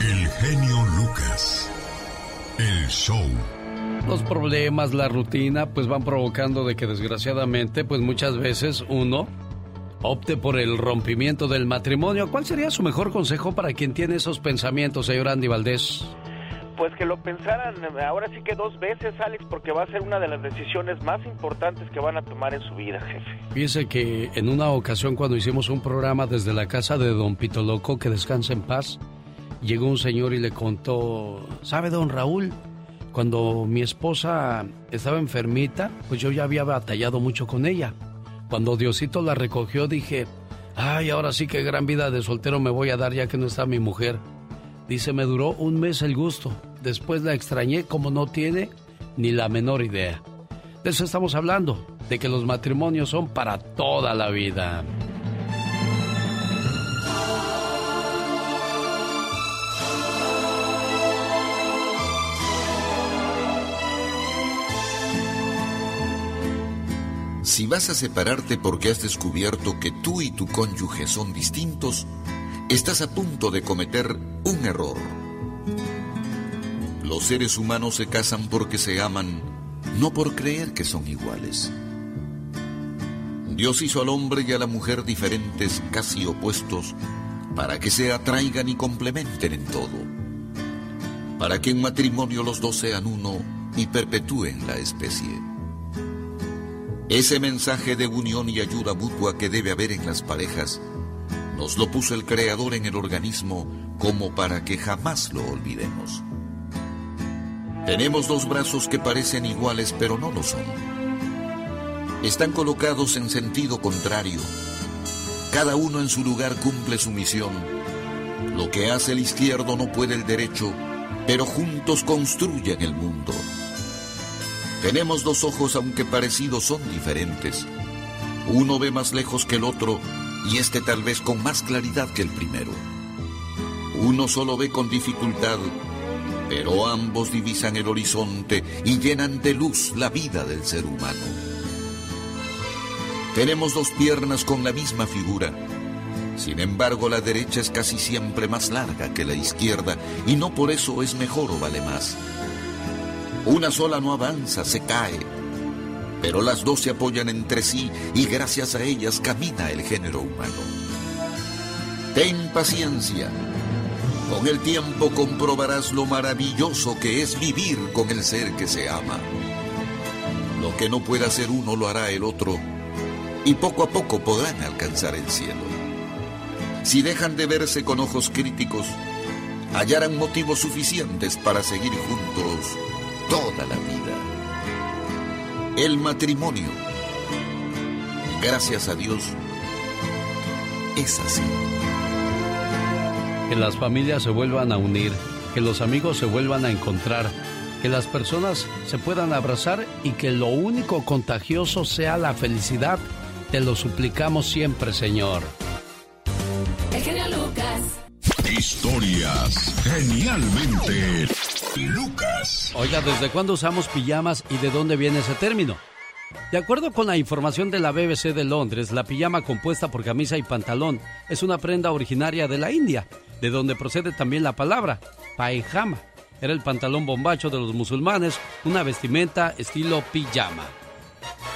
El genio Lucas. El show. Los problemas, la rutina, pues van provocando de que desgraciadamente, pues muchas veces uno opte por el rompimiento del matrimonio. ¿Cuál sería su mejor consejo para quien tiene esos pensamientos, señor Andy Valdés? Pues que lo pensaran ahora sí que dos veces, Alex, porque va a ser una de las decisiones más importantes que van a tomar en su vida, jefe. Fíjese que en una ocasión cuando hicimos un programa desde la casa de don Pito Loco, que descansa en paz, llegó un señor y le contó, ¿sabe don Raúl? Cuando mi esposa estaba enfermita, pues yo ya había batallado mucho con ella. Cuando Diosito la recogió dije, ay, ahora sí que gran vida de soltero me voy a dar ya que no está mi mujer. Dice, me duró un mes el gusto. Después la extrañé como no tiene ni la menor idea. De eso estamos hablando, de que los matrimonios son para toda la vida. Si vas a separarte porque has descubierto que tú y tu cónyuge son distintos, estás a punto de cometer un error. Los seres humanos se casan porque se aman, no por creer que son iguales. Dios hizo al hombre y a la mujer diferentes, casi opuestos, para que se atraigan y complementen en todo. Para que en matrimonio los dos sean uno y perpetúen la especie. Ese mensaje de unión y ayuda mutua que debe haber en las parejas nos lo puso el Creador en el organismo como para que jamás lo olvidemos. Tenemos dos brazos que parecen iguales pero no lo son. Están colocados en sentido contrario. Cada uno en su lugar cumple su misión. Lo que hace el izquierdo no puede el derecho, pero juntos construyen el mundo. Tenemos dos ojos aunque parecidos son diferentes. Uno ve más lejos que el otro y este tal vez con más claridad que el primero. Uno solo ve con dificultad, pero ambos divisan el horizonte y llenan de luz la vida del ser humano. Tenemos dos piernas con la misma figura. Sin embargo, la derecha es casi siempre más larga que la izquierda y no por eso es mejor o vale más. Una sola no avanza, se cae, pero las dos se apoyan entre sí y gracias a ellas camina el género humano. Ten paciencia. Con el tiempo comprobarás lo maravilloso que es vivir con el ser que se ama. Lo que no pueda hacer uno lo hará el otro y poco a poco podrán alcanzar el cielo. Si dejan de verse con ojos críticos, hallarán motivos suficientes para seguir juntos toda la vida. El matrimonio, gracias a Dios, es así. Que las familias se vuelvan a unir, que los amigos se vuelvan a encontrar, que las personas se puedan abrazar y que lo único contagioso sea la felicidad. Te lo suplicamos siempre, Señor. El genio Lucas. Historias genialmente Oiga, ¿desde cuándo usamos pijamas y de dónde viene ese término? De acuerdo con la información de la BBC de Londres, la pijama compuesta por camisa y pantalón es una prenda originaria de la India, de donde procede también la palabra paejama. Era el pantalón bombacho de los musulmanes, una vestimenta estilo pijama.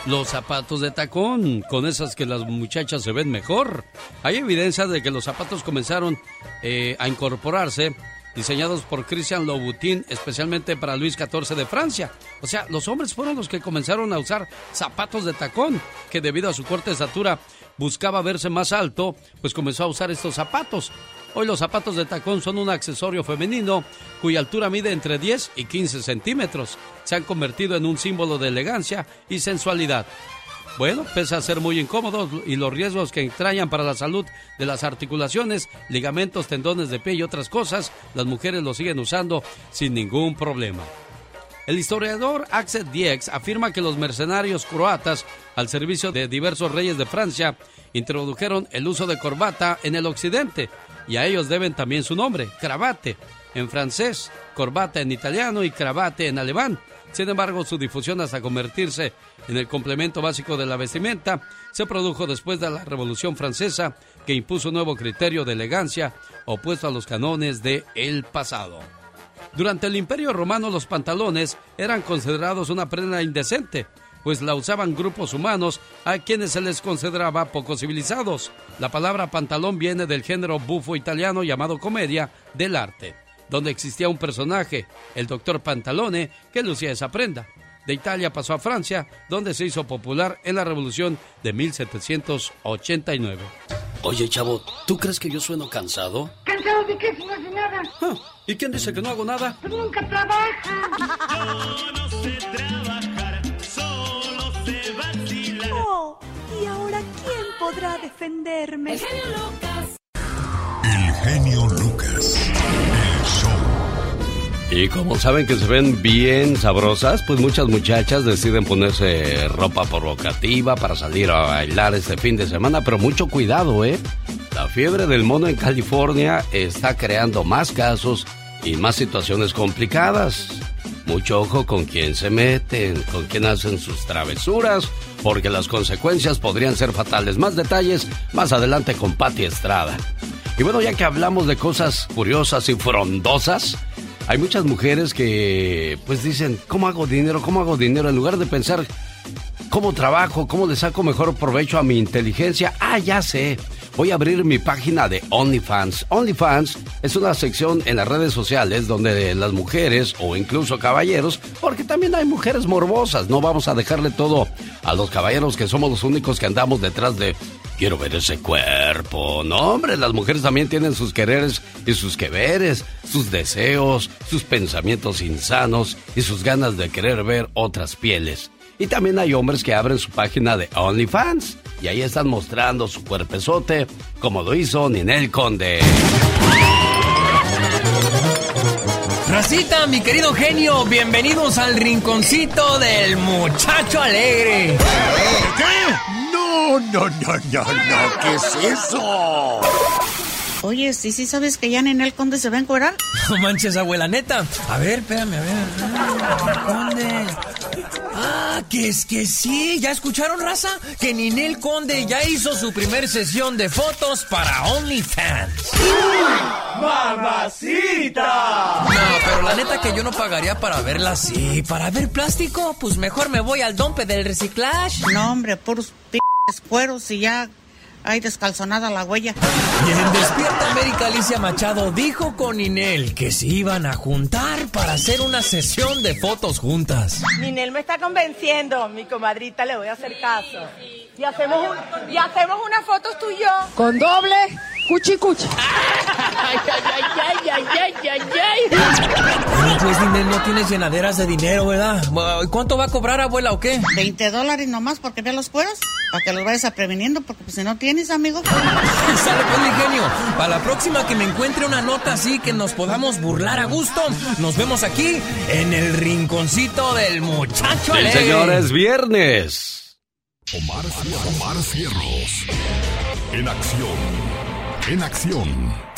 Los zapatos de tacón, con esas que las muchachas se ven mejor. Hay evidencia de que los zapatos comenzaron eh, a incorporarse diseñados por Christian Louboutin, especialmente para Luis XIV de Francia. O sea, los hombres fueron los que comenzaron a usar zapatos de tacón, que debido a su corta estatura buscaba verse más alto, pues comenzó a usar estos zapatos. Hoy los zapatos de tacón son un accesorio femenino cuya altura mide entre 10 y 15 centímetros. Se han convertido en un símbolo de elegancia y sensualidad. Bueno, pese a ser muy incómodos y los riesgos que entrañan para la salud de las articulaciones, ligamentos, tendones de pie y otras cosas, las mujeres lo siguen usando sin ningún problema. El historiador Axel Diex afirma que los mercenarios croatas, al servicio de diversos reyes de Francia, introdujeron el uso de corbata en el occidente, y a ellos deben también su nombre, cravate, en francés, corbata en italiano y cravate en alemán. Sin embargo, su difusión hasta convertirse en el complemento básico de la vestimenta se produjo después de la Revolución Francesa, que impuso un nuevo criterio de elegancia opuesto a los canones de el pasado. Durante el Imperio Romano los pantalones eran considerados una prenda indecente, pues la usaban grupos humanos a quienes se les consideraba poco civilizados. La palabra pantalón viene del género bufo italiano llamado comedia del arte, donde existía un personaje, el doctor Pantalone, que lucía esa prenda. De Italia pasó a Francia, donde se hizo popular en la Revolución de 1789. Oye, chavo, ¿tú crees que yo sueno cansado? ¿Cansado de qué si no hace nada? Ah, ¿Y quién dice que no hago nada? Pues nunca trabaja. Yo no sé trabajar, solo sé vacilar. Oh, ¿y ahora quién podrá defenderme? El genio Lucas. El genio Lucas. Y como saben que se ven bien sabrosas, pues muchas muchachas deciden ponerse ropa provocativa para salir a bailar este fin de semana, pero mucho cuidado, ¿eh? La fiebre del mono en California está creando más casos y más situaciones complicadas. Mucho ojo con quién se meten, con quién hacen sus travesuras, porque las consecuencias podrían ser fatales. Más detalles más adelante con Patti Estrada. Y bueno, ya que hablamos de cosas curiosas y frondosas, hay muchas mujeres que pues dicen, ¿cómo hago dinero? ¿Cómo hago dinero? En lugar de pensar, ¿cómo trabajo? ¿Cómo le saco mejor provecho a mi inteligencia? Ah, ya sé. Voy a abrir mi página de OnlyFans. OnlyFans es una sección en las redes sociales donde las mujeres o incluso caballeros, porque también hay mujeres morbosas, no vamos a dejarle todo a los caballeros que somos los únicos que andamos detrás de quiero ver ese cuerpo. No, hombre, las mujeres también tienen sus quereres y sus queveres, sus deseos, sus pensamientos insanos y sus ganas de querer ver otras pieles. Y también hay hombres que abren su página de OnlyFans y ahí están mostrando su cuerpezote, como lo hizo Ninel Conde. Racita, mi querido genio, bienvenidos al rinconcito del muchacho alegre. No, no, no, no, no, ¿qué es eso? Oye, ¿sí, sí sabes que ya Ninel Conde se va a encuerar? No manches, abuela, neta. A ver, espérame, a ver. Ah, ¿Dónde? Ah, que es que sí. ¿Ya escucharon, raza? Que Ninel Conde ya hizo su primer sesión de fotos para OnlyFans. ¡Mamacita! No, pero la neta que yo no pagaría para verla así. ¿Para ver plástico? Pues mejor me voy al dompe del reciclaje. No, hombre, puros p cueros y ya hay descalzonada la huella. Y en Despierta América, Alicia Machado dijo con Ninel que se iban a juntar para hacer una sesión de fotos juntas. Ninel me está convenciendo, mi comadrita, le voy a hacer caso. Y hacemos, un- y hacemos unas fotos tú y yo. Con doble cuchi cuchi. Ay, ay, ay, ay, ay, ay, ay, pues Ninel, no tienes llenaderas de dinero, ¿verdad? ¿Y cuánto va a cobrar, abuela, o qué? 20 dólares nomás porque veas los cueros. Para que los vayas a preveniendo, porque pues, si no tienes, amigo. Sale pues mi genio. Para la próxima que me encuentre una nota así que nos podamos burlar a gusto, nos vemos aquí en el rinconcito del muchacho El señor es viernes. Omar, Omar Cierros. En acción. En acción.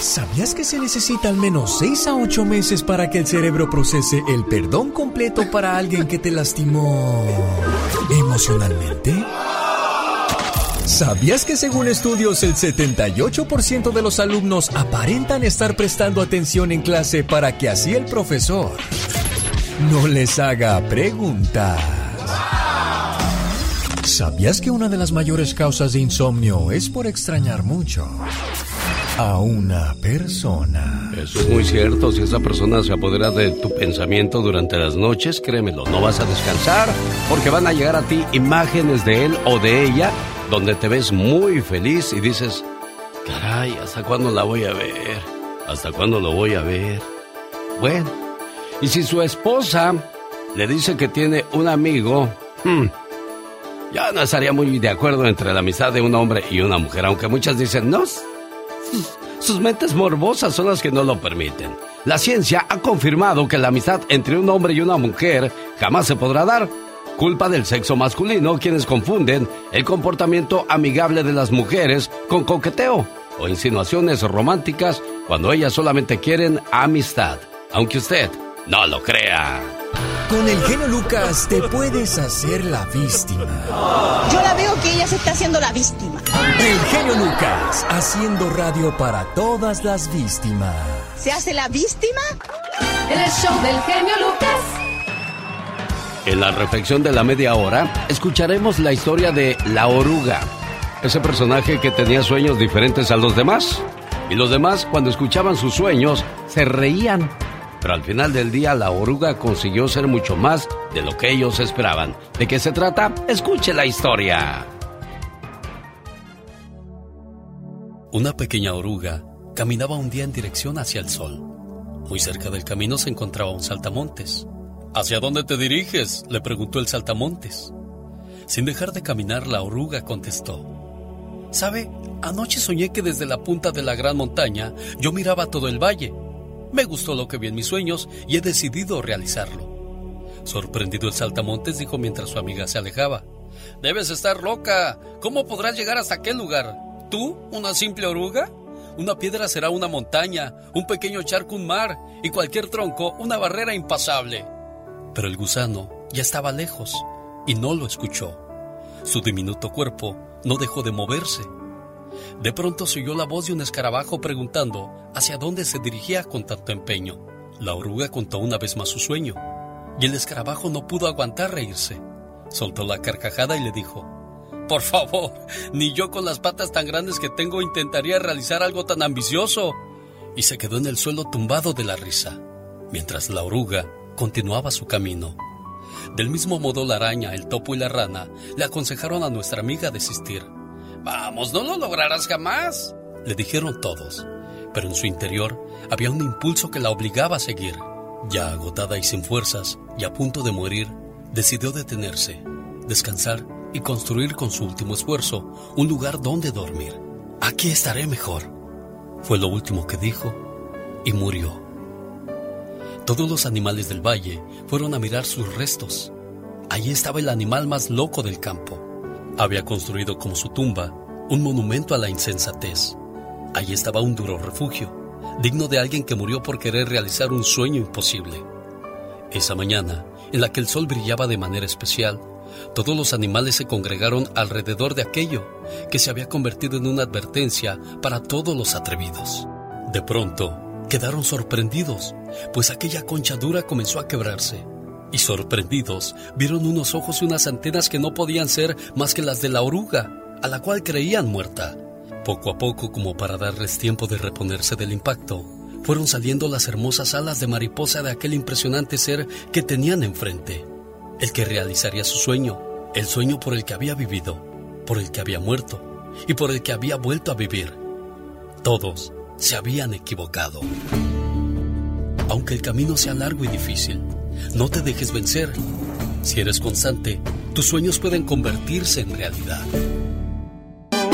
¿Sabías que se necesita al menos 6 a 8 meses para que el cerebro procese el perdón completo para alguien que te lastimó emocionalmente? ¿Sabías que según estudios el 78% de los alumnos aparentan estar prestando atención en clase para que así el profesor no les haga preguntas? ¿Sabías que una de las mayores causas de insomnio es por extrañar mucho a una persona? Eso es muy cierto. Si esa persona se apodera de tu pensamiento durante las noches, créemelo, no vas a descansar porque van a llegar a ti imágenes de él o de ella donde te ves muy feliz y dices, caray, ¿hasta cuándo la voy a ver? ¿Hasta cuándo lo voy a ver? Bueno, y si su esposa le dice que tiene un amigo, hmm, ya no estaría muy de acuerdo entre la amistad de un hombre y una mujer, aunque muchas dicen, no, sus, mentes morbosas son las que no lo permiten. La ciencia ha confirmado que la amistad entre un hombre y una mujer jamás se podrá dar. Culpa del sexo masculino, quienes confunden el comportamiento amigable de las mujeres con coqueteo o insinuaciones románticas cuando ellas solamente quieren amistad, aunque usted no lo crea. Con el genio Lucas te puedes hacer la víctima. Yo la veo que ella se está haciendo la víctima. El genio Lucas, haciendo radio para todas las víctimas. ¿Se hace la víctima? En el show del genio Lucas. En la reflexión de la media hora, escucharemos la historia de la oruga, ese personaje que tenía sueños diferentes a los demás. Y los demás, cuando escuchaban sus sueños, se reían. Pero al final del día, la oruga consiguió ser mucho más de lo que ellos esperaban. ¿De qué se trata? Escuche la historia. Una pequeña oruga caminaba un día en dirección hacia el sol. Muy cerca del camino se encontraba un saltamontes. ¿Hacia dónde te diriges? le preguntó el saltamontes. Sin dejar de caminar, la oruga contestó. ¿Sabe? Anoche soñé que desde la punta de la gran montaña yo miraba todo el valle. Me gustó lo que vi en mis sueños y he decidido realizarlo. Sorprendido el saltamontes dijo mientras su amiga se alejaba. Debes estar loca. ¿Cómo podrás llegar hasta aquel lugar? ¿Tú, una simple oruga? Una piedra será una montaña, un pequeño charco un mar y cualquier tronco una barrera impasable. Pero el gusano ya estaba lejos y no lo escuchó. Su diminuto cuerpo no dejó de moverse. De pronto se oyó la voz de un escarabajo preguntando hacia dónde se dirigía con tanto empeño. La oruga contó una vez más su sueño, y el escarabajo no pudo aguantar reírse. Soltó la carcajada y le dijo, Por favor, ni yo con las patas tan grandes que tengo intentaría realizar algo tan ambicioso. Y se quedó en el suelo tumbado de la risa, mientras la oruga continuaba su camino. Del mismo modo la araña, el topo y la rana le aconsejaron a nuestra amiga desistir. Vamos, no lo lograrás jamás, le dijeron todos, pero en su interior había un impulso que la obligaba a seguir. Ya agotada y sin fuerzas, y a punto de morir, decidió detenerse, descansar y construir con su último esfuerzo un lugar donde dormir. Aquí estaré mejor. Fue lo último que dijo y murió. Todos los animales del valle fueron a mirar sus restos. Allí estaba el animal más loco del campo. Había construido como su tumba un monumento a la insensatez. Allí estaba un duro refugio, digno de alguien que murió por querer realizar un sueño imposible. Esa mañana, en la que el sol brillaba de manera especial, todos los animales se congregaron alrededor de aquello que se había convertido en una advertencia para todos los atrevidos. De pronto, quedaron sorprendidos, pues aquella concha dura comenzó a quebrarse. Y sorprendidos, vieron unos ojos y unas antenas que no podían ser más que las de la oruga, a la cual creían muerta. Poco a poco, como para darles tiempo de reponerse del impacto, fueron saliendo las hermosas alas de mariposa de aquel impresionante ser que tenían enfrente, el que realizaría su sueño, el sueño por el que había vivido, por el que había muerto y por el que había vuelto a vivir. Todos se habían equivocado. Aunque el camino sea largo y difícil, no te dejes vencer. Si eres constante, tus sueños pueden convertirse en realidad.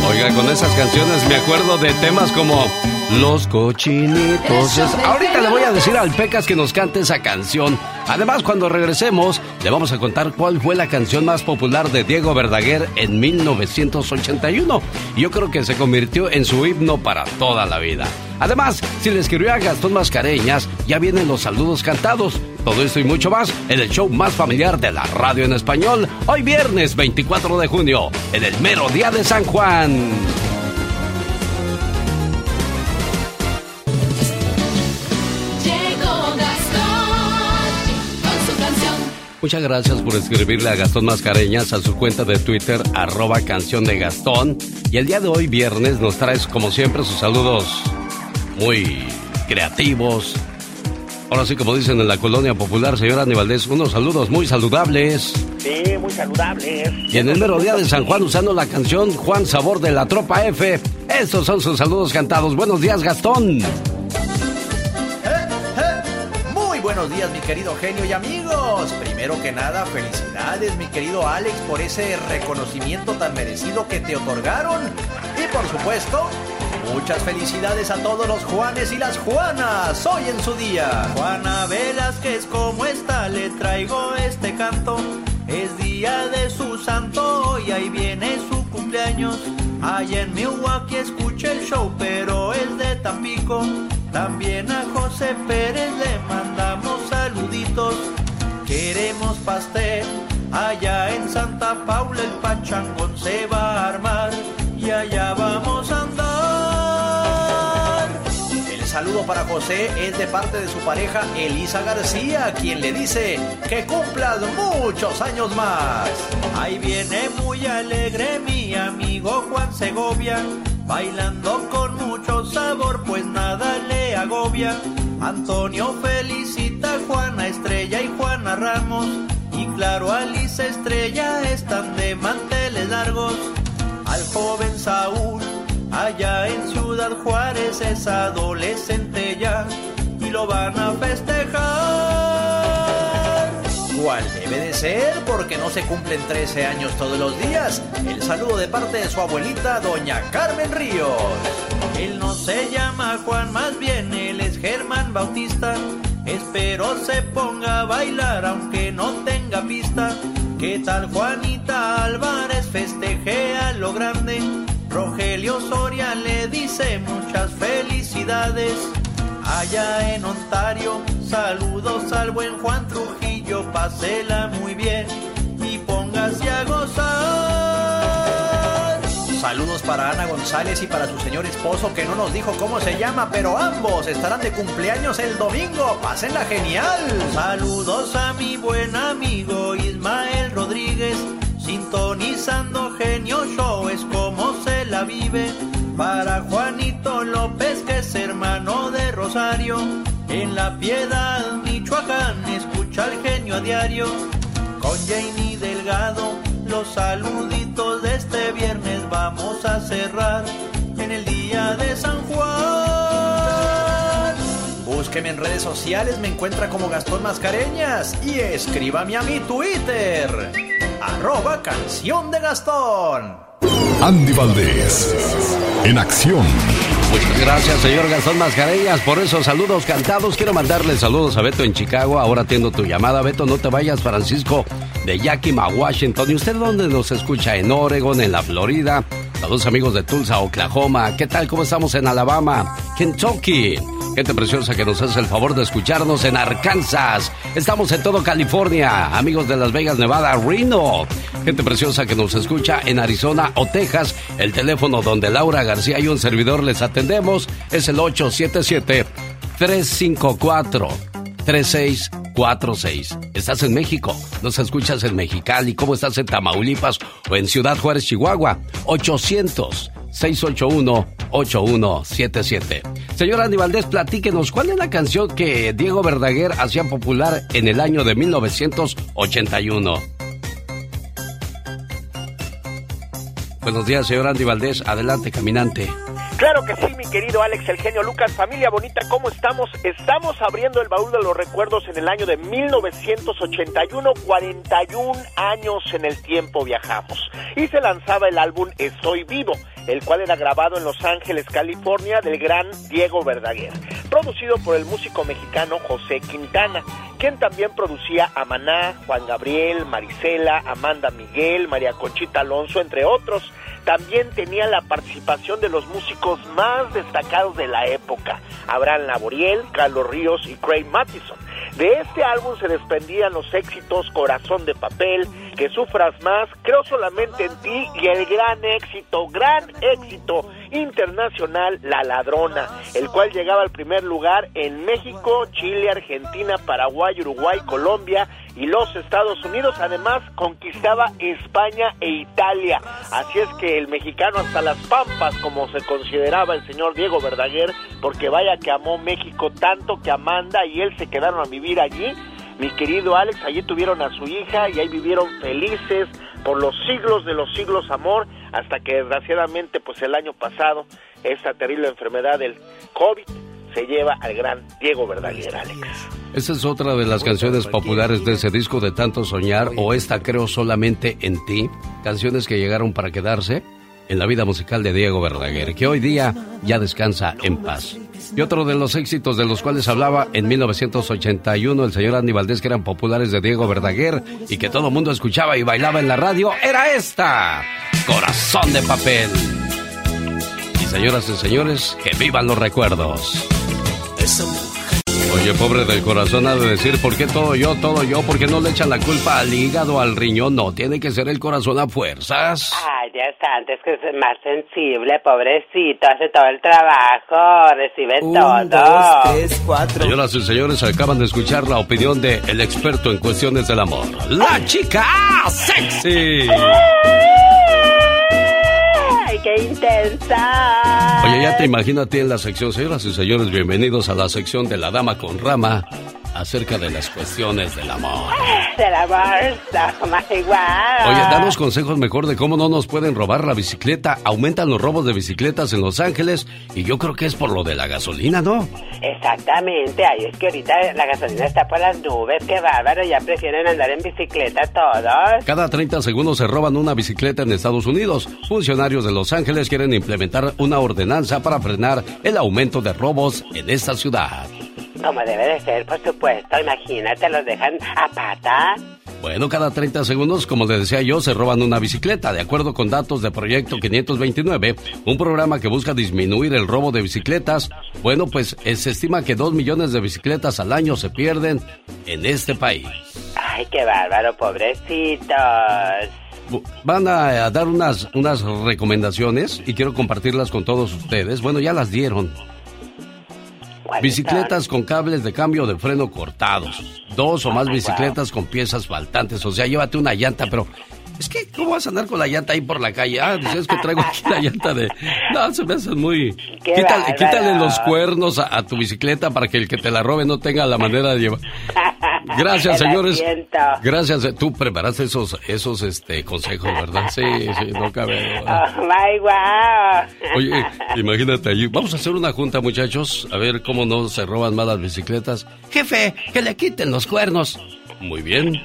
Oiga, con esas canciones me acuerdo de temas como Los cochinitos. Ahorita le voy a decir al Pecas que nos cante esa canción. Además, cuando regresemos, le vamos a contar cuál fue la canción más popular de Diego Verdaguer en 1981. Y yo creo que se convirtió en su himno para toda la vida. Además, si le escribió a Gastón Mascareñas, ya vienen los saludos cantados. Todo esto y mucho más en el show más familiar de la radio en español, hoy viernes 24 de junio, en el mero día de San Juan. Muchas gracias por escribirle a Gastón Mascareñas a su cuenta de Twitter, arroba canción de Gastón. Y el día de hoy, viernes, nos traes como siempre sus saludos muy creativos. Ahora sí, como dicen en la colonia popular, señora Aníbaldez, unos saludos muy saludables. Sí, muy saludables. Y en el mero día de San Juan, usando la canción Juan Sabor de la Tropa F, estos son sus saludos cantados. Buenos días, Gastón. Buenos días, mi querido genio y amigos. Primero que nada, felicidades, mi querido Alex, por ese reconocimiento tan merecido que te otorgaron. Y por supuesto, muchas felicidades a todos los Juanes y las Juanas hoy en su día. Juana Velázquez, ¿cómo está? Le traigo este canto. Es día de su santo y ahí viene su cumpleaños. Allá en Milwaukee escuché el show, pero es de Tampico. También a José Pérez le mandamos saluditos. Queremos pastel, allá en Santa Paula el pachangón se va a armar y allá vamos a andar. El saludo para José es de parte de su pareja Elisa García, quien le dice que cumplas muchos años más. Ahí viene muy alegre mi amigo Juan Segovia, bailando con mucho sabor, pues nada le agobia. Antonio felicita a Juana Estrella y Juana Ramos. Y claro, Alice Estrella están de manteles largos. Al joven Saúl, allá en Ciudad Juárez, es adolescente ya. Y lo van a festejar. ¿Cuál debe de ser? Porque no se cumplen 13 años todos los días. El saludo de parte de su abuelita, doña Carmen Ríos. Él no se llama Juan, más bien él es Germán Bautista. Espero se ponga a bailar aunque no tenga pista. ¿Qué tal Juanita Álvarez festeje lo grande? Rogelio Soria le dice muchas felicidades. Allá en Ontario, saludos al buen Juan Trujillo, pásela muy bien y póngase a gozar. Saludos para Ana González y para su señor esposo que no nos dijo cómo se llama, pero ambos estarán de cumpleaños el domingo. Pásenla genial. Saludos a mi buen amigo Ismael Rodríguez, sintonizando Genio Show es como se la vive. Para Juanito López que es hermano de Rosario, en la Piedad, Michoacán, escucha al genio a diario. Con Janie Delgado, los saluditos de este viernes vamos a cerrar en el día de San Juan. Búsqueme en redes sociales, me encuentra como Gastón Mascareñas y escríbame a mi Twitter, arroba canción de Gastón. Andy Valdés, en acción. Muchas gracias, señor Gastón Mascareñas, por esos saludos cantados. Quiero mandarle saludos a Beto en Chicago. Ahora atiendo tu llamada. Beto, no te vayas, Francisco de Yakima, Washington. ¿Y usted dónde nos escucha? En Oregon, en la Florida. Saludos amigos de Tulsa, Oklahoma. ¿Qué tal? ¿Cómo estamos en Alabama? Kentucky. Gente preciosa que nos hace el favor de escucharnos en Arkansas. Estamos en todo California. Amigos de Las Vegas, Nevada, Reno. Gente preciosa que nos escucha en Arizona o Texas. El teléfono donde Laura García y un servidor les atendemos es el 877-354-3646. Estás en México, nos escuchas en Mexicali, ¿cómo estás en Tamaulipas o en Ciudad Juárez, Chihuahua? 800 681-8177. Señor Andy Valdés, platíquenos, ¿cuál es la canción que Diego Verdaguer hacía popular en el año de 1981? Buenos días, señor Andy Valdés. Adelante, caminante. Claro que sí, mi querido Alex, el genio Lucas, familia bonita, ¿cómo estamos? Estamos abriendo el baúl de los recuerdos en el año de 1981, 41 años en el tiempo viajamos. Y se lanzaba el álbum Estoy Vivo, el cual era grabado en Los Ángeles, California, del gran Diego Verdaguer, producido por el músico mexicano José Quintana, quien también producía a Maná, Juan Gabriel, Marisela, Amanda Miguel, María Conchita Alonso, entre otros. También tenía la participación de los músicos más destacados de la época, Abraham Laboriel, Carlos Ríos y Craig Mattison. De este álbum se desprendían los éxitos Corazón de Papel, Que Sufras Más, Creo Solamente en Ti y el gran éxito, gran éxito internacional La Ladrona, el cual llegaba al primer lugar en México, Chile, Argentina, Paraguay, Uruguay, Colombia y los Estados Unidos. Además, conquistaba España e Italia. Así es que el mexicano hasta las pampas, como se consideraba el señor Diego Verdaguer, porque vaya que amó México tanto que Amanda y él se quedaron a vivir allí. Mi querido Alex, allí tuvieron a su hija y ahí vivieron felices por los siglos de los siglos amor, hasta que desgraciadamente pues el año pasado esta terrible enfermedad del COVID se lleva al gran Diego Verdaguer, Alex. Esa es otra de las canciones populares de ese disco de tanto soñar o esta creo solamente en ti, canciones que llegaron para quedarse en la vida musical de Diego Verdaguer, que hoy día ya descansa en paz. Y otro de los éxitos de los cuales hablaba en 1981 el señor Andy Valdés, que eran populares de Diego Verdaguer y que todo el mundo escuchaba y bailaba en la radio, era esta, Corazón de Papel. Y señoras y señores, que vivan los recuerdos. Oye, pobre del corazón ha de decir, ¿por qué todo yo, todo yo? ¿Por qué no le echan la culpa al hígado, al riñón? No, tiene que ser el corazón a fuerzas. Ay, Dios santo, es que es más sensible, pobrecito, hace todo el trabajo, recibe todo. Señoras y señores, acaban de escuchar la opinión de el experto en cuestiones del amor, la chica sexy. ¡Ay, qué intensa! Oye, ya te imaginas a ti en la sección, señoras y señores, bienvenidos a la sección de la dama con rama acerca de las cuestiones del amor. Del amor, no, más igual. Oye, danos consejos mejor de cómo no nos pueden robar la bicicleta. Aumentan los robos de bicicletas en Los Ángeles y yo creo que es por lo de la gasolina, ¿no? Exactamente, ay, es que ahorita la gasolina está por las nubes, qué bárbaro, ya prefieren andar en bicicleta todos. Cada 30 segundos se roban una bicicleta en Estados Unidos. Funcionarios de Los Ángeles quieren implementar una ordenanza para frenar el aumento de robos en esta ciudad. Como debe de ser, por supuesto, imagínate, los dejan a pata. Bueno, cada 30 segundos, como les decía yo, se roban una bicicleta. De acuerdo con datos de Proyecto 529, un programa que busca disminuir el robo de bicicletas, bueno, pues eh, se estima que 2 millones de bicicletas al año se pierden en este país. Ay, qué bárbaro, pobrecitos. Van a, a dar unas, unas recomendaciones y quiero compartirlas con todos ustedes. Bueno, ya las dieron. Bicicletas con cables de cambio de freno cortados. Dos o más bicicletas con piezas faltantes. O sea, llévate una llanta, pero es que, ¿cómo vas a andar con la llanta ahí por la calle? Ah, dices que traigo aquí la llanta de... No, se me hacen muy... Quítale, quítale los cuernos a, a tu bicicleta para que el que te la robe no tenga la manera de llevar... Gracias, señores. Gracias. Tú preparaste esos, esos este, consejos, ¿verdad? Sí, sí, no cabe. Oh, my wow. Oye, imagínate allí. Vamos a hacer una junta, muchachos, a ver cómo no se roban más las bicicletas. Jefe, que le quiten los cuernos. Muy bien,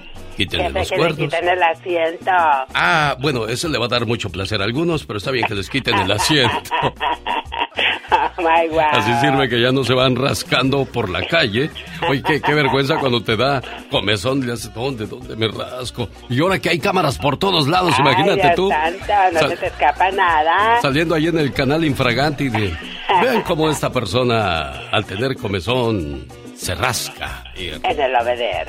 quítenle los que le cuernos. quiten el asiento. Ah, bueno, eso le va a dar mucho placer a algunos, pero está bien que les quiten el asiento. Oh, my wow. Así sirve que ya no se van rascando por la calle. Oye, qué, qué vergüenza cuando te da comezón. Le haces, ¿dónde, dónde me rasco? Y ahora que hay cámaras por todos lados, imagínate Ay, Dios tú. santo, no se te escapa nada. Saliendo ahí en el canal Infraganti de... Vean cómo esta persona, al tener comezón, se rasca y En el obeder.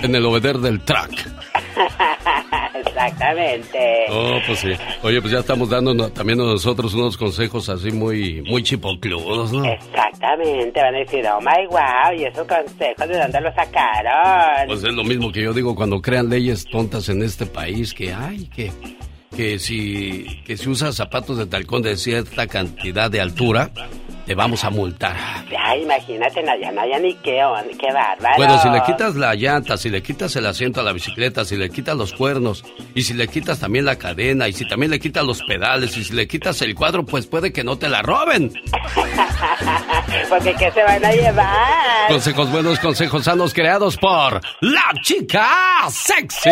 en el obeder del track. Exactamente. Oh, pues sí. Oye, pues ya estamos dando también a nosotros unos consejos así muy, muy chipocludos, ¿no? Exactamente, van a decir, oh my wow, y esos consejos, ¿de dónde los sacaron? Pues es lo mismo que yo digo cuando crean leyes tontas en este país que hay que que si que si usas zapatos de talcón de cierta cantidad de altura te vamos a multar. Imagínate, ya no haya ni qué, qué bárbaro. Bueno, si le quitas la llanta, si le quitas el asiento a la bicicleta, si le quitas los cuernos, y si le quitas también la cadena, y si también le quitas los pedales, y si le quitas el cuadro, pues puede que no te la roben. Porque ¿qué se van a llevar? Consejos buenos, consejos sanos creados por la chica sexy.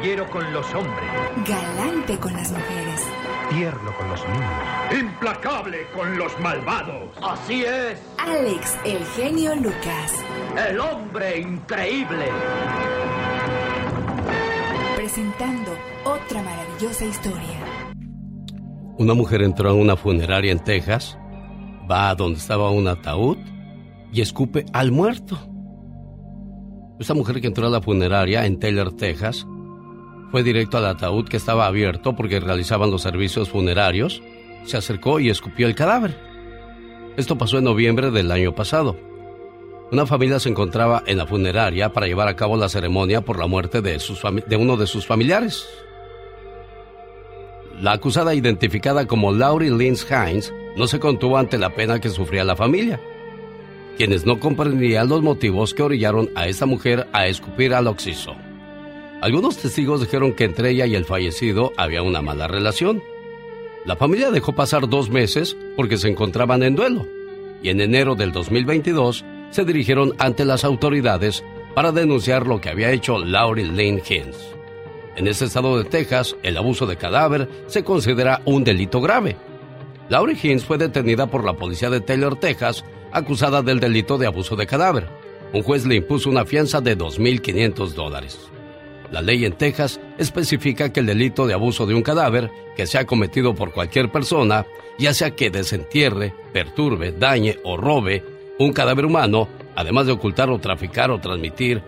Caballero con los hombres, Galante con las mujeres. tierno con los niños, implacable con los malvados. Así es, Alex, el genio Lucas. el hombre increíble. Presentando otra maravillosa historia. Una mujer entró a una funeraria en Texas, va a donde estaba un ataúd y escupe al muerto. Esta mujer que entró a la funeraria en Taylor, Texas, fue directo al ataúd que estaba abierto porque realizaban los servicios funerarios, se acercó y escupió el cadáver. Esto pasó en noviembre del año pasado. Una familia se encontraba en la funeraria para llevar a cabo la ceremonia por la muerte de, uno de sus familiares. La acusada, identificada como Laurie Lynch Hines, no se contuvo ante la pena que sufría la familia, quienes no comprendían los motivos que orillaron a esta mujer a escupir al occiso. Algunos testigos dijeron que entre ella y el fallecido había una mala relación. La familia dejó pasar dos meses porque se encontraban en duelo y en enero del 2022 se dirigieron ante las autoridades para denunciar lo que había hecho Laurie Lynn Hines. En este estado de Texas, el abuso de cadáver se considera un delito grave. Laurie Hines fue detenida por la policía de Taylor, Texas, acusada del delito de abuso de cadáver. Un juez le impuso una fianza de 2.500 dólares. La ley en Texas especifica que el delito de abuso de un cadáver que sea cometido por cualquier persona, ya sea que desentierre, perturbe, dañe o robe un cadáver humano, además de ocultar o traficar o transmitir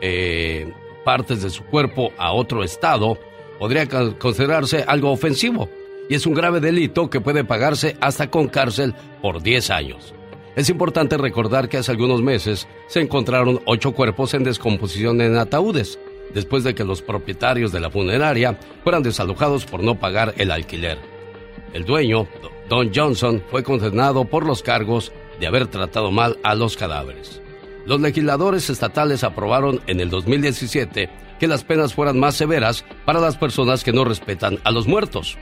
eh, partes de su cuerpo a otro estado, podría considerarse algo ofensivo y es un grave delito que puede pagarse hasta con cárcel por 10 años. Es importante recordar que hace algunos meses se encontraron ocho cuerpos en descomposición en ataúdes, después de que los propietarios de la funeraria fueran desalojados por no pagar el alquiler. El dueño, Don Johnson, fue condenado por los cargos de haber tratado mal a los cadáveres. Los legisladores estatales aprobaron en el 2017 que las penas fueran más severas para las personas que no respetan a los muertos.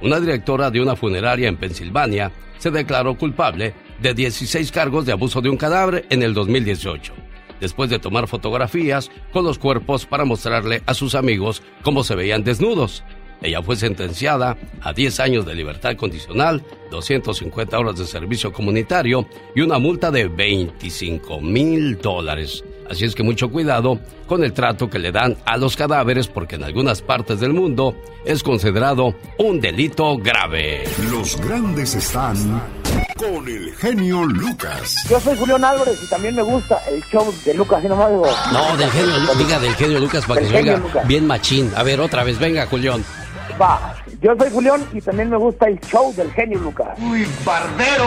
Una directora de una funeraria en Pensilvania se declaró culpable de 16 cargos de abuso de un cadáver en el 2018, después de tomar fotografías con los cuerpos para mostrarle a sus amigos cómo se veían desnudos. Ella fue sentenciada a 10 años de libertad condicional, 250 horas de servicio comunitario y una multa de 25 mil dólares. Así es que mucho cuidado con el trato que le dan a los cadáveres porque en algunas partes del mundo es considerado un delito grave. Los grandes están con el genio Lucas. Yo soy Julián Álvarez y también me gusta el show de Lucas. ¿sí nomás digo? No, del genio, Lu- diga del genio Lucas para que se oiga Lucas. bien machín. A ver, otra vez, venga, Julián. Va, yo soy Julián y también me gusta el show del genio Lucas. Uy, barbero,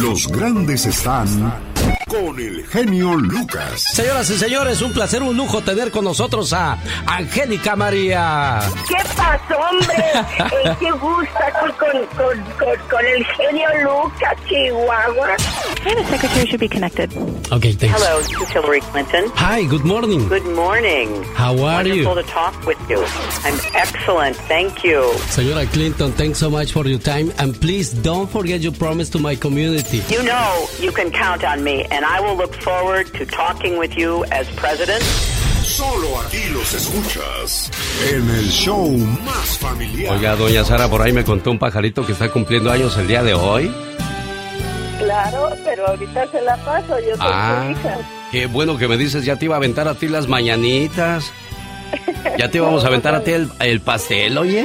Los grandes están con el genio Lucas. Señoras y señores, un placer, un lujo tener con nosotros a Angélica María. ¿Qué pasó, hombre? Eh, qué gusto aquí con, con, con, con el genio Lucas, Chihuahua. The secretary should be connected. Okay, thanks. Hello, this is Hillary Clinton. Hi, good morning. Good morning. How are you? Wonderful to talk with you. I'm excellent, thank you. Señora Clinton, thanks so much for your time. And please don't forget your promise to my community. You know you can count on me, and I will look forward to talking with you as president. Solo aquí los escuchas en el show más familiar. Oiga, doña Sara, por ahí me contó un pajarito que está cumpliendo años el día de hoy. Claro, pero ahorita se la paso, yo soy Ah. su hija. Qué bueno que me dices, ya te iba a aventar a ti las mañanitas. Ya te íbamos a aventar a ti el, el pastel, oye.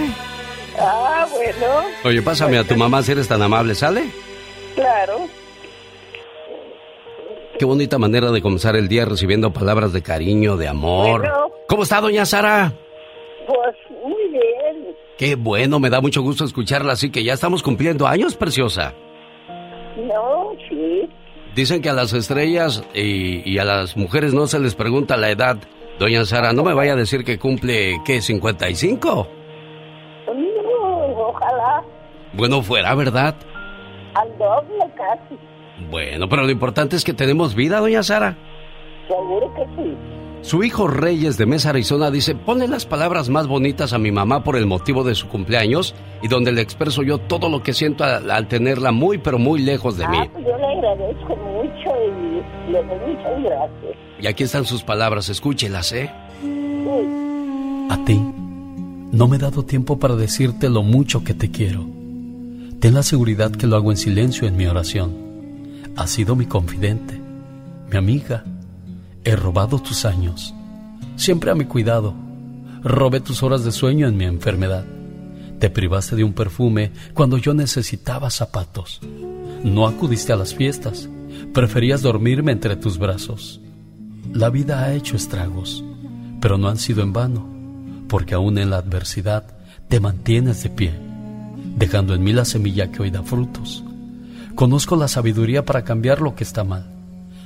Ah, bueno, Oye, pásame a tu mamá si eres tan amable, ¿sale? Claro. Qué bonita manera de comenzar el día recibiendo palabras de cariño, de amor. Bueno. ¿Cómo está, doña Sara? Pues muy bien. Qué bueno, me da mucho gusto escucharla así que ya estamos cumpliendo años, preciosa. No, sí. Dicen que a las estrellas y, y a las mujeres no se les pregunta la edad. Doña Sara, no me vaya a decir que cumple, ¿qué, 55? No, ojalá Bueno, fuera, ¿verdad? Al doble casi. Bueno, pero lo importante es que tenemos vida, doña Sara. Seguro que sí. Su hijo Reyes de Mesa, Arizona, dice, ponle las palabras más bonitas a mi mamá por el motivo de su cumpleaños y donde le expreso yo todo lo que siento al, al tenerla muy, pero muy lejos de mí. Ah, pues yo le agradezco mucho y le doy muchas gracias. Y aquí están sus palabras, escúchelas, ¿eh? Uy, A ti, no me he dado tiempo para decirte lo mucho que te quiero. Ten la seguridad que lo hago en silencio en mi oración. Has sido mi confidente, mi amiga. He robado tus años, siempre a mi cuidado. Robé tus horas de sueño en mi enfermedad. Te privaste de un perfume cuando yo necesitaba zapatos. No acudiste a las fiestas, preferías dormirme entre tus brazos. La vida ha hecho estragos, pero no han sido en vano, porque aún en la adversidad te mantienes de pie, dejando en mí la semilla que hoy da frutos. Conozco la sabiduría para cambiar lo que está mal.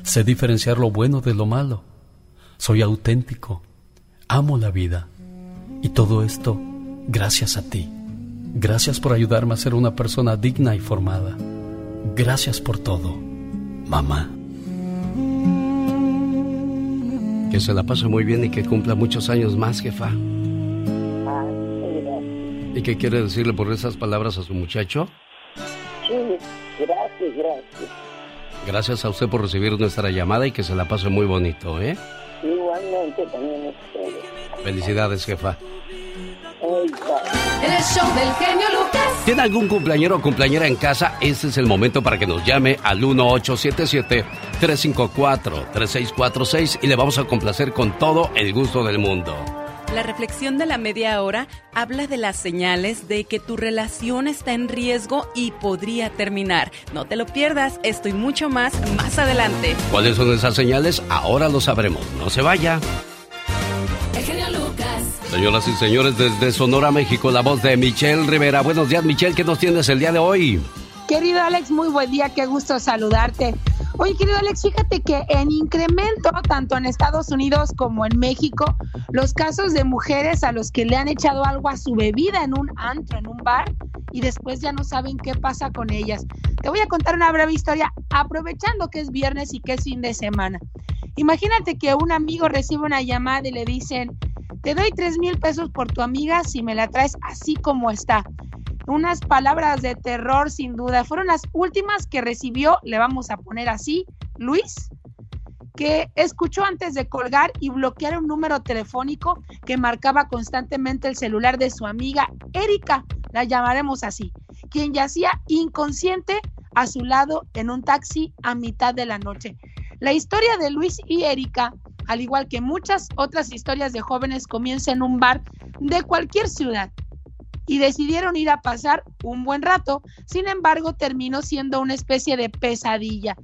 Sé diferenciar lo bueno de lo malo. Soy auténtico. Amo la vida. Y todo esto gracias a ti. Gracias por ayudarme a ser una persona digna y formada. Gracias por todo, mamá. Que se la pase muy bien y que cumpla muchos años más, jefa. ¿Y qué quiere decirle por esas palabras a su muchacho? Sí, gracias, gracias. Gracias a usted por recibir nuestra llamada y que se la pase muy bonito, ¿eh? Igualmente también ustedes. Felicidades, jefa. El show del genio Lucas. ¿Tiene algún cumpleañero o cumpleañera en casa? Este es el momento para que nos llame al 1877-354-3646 y le vamos a complacer con todo el gusto del mundo. La reflexión de la media hora habla de las señales de que tu relación está en riesgo y podría terminar. No te lo pierdas, esto y mucho más más adelante. ¿Cuáles son esas señales? Ahora lo sabremos. No se vaya. El genio Lucas. Señoras y señores, desde Sonora, México, la voz de Michelle Rivera. Buenos días, Michelle. ¿Qué nos tienes el día de hoy? Querido Alex, muy buen día, qué gusto saludarte. Oye, querido Alex, fíjate que en incremento, tanto en Estados Unidos como en México, los casos de mujeres a los que le han echado algo a su bebida en un antro, en un bar, y después ya no saben qué pasa con ellas. Te voy a contar una breve historia, aprovechando que es viernes y que es fin de semana. Imagínate que un amigo recibe una llamada y le dicen, te doy tres mil pesos por tu amiga si me la traes así como está unas palabras de terror sin duda. Fueron las últimas que recibió, le vamos a poner así, Luis, que escuchó antes de colgar y bloquear un número telefónico que marcaba constantemente el celular de su amiga Erika, la llamaremos así, quien yacía inconsciente a su lado en un taxi a mitad de la noche. La historia de Luis y Erika, al igual que muchas otras historias de jóvenes, comienza en un bar de cualquier ciudad y decidieron ir a pasar un buen rato. Sin embargo, terminó siendo una especie de pesadilla.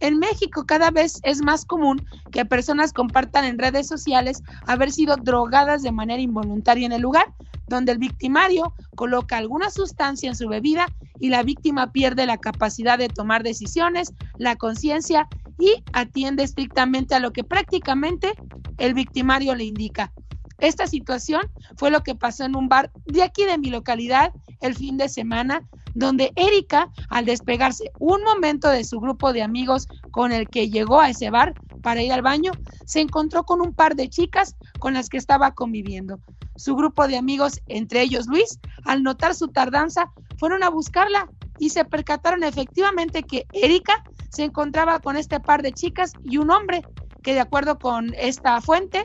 En México cada vez es más común que personas compartan en redes sociales haber sido drogadas de manera involuntaria en el lugar, donde el victimario coloca alguna sustancia en su bebida y la víctima pierde la capacidad de tomar decisiones, la conciencia y atiende estrictamente a lo que prácticamente el victimario le indica. Esta situación fue lo que pasó en un bar de aquí de mi localidad el fin de semana, donde Erika, al despegarse un momento de su grupo de amigos con el que llegó a ese bar para ir al baño, se encontró con un par de chicas con las que estaba conviviendo. Su grupo de amigos, entre ellos Luis, al notar su tardanza, fueron a buscarla y se percataron efectivamente que Erika se encontraba con este par de chicas y un hombre que de acuerdo con esta fuente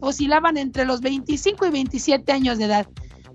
oscilaban entre los 25 y 27 años de edad,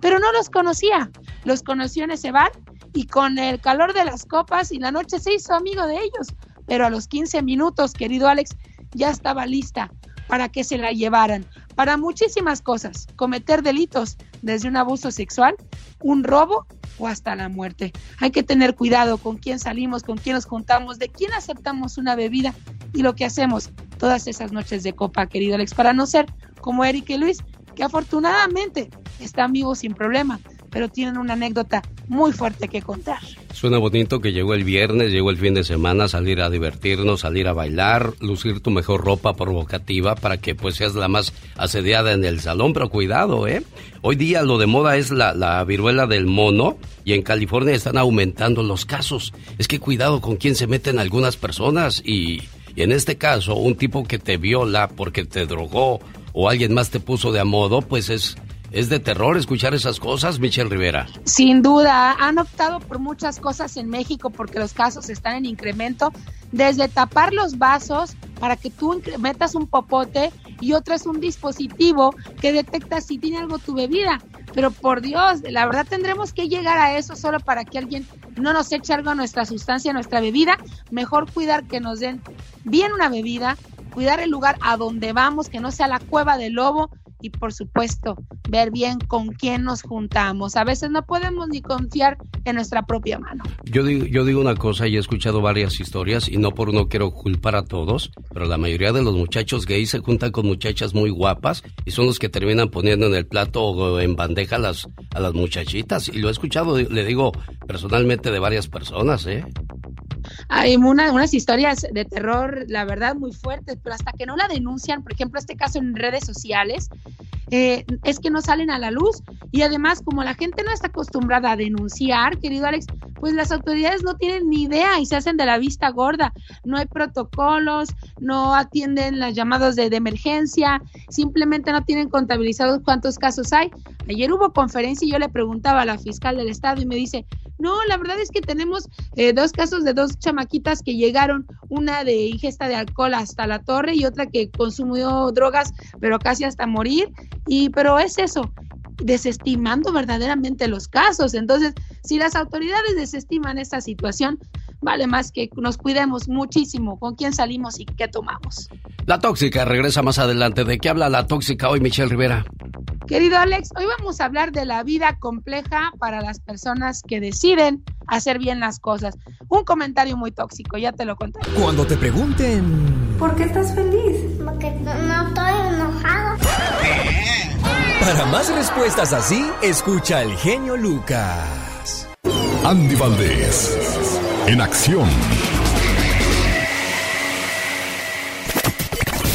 pero no los conocía. Los conoció en ese bar y con el calor de las copas y la noche se hizo amigo de ellos. Pero a los 15 minutos, querido Alex, ya estaba lista para que se la llevaran para muchísimas cosas, cometer delitos, desde un abuso sexual, un robo o hasta la muerte. Hay que tener cuidado con quién salimos, con quién nos juntamos, de quién aceptamos una bebida y lo que hacemos todas esas noches de copa, querido Alex, para no ser como Eric y Luis, que afortunadamente están vivos sin problema, pero tienen una anécdota muy fuerte que contar. Suena bonito que llegó el viernes, llegó el fin de semana, salir a divertirnos, salir a bailar, lucir tu mejor ropa provocativa para que pues seas la más asediada en el salón, pero cuidado, ¿eh? Hoy día lo de moda es la, la viruela del mono y en California están aumentando los casos. Es que cuidado con quién se meten algunas personas y, y en este caso un tipo que te viola porque te drogó o alguien más te puso de a modo, pues es es de terror escuchar esas cosas, Michelle Rivera. Sin duda, han optado por muchas cosas en México porque los casos están en incremento, desde tapar los vasos para que tú metas un popote y otro es un dispositivo que detecta si tiene algo tu bebida. Pero por Dios, la verdad tendremos que llegar a eso solo para que alguien no nos eche algo a nuestra sustancia, a nuestra bebida. Mejor cuidar que nos den bien una bebida, cuidar el lugar a donde vamos, que no sea la cueva del lobo y por supuesto ver bien con quién nos juntamos. A veces no podemos ni confiar en nuestra propia mano. Yo digo, yo digo una cosa y he escuchado varias historias y no por no quiero culpar a todos, pero la mayoría de los muchachos gays se juntan con muchachas muy guapas y son los que terminan poniendo en el plato o en bandeja a las, a las muchachitas. Y lo he escuchado, le digo personalmente de varias personas, ¿eh? Hay una- unas historias de terror, la verdad, muy fuertes, pero hasta que no la denuncian, por ejemplo, este caso en redes sociales, eh, es que no salen a la luz. Y además, como la gente no está acostumbrada a denunciar, querido Alex, pues las autoridades no tienen ni idea y se hacen de la vista gorda. No hay protocolos, no atienden las llamadas de, de emergencia, simplemente no tienen contabilizados cuántos casos hay. Ayer hubo conferencia y yo le preguntaba a la fiscal del estado y me dice, no, la verdad es que tenemos eh, dos casos de dos chamaquitas que llegaron, una de ingesta de alcohol hasta la torre y otra que consumió drogas, pero casi hasta morir. Y pero es eso, desestimando verdaderamente los casos. Entonces, si las autoridades desestiman esta situación, vale más que nos cuidemos muchísimo con quién salimos y qué tomamos. La tóxica regresa más adelante. ¿De qué habla la tóxica hoy, Michelle Rivera? Querido Alex, hoy vamos a hablar de la vida compleja para las personas que deciden hacer bien las cosas. Un comentario muy tóxico, ya te lo contaré. Cuando te pregunten... ¿Por qué estás feliz? Porque no estoy enojado. Para más respuestas así, escucha al genio Lucas. Andy Valdés, en acción.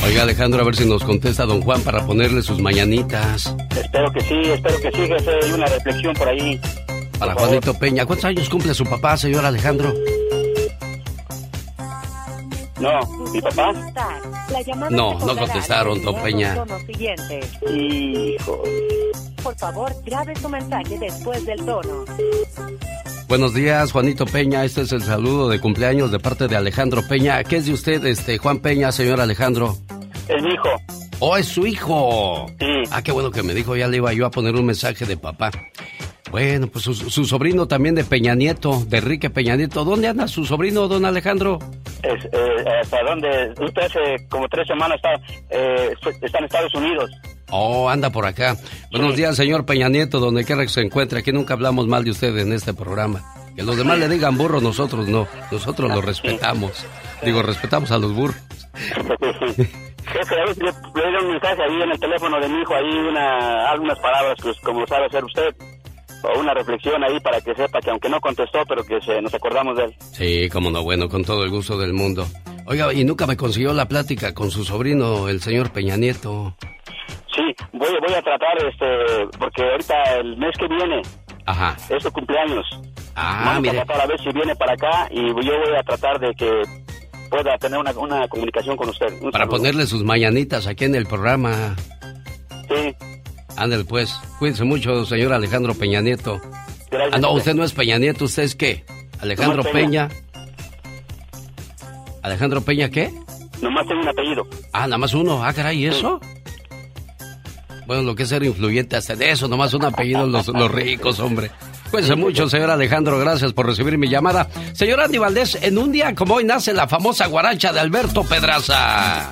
Oiga, Alejandro, a ver si nos contesta don Juan para ponerle sus mañanitas. Espero que sí, espero que sí, jefe. Hay una reflexión por ahí. Para Juanito Peña. ¿Cuántos años cumple su papá, señor Alejandro? No, ¿mi papá? No, no contestaron, don Peña. Hijo. Por favor, grabe su mensaje después del tono. Buenos días, Juanito Peña. Este es el saludo de cumpleaños de parte de Alejandro Peña. ¿Qué es de usted, este Juan Peña, señor Alejandro? Es mi hijo. Oh, es su hijo. Sí. Ah, qué bueno que me dijo. Ya le iba yo a poner un mensaje de papá. Bueno, pues su, su sobrino también de Peña Nieto, de Enrique Peña Nieto. ¿Dónde anda su sobrino, don Alejandro? Es, eh, ¿Hasta dónde? Usted hace como tres semanas está, eh, está en Estados Unidos. Oh, anda por acá. Buenos días, señor Peña Nieto, donde quiera que se encuentre. Aquí nunca hablamos mal de usted en este programa. Que los demás le digan burro, nosotros no. Nosotros lo respetamos. Digo, respetamos a los burros. Jefe, a si le, le doy un mensaje ahí en el teléfono de mi hijo, ahí una, algunas palabras, pues, como sabe hacer usted. O una reflexión ahí para que sepa que aunque no contestó, pero que se, nos acordamos de él. Sí, como no, bueno, con todo el gusto del mundo. Oiga, y nunca me consiguió la plática con su sobrino, el señor Peña Nieto. Sí, voy, voy a tratar, este, porque ahorita el mes que viene Ajá. es su cumpleaños. Ah, Vamos mire. a tratar a ver si viene para acá y yo voy a tratar de que pueda tener una, una comunicación con usted. Un Para saludo. ponerle sus mañanitas aquí en el programa. Sí. Ándale, pues. Cuídense mucho, señor Alejandro Peña Nieto. Gracias, Ah, no, usted no es Peña Nieto, ¿usted es qué? Alejandro. Peña. ¿Alejandro Peña qué? Nomás tengo un apellido. Ah, nada más uno. Ah, caray, ¿y eso? Bueno, lo que es ser influyente hasta de eso, nomás un apellido los, los ricos, hombre. Cuídense mucho, señor Alejandro, gracias por recibir mi llamada. Señor Andy Valdés, en un día como hoy nace la famosa guaracha de Alberto Pedraza.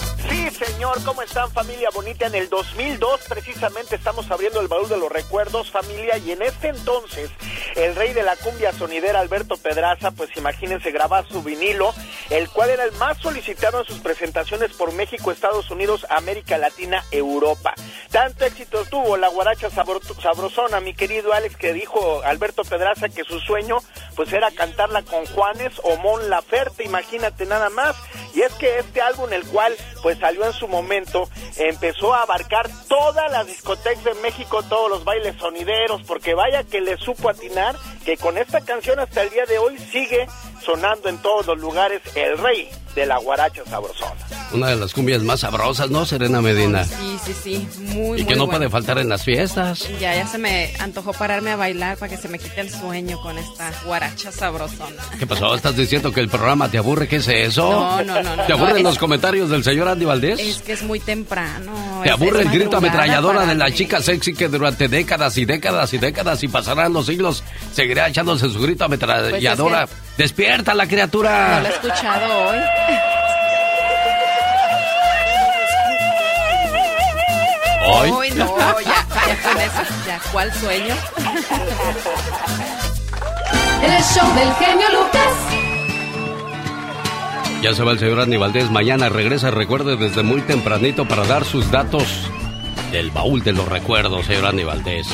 Señor, ¿cómo están familia bonita? En el 2002 precisamente estamos abriendo el baúl de los recuerdos familia y en este entonces el rey de la cumbia sonidera Alberto Pedraza, pues imagínense, graba su vinilo, el cual era el más solicitado en sus presentaciones por México, Estados Unidos, América Latina, Europa. Tanto éxito tuvo la guaracha sabrosona, mi querido Alex, que dijo Alberto Pedraza que su sueño pues era cantarla con Juanes o Mon Laferte, imagínate nada más. Y es que este álbum, el cual pues salió en su momento, empezó a abarcar todas las discotecas de México, todos los bailes sonideros, porque vaya que le supo atinar que con esta canción hasta el día de hoy sigue sonando en todos los lugares el rey de la guaracha sabrosona. Una de las cumbias más sabrosas, ¿no, Serena Medina? Sí, sí, sí. Muy, Y que no bueno. puede faltar en las fiestas. Ya, ya se me antojó pararme a bailar para que se me quite el sueño con esta guaracha sabrosona. ¿Qué pasó? ¿Estás diciendo que el programa te aburre? ¿Qué es eso? No, no, no, no, ¿Te aburren no, los es- comentarios del señor Andy Valdés? Es que es muy temprano. ¿Te es- aburre el grito ametralladora de la mí. chica sexy que durante décadas y décadas y décadas y pasarán los siglos seguirá echándose su grito ametralladora? Pues ¡Despierta la No criatura! lo he escuchado hoy. ¿Hoy? Hoy no, ya, ya con eso. Ya, ¿cuál sueño? El show del genio Lucas. Ya se va el señor Andy Valdés. Mañana regresa, recuerde, desde muy tempranito para dar sus datos del baúl de los recuerdos, señor Andy Valdés.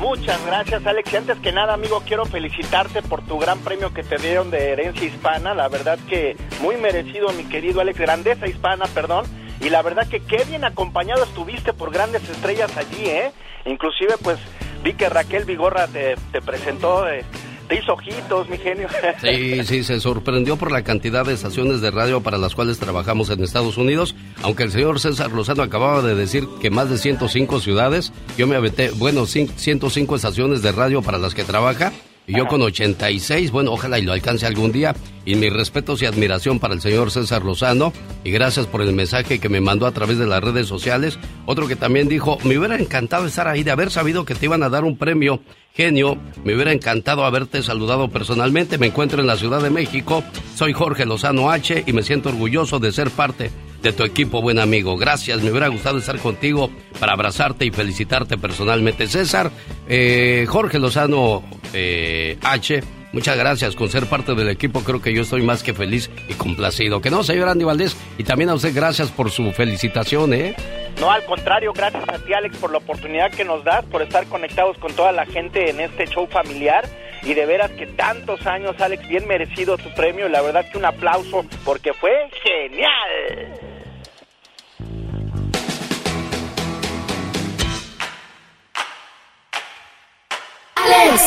Muchas gracias, Alex. Y antes que nada, amigo, quiero felicitarte por tu gran premio que te dieron de herencia hispana. La verdad que muy merecido, mi querido Alex. Grandeza hispana, perdón. Y la verdad que qué bien acompañado estuviste por grandes estrellas allí, ¿eh? Inclusive, pues, vi que Raquel Vigorra te, presentó eh, Te hizo ojitos, mi genio. Sí, sí, se sorprendió por la cantidad de estaciones de radio para las cuales trabajamos en Estados Unidos, aunque el señor César Lozano acababa de decir que más de 105 ciudades, yo me aventé, bueno, 105 estaciones de radio para las que trabaja, y yo con 86, bueno, ojalá y lo alcance algún día. Y mis respetos y admiración para el señor César Lozano. Y gracias por el mensaje que me mandó a través de las redes sociales. Otro que también dijo, me hubiera encantado estar ahí, de haber sabido que te iban a dar un premio. Genio, me hubiera encantado haberte saludado personalmente. Me encuentro en la Ciudad de México. Soy Jorge Lozano H y me siento orgulloso de ser parte de tu equipo, buen amigo. Gracias, me hubiera gustado estar contigo para abrazarte y felicitarte personalmente. César, eh, Jorge Lozano eh, H, muchas gracias con ser parte del equipo. Creo que yo estoy más que feliz y complacido. Que no, señor Andy Valdés, y también a usted gracias por su felicitación, ¿eh? No, al contrario, gracias a ti, Alex, por la oportunidad que nos das, por estar conectados con toda la gente en este show familiar. Y de veras que tantos años, Alex, bien merecido tu premio. Y la verdad que un aplauso porque fue genial. Alex,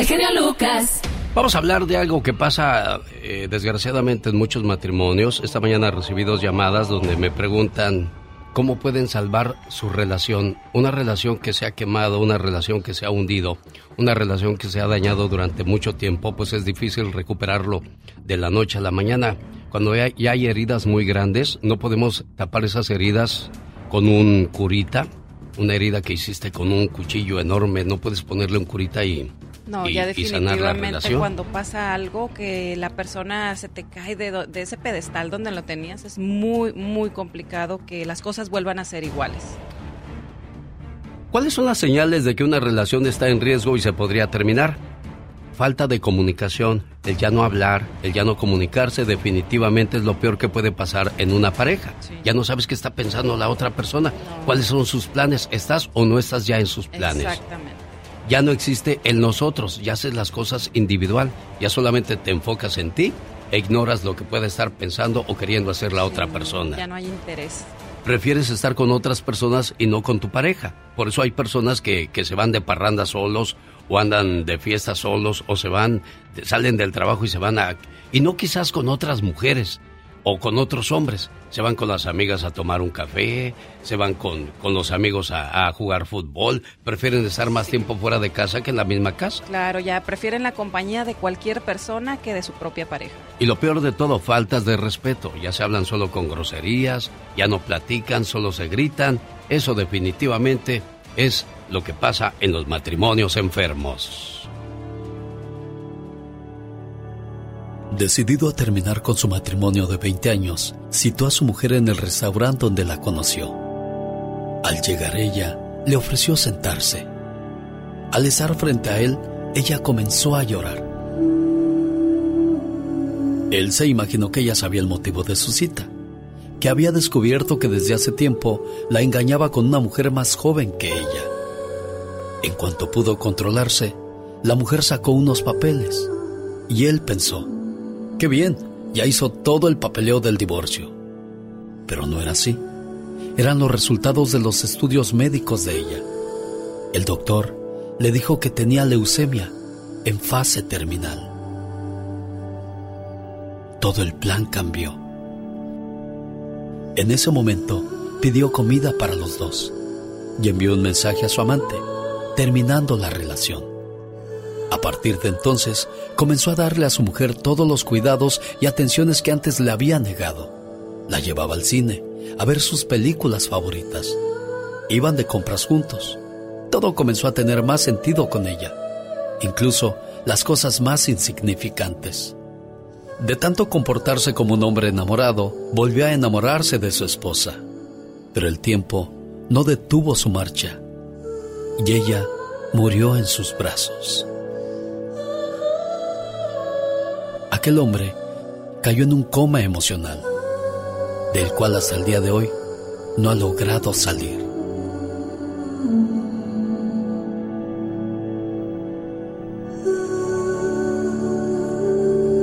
el genio Lucas. Vamos a hablar de algo que pasa eh, desgraciadamente en muchos matrimonios. Esta mañana recibí dos llamadas donde me preguntan cómo pueden salvar su relación. Una relación que se ha quemado, una relación que se ha hundido, una relación que se ha dañado durante mucho tiempo, pues es difícil recuperarlo de la noche a la mañana. Cuando ya hay, hay heridas muy grandes, no podemos tapar esas heridas con un curita, una herida que hiciste con un cuchillo enorme, no puedes ponerle un curita y, No, y- ya definitivamente cuando pasa algo que la persona se te cae de ese pedestal donde lo tenías, es muy, muy complicado que las cosas vuelvan a ser iguales. ¿Cuáles son las señales de que una relación está en riesgo y se podría terminar? Falta de comunicación, el ya no hablar, el ya no comunicarse definitivamente es lo peor que puede pasar en una pareja. Ya no sabes qué está pensando la otra persona, cuáles son sus planes, estás o no estás ya en sus planes. Exactamente. Ya no existe el nosotros, ya haces las cosas individual, ya solamente te enfocas en ti e ignoras lo que puede estar pensando o queriendo hacer la otra persona Ya no hay interés. prefieres estar con otras personas y no con tu pareja. Por eso hay personas que, que se van de parranda solos o andan de fiesta solos o se van, salen del trabajo y se van a... Y no quizás con otras mujeres o con otros hombres. Se van con las amigas a tomar un café, se van con, con los amigos a, a jugar fútbol, prefieren estar más tiempo fuera de casa que en la misma casa. Claro, ya prefieren la compañía de cualquier persona que de su propia pareja. Y lo peor de todo, faltas de respeto. Ya se hablan solo con groserías, ya no platican, solo se gritan. Eso definitivamente es lo que pasa en los matrimonios enfermos. Decidido a terminar con su matrimonio de 20 años, citó a su mujer en el restaurante donde la conoció. Al llegar ella, le ofreció sentarse. Al estar frente a él, ella comenzó a llorar. Él se imaginó que ella sabía el motivo de su cita, que había descubierto que desde hace tiempo la engañaba con una mujer más joven que ella. En cuanto pudo controlarse, la mujer sacó unos papeles y él pensó, qué bien, ya hizo todo el papeleo del divorcio. Pero no era así. Eran los resultados de los estudios médicos de ella. El doctor le dijo que tenía leucemia en fase terminal. Todo el plan cambió. En ese momento pidió comida para los dos y envió un mensaje a su amante, terminando la relación. A partir de entonces, comenzó a darle a su mujer todos los cuidados y atenciones que antes le había negado. La llevaba al cine, a ver sus películas favoritas. Iban de compras juntos. Todo comenzó a tener más sentido con ella, incluso las cosas más insignificantes. De tanto comportarse como un hombre enamorado, volvió a enamorarse de su esposa. Pero el tiempo no detuvo su marcha y ella murió en sus brazos. Aquel hombre cayó en un coma emocional, del cual hasta el día de hoy no ha logrado salir.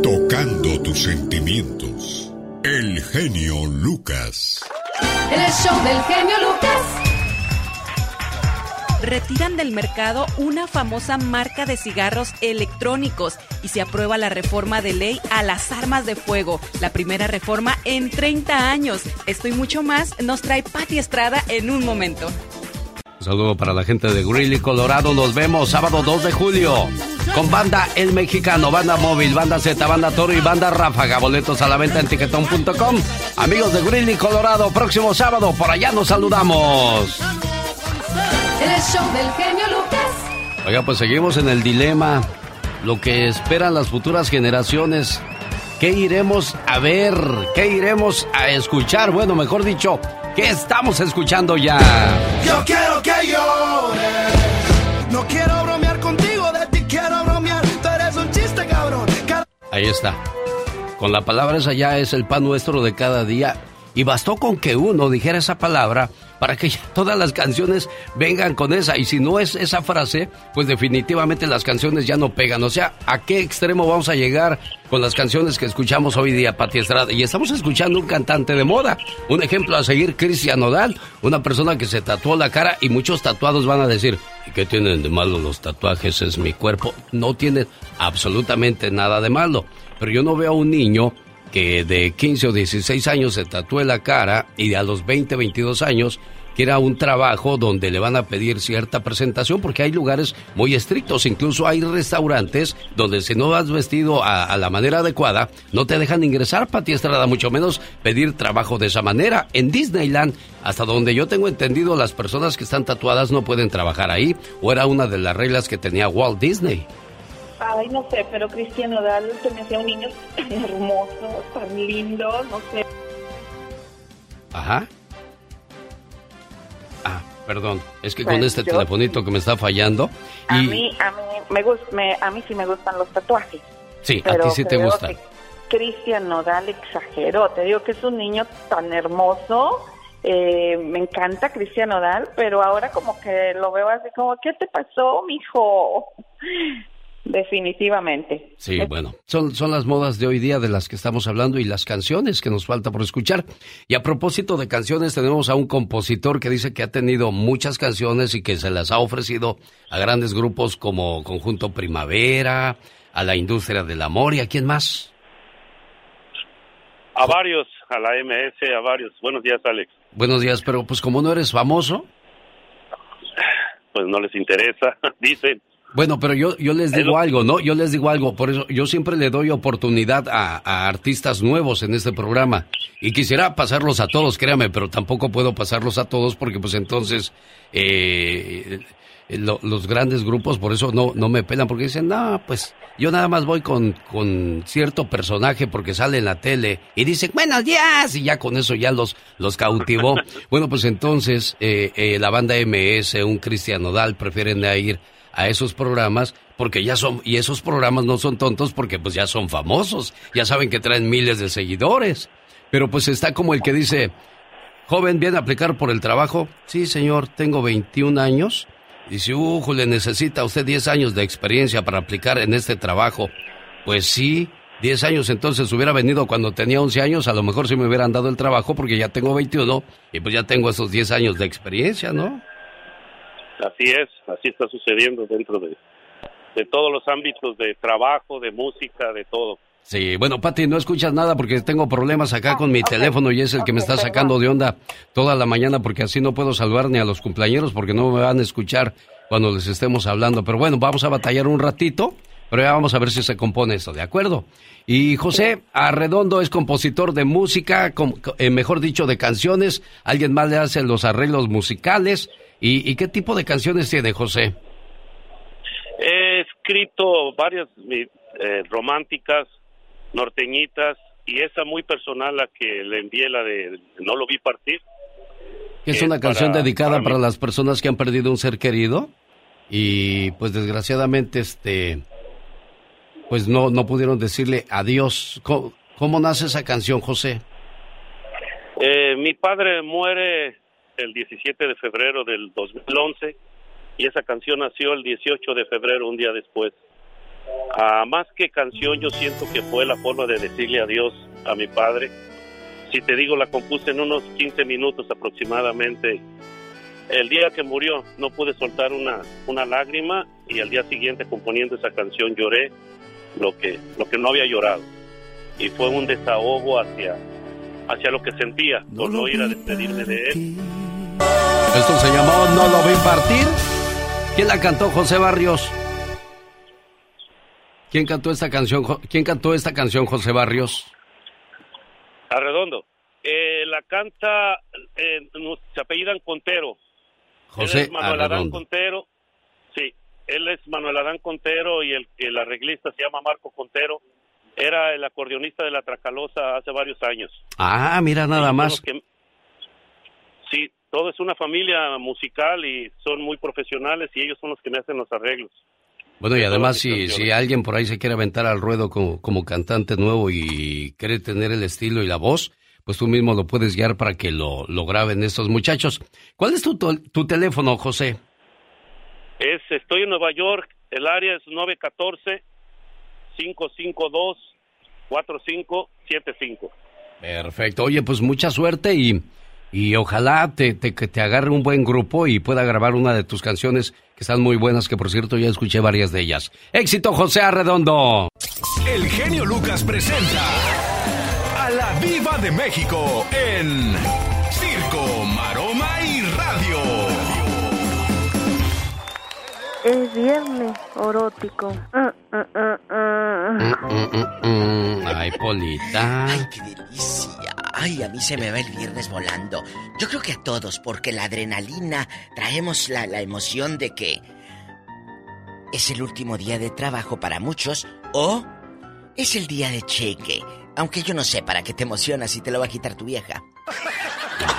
Tocando tus sentimientos. El genio Lucas. El show del genio Lucas. Retiran del mercado una famosa marca de cigarros electrónicos y se aprueba la reforma de ley a las armas de fuego, la primera reforma en 30 años. Esto y mucho más nos trae Patti Estrada en un momento. Un saludo para la gente de Greeley, Colorado. Nos vemos sábado 2 de julio con banda El Mexicano, banda móvil, banda Z, banda Toro y banda Ráfaga. Boletos a la venta en tiquetón.com. Amigos de Greeley, Colorado, próximo sábado, por allá nos saludamos. El show del genio Lucas. Oiga, pues seguimos en el dilema. Lo que esperan las futuras generaciones. ¿Qué iremos a ver? ¿Qué iremos a escuchar? Bueno, mejor dicho, ¿qué estamos escuchando ya? Yo quiero que llores. No quiero bromear contigo, de ti quiero bromear. Tú eres un chiste, cabrón. Cada- Ahí está. Con la palabra esa ya es el pan nuestro de cada día. Y bastó con que uno dijera esa palabra para que todas las canciones vengan con esa. Y si no es esa frase, pues definitivamente las canciones ya no pegan. O sea, ¿a qué extremo vamos a llegar con las canciones que escuchamos hoy día, Pati Estrada? Y estamos escuchando un cantante de moda. Un ejemplo a seguir, Cristian Nodal. Una persona que se tatuó la cara y muchos tatuados van a decir, ¿y qué tienen de malo los tatuajes? Es mi cuerpo. No tiene absolutamente nada de malo. Pero yo no veo a un niño que de 15 o 16 años se tatúe la cara y a los 20, 22 años quiera un trabajo donde le van a pedir cierta presentación porque hay lugares muy estrictos, incluso hay restaurantes donde si no vas vestido a, a la manera adecuada no te dejan ingresar, Pati Estrada, mucho menos pedir trabajo de esa manera. En Disneyland, hasta donde yo tengo entendido, las personas que están tatuadas no pueden trabajar ahí o era una de las reglas que tenía Walt Disney. Ay, no sé, pero Cristian Nodal se me hacía un niño tan hermoso, tan lindo, no sé. Ajá. Ah, perdón. Es que Pues con este yo- telefonito que me está fallando. A mí, a mí, me gust- me, a mí sí me gustan los tatuajes. sí, a ti sí te creo gusta. que Cristian Nodal exageró. Te digo que es un niño tan hermoso. eh, me encanta Cristian Nodal, pero ahora como que lo veo así como, ¿qué te pasó, mijo? Definitivamente. Sí, bueno, son, son las modas de hoy día de las que estamos hablando y las canciones que nos falta por escuchar. Y a propósito de canciones, tenemos a un compositor que dice que ha tenido muchas canciones y que se las ha ofrecido a grandes grupos como Conjunto Primavera, a la industria del amor y a quién más. A varios, a la MS, a varios. Buenos días, Alex. Buenos días, pero pues como no eres famoso, Pues no les interesa, dicen. Bueno, pero yo, yo les Es digo algo, ¿no? Yo les digo algo, por eso yo siempre le doy oportunidad a, a artistas nuevos en este programa. Y quisiera pasarlos a todos, créame, pero tampoco puedo pasarlos a todos porque pues entonces eh, lo- los grandes grupos por eso no, no me pelan, porque dicen, no, pues yo nada más voy con, con cierto personaje porque sale en la tele y dicen, buenos días, y ya con eso ya los, los cautivó. bueno, pues entonces eh, eh, la banda MS, un Cristian Nodal, prefieren a ir a esos programas porque ya son, y esos programas no son tontos porque pues ya son famosos, ya saben que traen miles de seguidores. Pero pues está como el que dice, joven, ¿viene a aplicar por el trabajo? Sí, señor, tengo 21 años. Dice, uh, le necesita usted 10 años de experiencia para aplicar en este trabajo. Pues sí, 10 años entonces hubiera venido cuando tenía 11 años, a lo mejor sí me hubieran dado el trabajo porque ya tengo 21 y pues ya tengo esos 10 años de experiencia, ¿no? Así es, así está sucediendo dentro de, de todos los ámbitos de trabajo, de música, de todo. Sí, bueno, Pati, no escuchas nada porque tengo problemas acá con mi teléfono y es el que me está sacando de onda toda la mañana porque así no puedo saludar ni a los cumpleaños porque no me van a escuchar cuando les estemos hablando. Pero bueno, vamos a batallar un ratito, pero ya vamos a ver si se compone esto, ¿de acuerdo? Y José Arredondo es compositor de música, eh, mejor dicho, de canciones. Alguien más le hace los arreglos musicales. ¿Y, y qué tipo de canciones tiene José? He escrito varias eh, románticas, norteñitas, y esa muy personal, la que le envié, la de No lo vi partir. es Es una canción para- dedicada para las personas que han perdido un ser querido y pues desgraciadamente este pues no no pudieron decirle adiós. ¿Cómo, cómo nace esa canción, José? Eh, mi padre muere el 17 de febrero del 2011 y esa canción nació el 18 de febrero, un día después. Ah, más que canción, yo siento que fue la forma de decirle adiós a mi padre. Si te digo, la compuse en unos 15 minutos aproximadamente el día que murió no pude soltar una, una lágrima y al día siguiente componiendo esa canción lloré lo que, lo que no había llorado. Y fue un desahogo hacia, hacia lo que sentía por no ir a despedirme de él. Esto se llamó No lo vi partir. ¿Quién la cantó? José Barrios. ¿Quién cantó esta canción? ¿Quién cantó esta canción, José Barrios? Arredondo. Eh, la canta, eh, se apellidan Contero. José él es Manuel Adán. Contero. Sí, él es Manuel Adán Contero y el, el arreglista se llama Marco Contero. Era el acordeonista de la Tracalosa hace varios años. Ah, mira nada más. que- sí, todo es una familia musical y son muy profesionales y ellos son los que me hacen los arreglos. Bueno, y además, si, si alguien por ahí se quiere aventar al ruedo como, como cantante nuevo y quiere tener el estilo y la voz, pues tú mismo lo puedes guiar para que lo, lo graben estos muchachos. ¿Cuál es tu, tu, tu teléfono, José? Es, estoy en Nueva York, el área es 914-552-4575. Perfecto. Oye, pues mucha suerte y, y ojalá te, te, que te agarre un buen grupo y pueda grabar una de tus canciones que están muy buenas, que por cierto ya escuché varias de ellas. ¡Éxito, José Arredondo! El genio Lucas presenta a la Viva de México en Circo, Maroma y Radio. Es viernes erótico. Ah, ah, ah, ah. Mm, Ay, Polita. Ay, qué delicia. Ay, a mí se me va el viernes volando. Yo creo que a todos, porque la adrenalina, traemos la, la emoción de que es el último día de trabajo para muchos o es el día de cheque. Aunque yo no sé para qué te emocionas si te lo va a quitar tu vieja.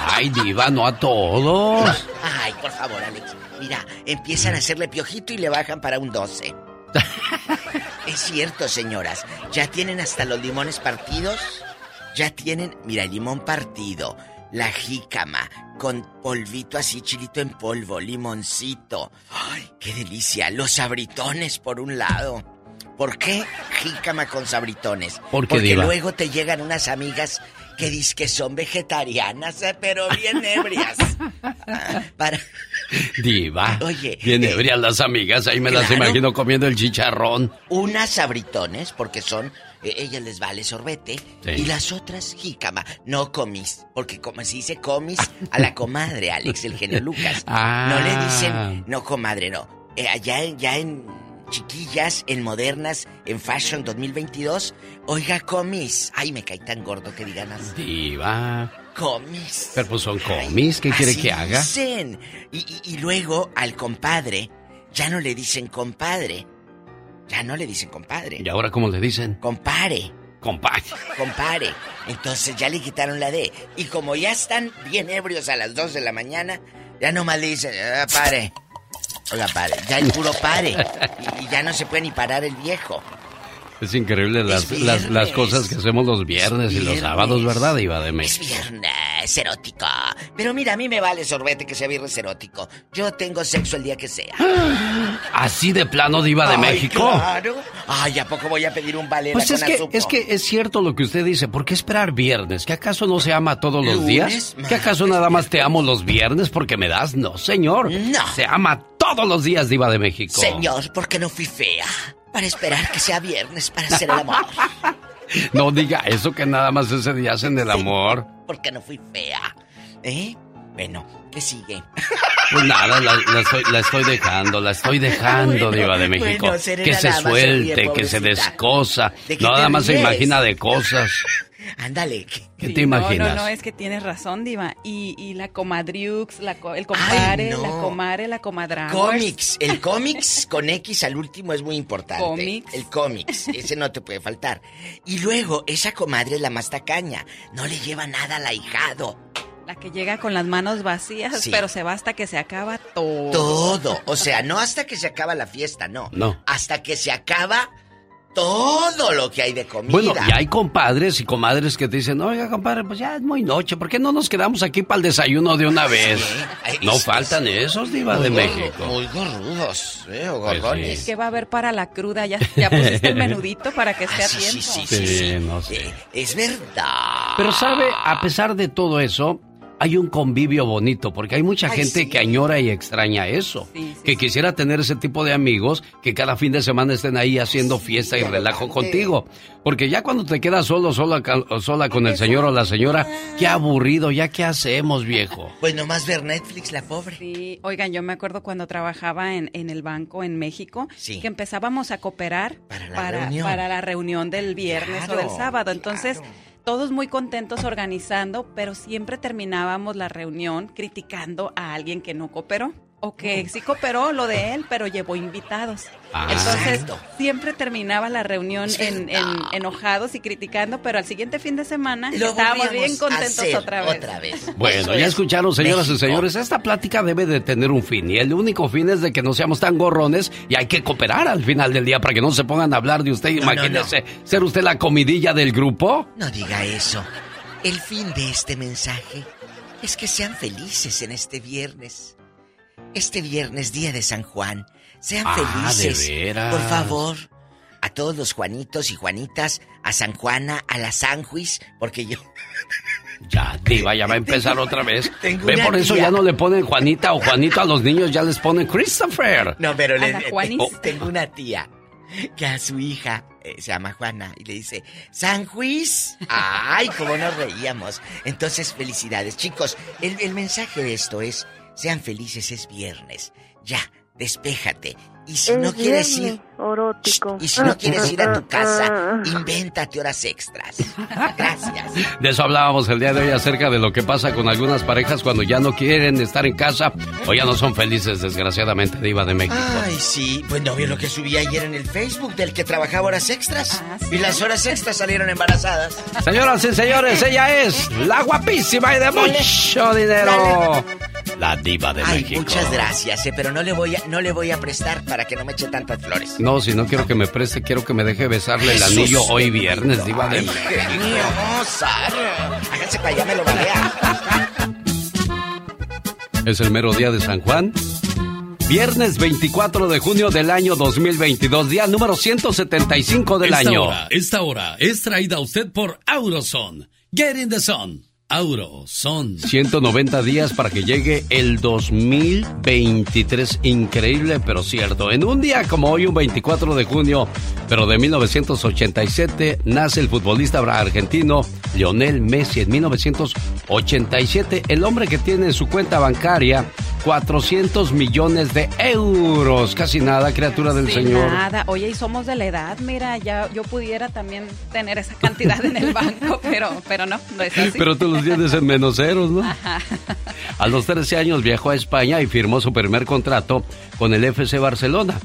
Ay, diva, no a todos. Ay, por favor, Alex. Mira, empiezan a hacerle piojito y le bajan para un 12. es cierto, señoras. Ya tienen hasta los limones partidos. Ya tienen, mira, el limón partido, la jícama, con polvito así, chilito en polvo, limoncito. ¡Ay, qué delicia! Los sabritones por un lado. ¿Por qué jícama con sabritones? ¿Por qué, Porque diva? luego te llegan unas amigas que dicen que son vegetarianas, eh, pero bien ebrias. Ah, Para... Diva. Oye, Bien eh, ebrias las amigas, ahí me las imagino comiendo el chicharrón. Unas sabritones, porque son, ellas les vale sorbete, Sí. y las otras jícama, no comis, porque como se dice comis a la comadre, Alex, el genio Lucas. Ah. No le dicen, no comadre, no. Eh, allá en, ya en chiquillas, en modernas, en Fashion 2022, oiga comis. Ay, me cae tan gordo que digan así. Diva. Comis. Pero pues son comis, ¿qué quiere Así que haga? dicen. Y, y- y luego al compadre, ya no le dicen compadre. Ya no le dicen compadre. ¿Y ahora cómo le dicen? Compare. Compare. Compare. Entonces ya le quitaron la D. Y como ya están bien ebrios a las 2 de la mañana, ya nomás le dicen, "Ah, pare. Oiga, pare. Ya el puro pare. Y, y ya no se puede ni parar el viejo. Es increíble las, Es las, cosas que hacemos los viernes y los sábados, ¿verdad, Diva de Es México? viernes erótico. Pero mira, a mí me vale sorbete que sea viernes erótico. Yo tengo sexo el día que sea. ¿Así de plano, Diva de Ay, México? Claro. Ay, ¿a poco voy a pedir un valera Pues con es que, azupo? es que es cierto lo que usted dice. ¿Por qué esperar viernes? ¿Que acaso no se ama todos los Lunes, días? ¿Que acaso nada más te amo los viernes porque me das? No, señor. No. Se ama todos los días, Diva de México. Señor, ¿por qué no fui fea? Para esperar que sea viernes para hacer el amor. No diga eso que nada más ese día hacen el amor. ¿Por qué no fui fea? ¿Eh? Bueno, ¿qué sigue? Pues nada, la, la estoy, la estoy dejando, la estoy dejando, Bueno, Diva de México. bueno, que se suelte, que se descosa. ¿De qué Nada más se imagina de cosas. Ándale. ¿Qué Sí, te imaginas? No, no, no, es que tienes razón, Diva. Y, y la comadriux, la co- el compadre, no. la comare, la comadra. Cómics. El cómics con X al último es muy importante. Cómics. El cómics. Ese no te puede faltar. Y luego, esa comadre es la más tacaña. No le lleva nada al ahijado. La que llega con las manos vacías, Sí. pero se va hasta que se acaba todo. Todo. O sea, no hasta que se acaba la fiesta, no. No. Hasta que se acaba todo lo que hay de comida. Bueno, y hay compadres y comadres que te dicen, oiga, compadre, pues ya es muy noche, ¿por qué no nos quedamos aquí para el desayuno de una vez? No es- faltan esos, Diva de gordo- México. Muy gorrudos, ¿eh? O Pues gorgones. sí. ¿Qué va a haber para la cruda? Ya, ya pusiste el menudito para que esté Ah, a tiempo. sí, sí, sí, Sí, sí. no sé. Eh, es verdad. Pero sabe, a pesar de todo eso, hay un convivio bonito, porque hay mucha gente que añora y extraña eso, que quisiera tener ese tipo de amigos que cada fin de semana estén ahí haciendo fiesta y relajo contigo, porque ya cuando te quedas solo, sola, sola con el señor o la señora, qué aburrido, ya qué hacemos, viejo. Pues nomás ver Netflix, la pobre. Sí, oigan, yo me acuerdo cuando trabajaba en, en el banco en México, que empezábamos a cooperar para la, reunión. del viernes o del sábado, entonces todos muy contentos organizando, pero siempre terminábamos la reunión criticando a alguien que no cooperó o que sí cooperó lo de él, pero llevó invitados. Ah. Entonces, siempre terminaba la reunión en, enojados y criticando, pero al siguiente fin de semana estábamos bien contentos otra vez. Bueno, ya escucharon, señoras y señores, esta plática debe de tener un fin, y el único fin es de que no seamos tan gorrones y hay que cooperar al final del día para que no se pongan a hablar de usted. Imagínese ser usted la comidilla del grupo. No diga eso. El fin de este mensaje es que sean felices en este viernes este viernes, día de San Juan. Sean ah, felices. Por favor. A todos los Juanitos y Juanitas, a San Juana, a la Sanjuis, porque yo. Ya, Diva, ya va a empezar otra vez. Ve, por eso ya no le ponen Juanita o Juanito a los niños, ya les ponen Christopher. No, pero le, tengo una tía que a su hija eh, se llama Juana y le dice, Sanjuis. Ay, cómo nos reíamos. Entonces, felicidades. Chicos, el, el mensaje de esto es, sean felices, es viernes. Ya, despéjate. Y si no quieres ir. Y si no quieres ir a tu casa, invéntate horas extras. Gracias. De eso hablábamos el día de hoy acerca de lo que pasa con algunas parejas cuando ya no quieren estar en casa o ya no son felices, desgraciadamente, Diva de México. Ay, sí. Pues no vio lo que subí ayer en el Facebook del que trabajaba horas extras. Ah, y las horas extras salieron embarazadas. Señoras y señores, ella es la guapísima y de mucho dinero. La diva de Ay, México. Muchas gracias, eh, pero no le voy a, no le voy a prestar para que no me eche tantas flores. No, si no quiero que me preste, quiero que me deje besarle el anillo hoy viernes, diva de México. Háganse para allá, me lo balea. Es el mero día de San Juan. Viernes 24 de junio del año 2022, día número 175 del año. esta hora es traída a usted por Auroson. Get in the sun. Auro son 190 días para que llegue el 2023. Increíble, pero cierto. En un día como hoy, un 24 de junio, pero de 1987, nace el futbolista argentino Lionel Messi. En 1987, el hombre que tiene en su cuenta bancaria 400 millones de euros. Casi nada, criatura del Señor. Nada. Oye, y somos de la edad. Mira, ya yo pudiera también tener esa cantidad en el banco, pero, pero no, no es así. Pero tú los tienes en menos ceros, ¿no? A los 13 años viajó a España y firmó su primer contrato con el FC Barcelona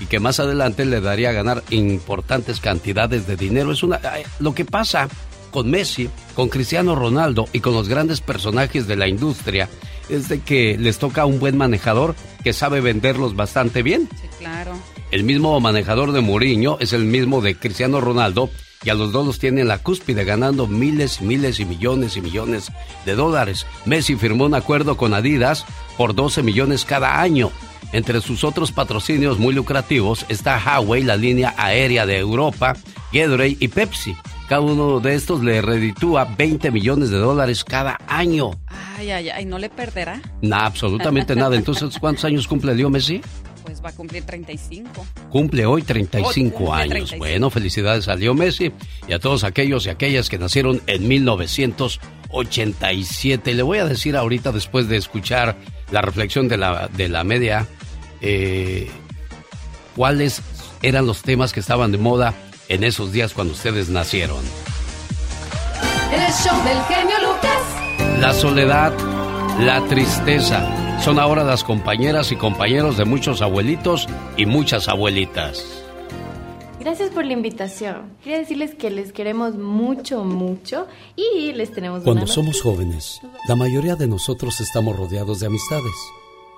y que más adelante le daría a ganar importantes cantidades de dinero. Es una lo que pasa con Messi, con Cristiano Ronaldo y con los grandes personajes de la industria es de que les toca un buen manejador que sabe venderlos bastante bien. Sí, claro. El mismo manejador de Mourinho es el mismo de Cristiano Ronaldo y a los dos los tiene en la cúspide ganando miles, miles y millones y millones de dólares. Messi firmó un acuerdo con Adidas por 12 millones cada año. Entre sus otros patrocinios muy lucrativos está Huawei, la línea aérea de Europa, Gatorade y Pepsi. Cada uno de estos le reditúa 20 millones de dólares cada año. Ay, ay, ay, ¿no le perderá? Nada, absolutamente nada. Entonces, ¿cuántos años cumple Leo Messi? Pues va a cumplir 35. Cumple hoy 35 años. Bueno, felicidades a Leo Messi y a todos aquellos y aquellas que nacieron en 1987. Le voy a decir ahorita, después de escuchar la reflexión de la, de la media, eh, cuáles eran los temas que estaban de moda en esos días cuando ustedes nacieron. El show del genio Lucas. La soledad, la tristeza, son ahora las compañeras y compañeros de muchos abuelitos y muchas abuelitas. Gracias por la invitación. Quería decirles que les queremos mucho, mucho y les tenemos Cuando somos jóvenes, la mayoría de nosotros estamos rodeados de amistades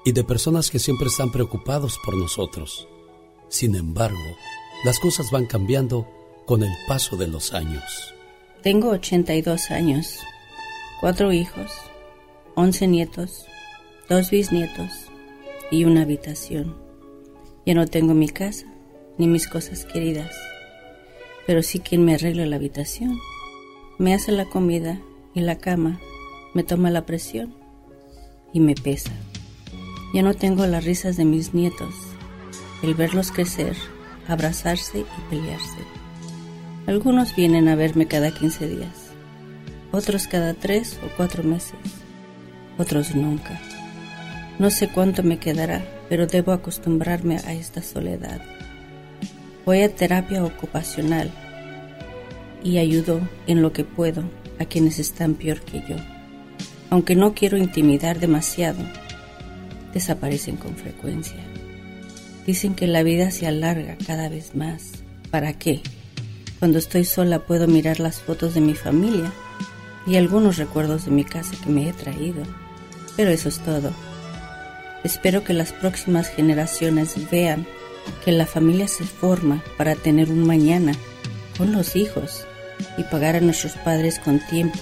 y de personas que siempre están preocupados por nosotros. Sin embargo, las cosas van cambiando con el paso de los años. Tengo 82 años, cuatro hijos, 11 nietos, dos bisnietos y una habitación. Ya no tengo mi casa ni mis cosas queridas, pero sí quien me arregla la habitación, me hace la comida y la cama me toma la presión y me pesa. Ya no tengo las risas de mis nietos, el verlos crecer, abrazarse y pelearse. Algunos vienen a verme cada 15 días, otros cada 3 o 4 meses, otros nunca. No sé cuánto me quedará, pero debo acostumbrarme a esta soledad. Voy a terapia ocupacional y ayudo en lo que puedo a quienes están peor que yo. Aunque no quiero intimidar demasiado, desaparecen con frecuencia. Dicen que la vida se alarga cada vez más. ¿Para qué? Cuando estoy sola puedo mirar las fotos de mi familia y algunos recuerdos de mi casa que me he traído. Pero eso es todo. Espero que las próximas generaciones vean que la familia se forma para tener un mañana con los hijos y pagar a nuestros padres con tiempo,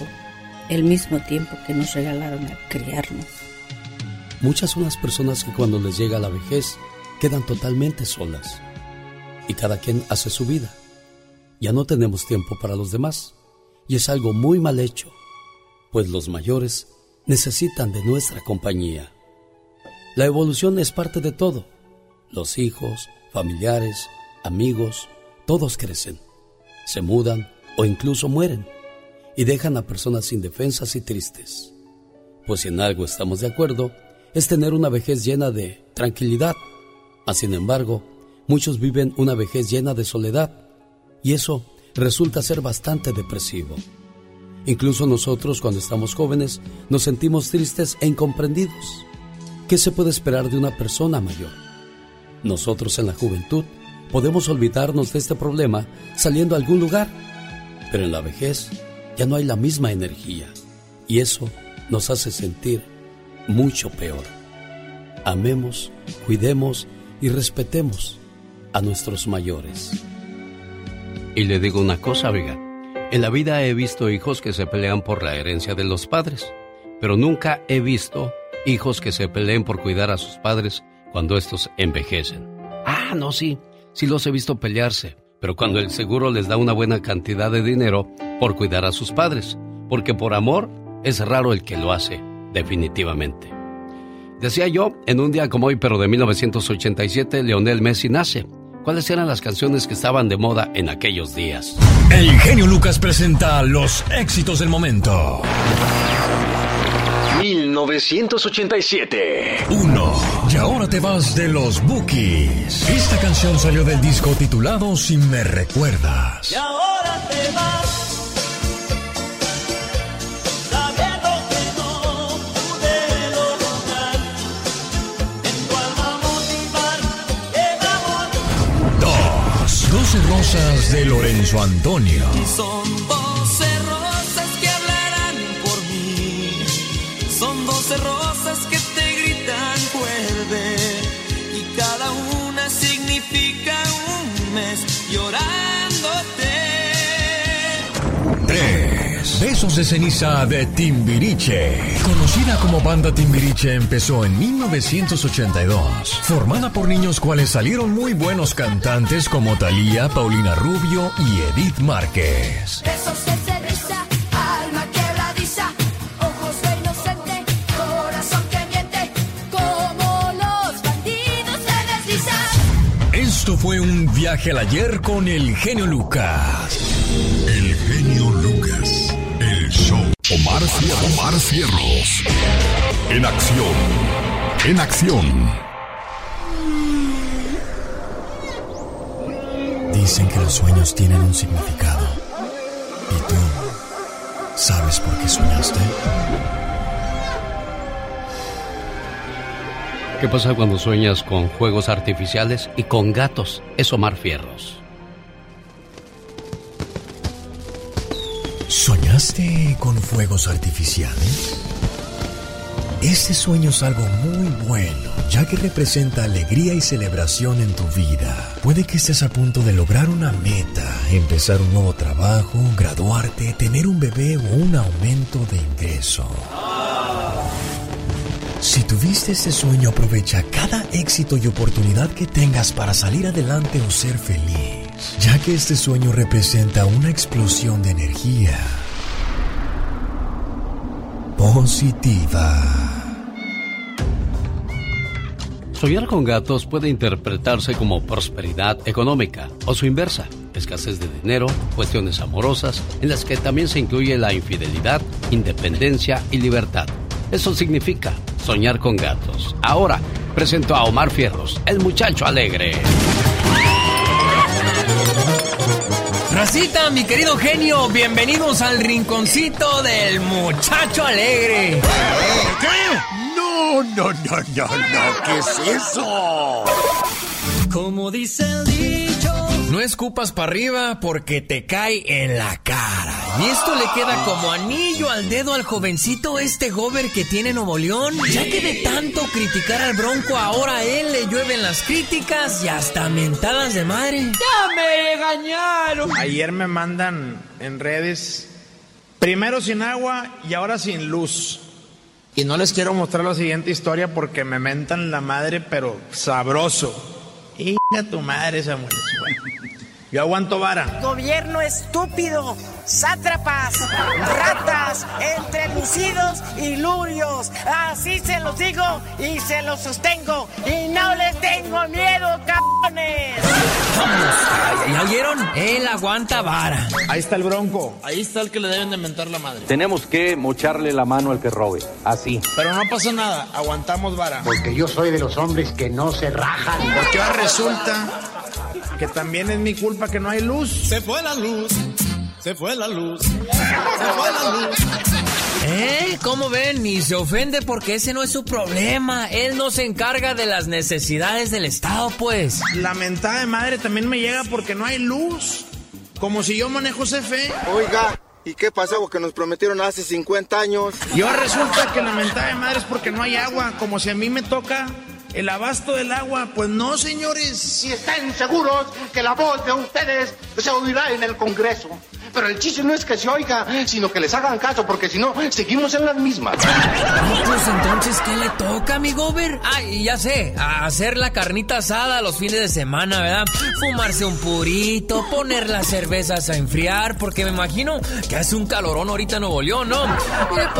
el mismo tiempo que nos regalaron a criarnos. Muchas son las personas que cuando les llega la vejez quedan totalmente solas y cada quien hace su vida. Ya no tenemos tiempo para los demás y es algo muy mal hecho, pues los mayores necesitan de nuestra compañía. La evolución es parte de todo. Los hijos, familiares, amigos, todos crecen, se mudan o incluso mueren y dejan a personas indefensas y tristes. Pues si en algo estamos de acuerdo, es tener una vejez llena de tranquilidad. Ah, sin embargo, muchos viven una vejez llena de soledad y eso resulta ser bastante depresivo. Incluso nosotros cuando estamos jóvenes nos sentimos tristes e incomprendidos. ¿Qué se puede esperar de una persona mayor? Nosotros en la juventud podemos olvidarnos de este problema saliendo a algún lugar pero en la vejez ya no hay la misma energía y eso nos hace sentir mucho peor. Amemos, cuidemos y respetemos a nuestros mayores. Y le digo una cosa, oiga. En la vida he visto hijos que se pelean por la herencia de los padres, pero nunca he visto hijos que se peleen por cuidar a sus padres cuando estos envejecen. Ah, no, sí, sí los he visto pelearse, pero cuando el seguro les da una buena cantidad de dinero por cuidar a sus padres, porque por amor es raro el que lo hace, definitivamente. Decía yo, en un día como hoy, pero de 1987, Leonel Messi nace. ¿Cuáles eran las canciones que estaban de moda en aquellos días? El genio Lucas presenta los éxitos del momento. 1987. 1. Y ahora te vas de los Bookies. Esta canción salió del disco titulado Si me recuerdas. Y ahora te vas. Sabiendo que no pude lograr en tu alma motivar el amor. 2. Doce rosas de Lorenzo Antonio. Y son mes llorándote. 3. Besos de ceniza de Timbiriche. Conocida como banda Timbiriche empezó en 1982. Formada por niños cuales salieron muy buenos cantantes como Thalía, Paulina Rubio y Edith Márquez. Besos de ceniza, Esto fue un viaje al ayer con el genio Lucas. El genio Lucas. El show. Omar Fierros. Omar Fierros. En acción. En acción. Dicen que los sueños tienen un significado. ¿Y tú sabes por qué soñaste? ¿Qué pasa cuando sueñas con juegos artificiales y con gatos? Es Omar Fierros. ¿Soñaste con fuegos artificiales? Este sueño es algo muy bueno, ya que representa alegría y celebración en tu vida. Puede que estés a punto de lograr una meta, empezar un nuevo trabajo, graduarte, tener un bebé o un aumento de ingreso. Si tuviste este sueño, aprovecha cada éxito y oportunidad que tengas para salir adelante o ser feliz, ya que este sueño representa una explosión de energía. positiva. Soñar con gatos puede interpretarse como prosperidad económica o su inversa, escasez de dinero, cuestiones amorosas, en las que también se incluye la infidelidad, independencia y libertad. Eso significa soñar con gatos. Ahora presento a Omar Fierros, el muchacho alegre. Racita, mi querido genio, bienvenidos al rinconcito del muchacho alegre. ¿Qué? No, no, no, no, no, ¿qué es eso? Como dice el dicho, no escupas para arriba porque te cae en la cara. Y esto le queda como anillo al dedo al jovencito este gober que tiene Nuevo León. Ya que de tanto criticar al bronco, ahora a él le llueven las críticas y hasta mentadas de madre. ¡Ya me regañaron! Ayer me mandan en redes, primero sin agua y ahora sin luz. Y no les quiero mostrar la siguiente historia porque me mentan la madre, pero sabroso. Y tu madre, Samuel. Yo aguanto vara. Gobierno estúpido, sátrapas, ratas, entrelucidos y lurios. Así se los digo y se los sostengo. Y no les tengo miedo, cabrones. ¿Ya oyeron? Él aguanta vara. Ahí está el bronco. Ahí está el que le deben de mentar la madre. Tenemos que mocharle la mano al que robe. Así. Pero no pasa nada. Aguantamos vara. Porque yo soy de los hombres que no se rajan. Porque ahora resulta que también es mi culpa que no hay luz. Se fue la luz, se fue la luz, se fue la luz. ¿Eh? ¿Cómo ven? Ni se ofende porque ese no es su problema. Él no se encarga de las necesidades del Estado, pues. La mentada de madre también me llega porque no hay luz. Como si yo manejo CFE. Oiga, ¿y qué pasó? Que nos prometieron hace 50 años. Y ahora resulta que la mentada de madre es porque no hay agua. Como si a mí me toca el abasto del agua. Pues no, señores. Si están seguros que la voz de ustedes se oirá en el Congreso. Pero el chiste no es que se oiga, sino que les hagan caso, porque si no, seguimos en las mismas. Pues entonces, ¿qué le toca, mi gober? Ah, y ya sé, a hacer la carnita asada los fines de semana, ¿verdad? Fumarse un purito, poner las cervezas a enfriar, porque me imagino que hace un calorón ahorita en Nuevo León, ¿no?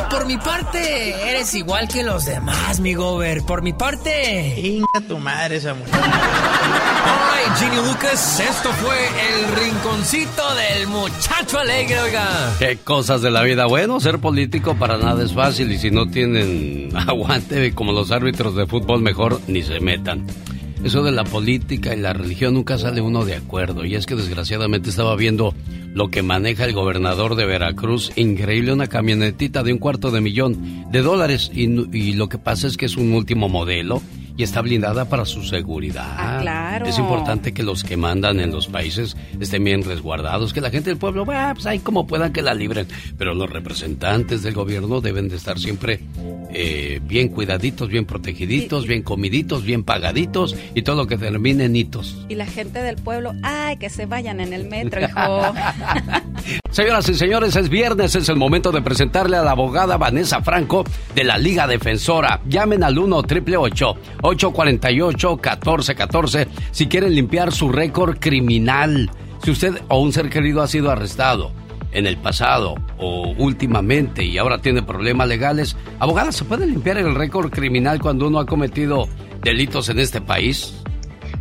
Por mi parte, eres igual que los demás, mi gober. Por mi parte. Inga tu madre esa mujer. Ay, Ginny Lucas, esto fue el rinconcito del muchacho alegre, oiga. Qué cosas de la vida. Bueno, ser político para nada es fácil y si no tienen aguante como los árbitros de fútbol, mejor ni se metan. Eso de la política y la religión nunca sale uno de acuerdo. Y es que desgraciadamente estaba viendo lo que maneja el gobernador de Veracruz. Increíble, una camionetita de un cuarto de millón de dólares. Y lo que pasa es que es un último modelo y está blindada para su seguridad. Ah, claro. Es importante que los que mandan en los países estén bien resguardados, que la gente del pueblo, bah, pues ahí como puedan que la libren. Pero los representantes del gobierno deben de estar siempre eh, bien cuidaditos, bien protegiditos, bien comiditos, bien pagaditos y todo lo que termine en hitos. Y la gente del pueblo, ay, que se vayan en el metro, hijo. Señoras y señores, es viernes, es el momento de presentarle a la abogada Vanessa Franco de la Liga Defensora. Llamen al 1 848 1414 si quieren limpiar su récord criminal. Si usted o un ser querido ha sido arrestado en el pasado o últimamente y ahora tiene problemas legales, abogada, ¿se puede limpiar el récord criminal cuando uno ha cometido delitos en este país?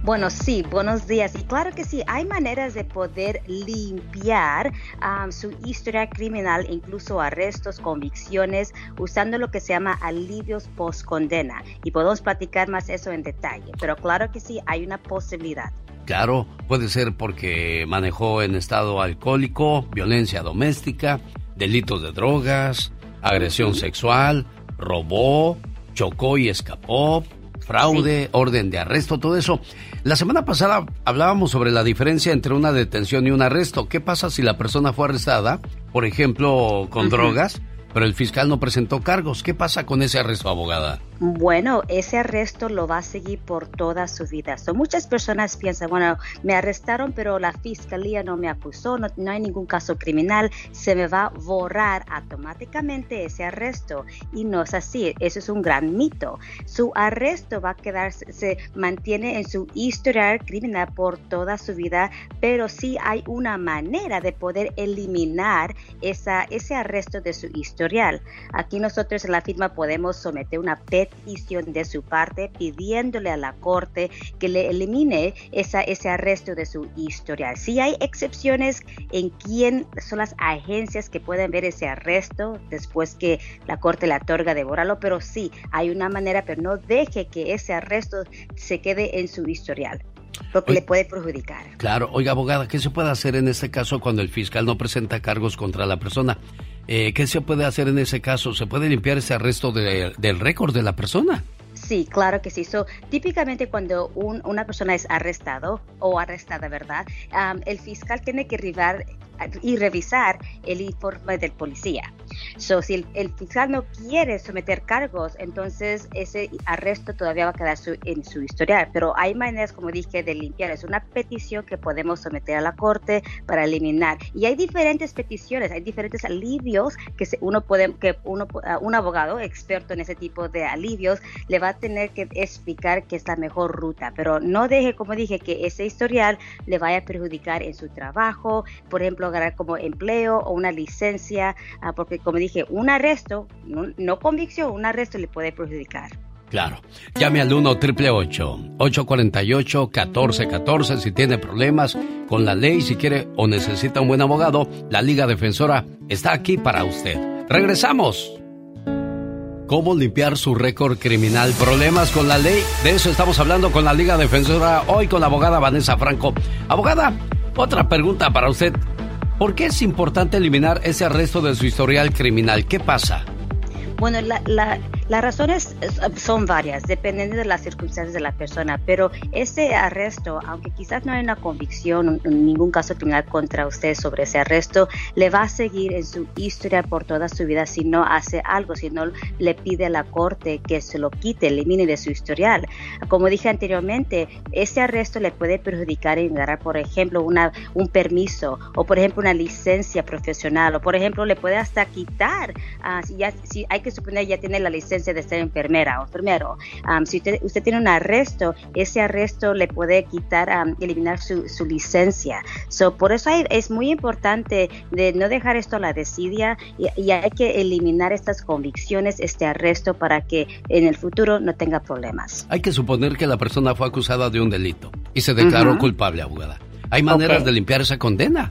Bueno, sí, buenos días. Y claro que sí, hay maneras de poder limpiar um, su historia criminal, incluso arrestos, convicciones, usando lo que se llama alivios post condena. Y podemos platicar más eso en detalle. Pero claro que sí, hay una posibilidad. Claro, puede ser porque manejó en estado alcohólico, violencia doméstica, delitos de drogas, agresión sexual, robó, chocó y escapó, fraude, orden de arresto, todo eso. La semana pasada hablábamos sobre la diferencia entre una detención y un arresto. ¿Qué pasa si la persona fue arrestada, por ejemplo, con drogas, pero el fiscal no presentó cargos? ¿Qué pasa con ese arresto, abogada? Bueno, ese arresto lo va a seguir por toda su vida. So, muchas personas piensan, bueno, me arrestaron, pero la fiscalía no me acusó, no, hay ningún caso criminal, se me va a borrar automáticamente ese arresto. Y no es así, eso es un gran mito. Su arresto va a quedar, se mantiene en su historial criminal por toda su vida, pero sí hay una manera de poder eliminar esa, ese arresto de su historial Aquí nosotros en la firma podemos someter una petición de su parte pidiéndole a la corte que le elimine esa, ese arresto de su historial. Si hay excepciones en quién son las agencias que pueden ver ese arresto después que la corte le otorga de borrarlo, pero sí, hay una manera, pero no deje que ese arresto se quede en su historial porque le puede perjudicar. Claro, oiga abogada, ¿qué se puede hacer en este caso cuando el fiscal no presenta cargos contra la persona? Eh, ¿Qué se puede hacer en ese caso? ¿Se puede limpiar ese arresto del récord de la persona? Sí, claro que sí. So, típicamente cuando una persona es arrestado o arrestada, ¿verdad? el fiscal tiene que arribar y revisar el informe del policía. So, si el, fiscal no quiere someter cargos, entonces ese arresto todavía va a quedar en su historial. Pero hay maneras, como dije, de limpiar. Es una petición que podemos someter a la corte para eliminar. Y hay diferentes peticiones, hay diferentes alivios que uno puede, que uno, un abogado experto en ese tipo de alivios le va a tener que explicar que es la mejor ruta. Pero no deje, como dije, que ese historial le vaya a perjudicar en su trabajo. Por ejemplo, ganar como empleo o una licencia, ah, porque como dije, un arresto, no, convicción, un arresto le puede perjudicar. Claro. Llame al 1 848 1414 si tiene problemas con la ley, si quiere o necesita un buen abogado. La Liga Defensora está aquí para usted. Regresamos. ¿Cómo limpiar su récord criminal? ¿Problemas con la ley? De eso estamos hablando con la Liga Defensora hoy con la abogada Vanessa Franco. Abogada, otra pregunta para usted. ¿Por qué es importante eliminar ese arresto de su historial criminal? ¿Qué pasa? Bueno, la, la, las razones son varias, dependiendo de las circunstancias de la persona, pero ese arresto, aunque quizás no hay una convicción, ningún caso criminal contra usted sobre ese arresto, le va a seguir en su historia por toda su vida si no hace algo, si no le pide a la corte que se lo quite, elimine de su historial. Como dije anteriormente, ese arresto le puede perjudicar en ganar, por ejemplo, una, un permiso o, por ejemplo, una licencia profesional o, por ejemplo, le puede hasta quitar, uh, si, ya, si hay que suponer ya tiene la licencia de ser enfermera o enfermero. si usted, tiene un arresto, ese arresto le puede quitar, eliminar su, licencia. So, por eso es muy importante de no dejar esto a la desidia y, hay que eliminar estas convicciones, este arresto para que en el futuro no tenga problemas. Hay que suponer que la persona fue acusada de un delito y se declaró culpable, abogada. ¿Hay maneras de limpiar esa condena?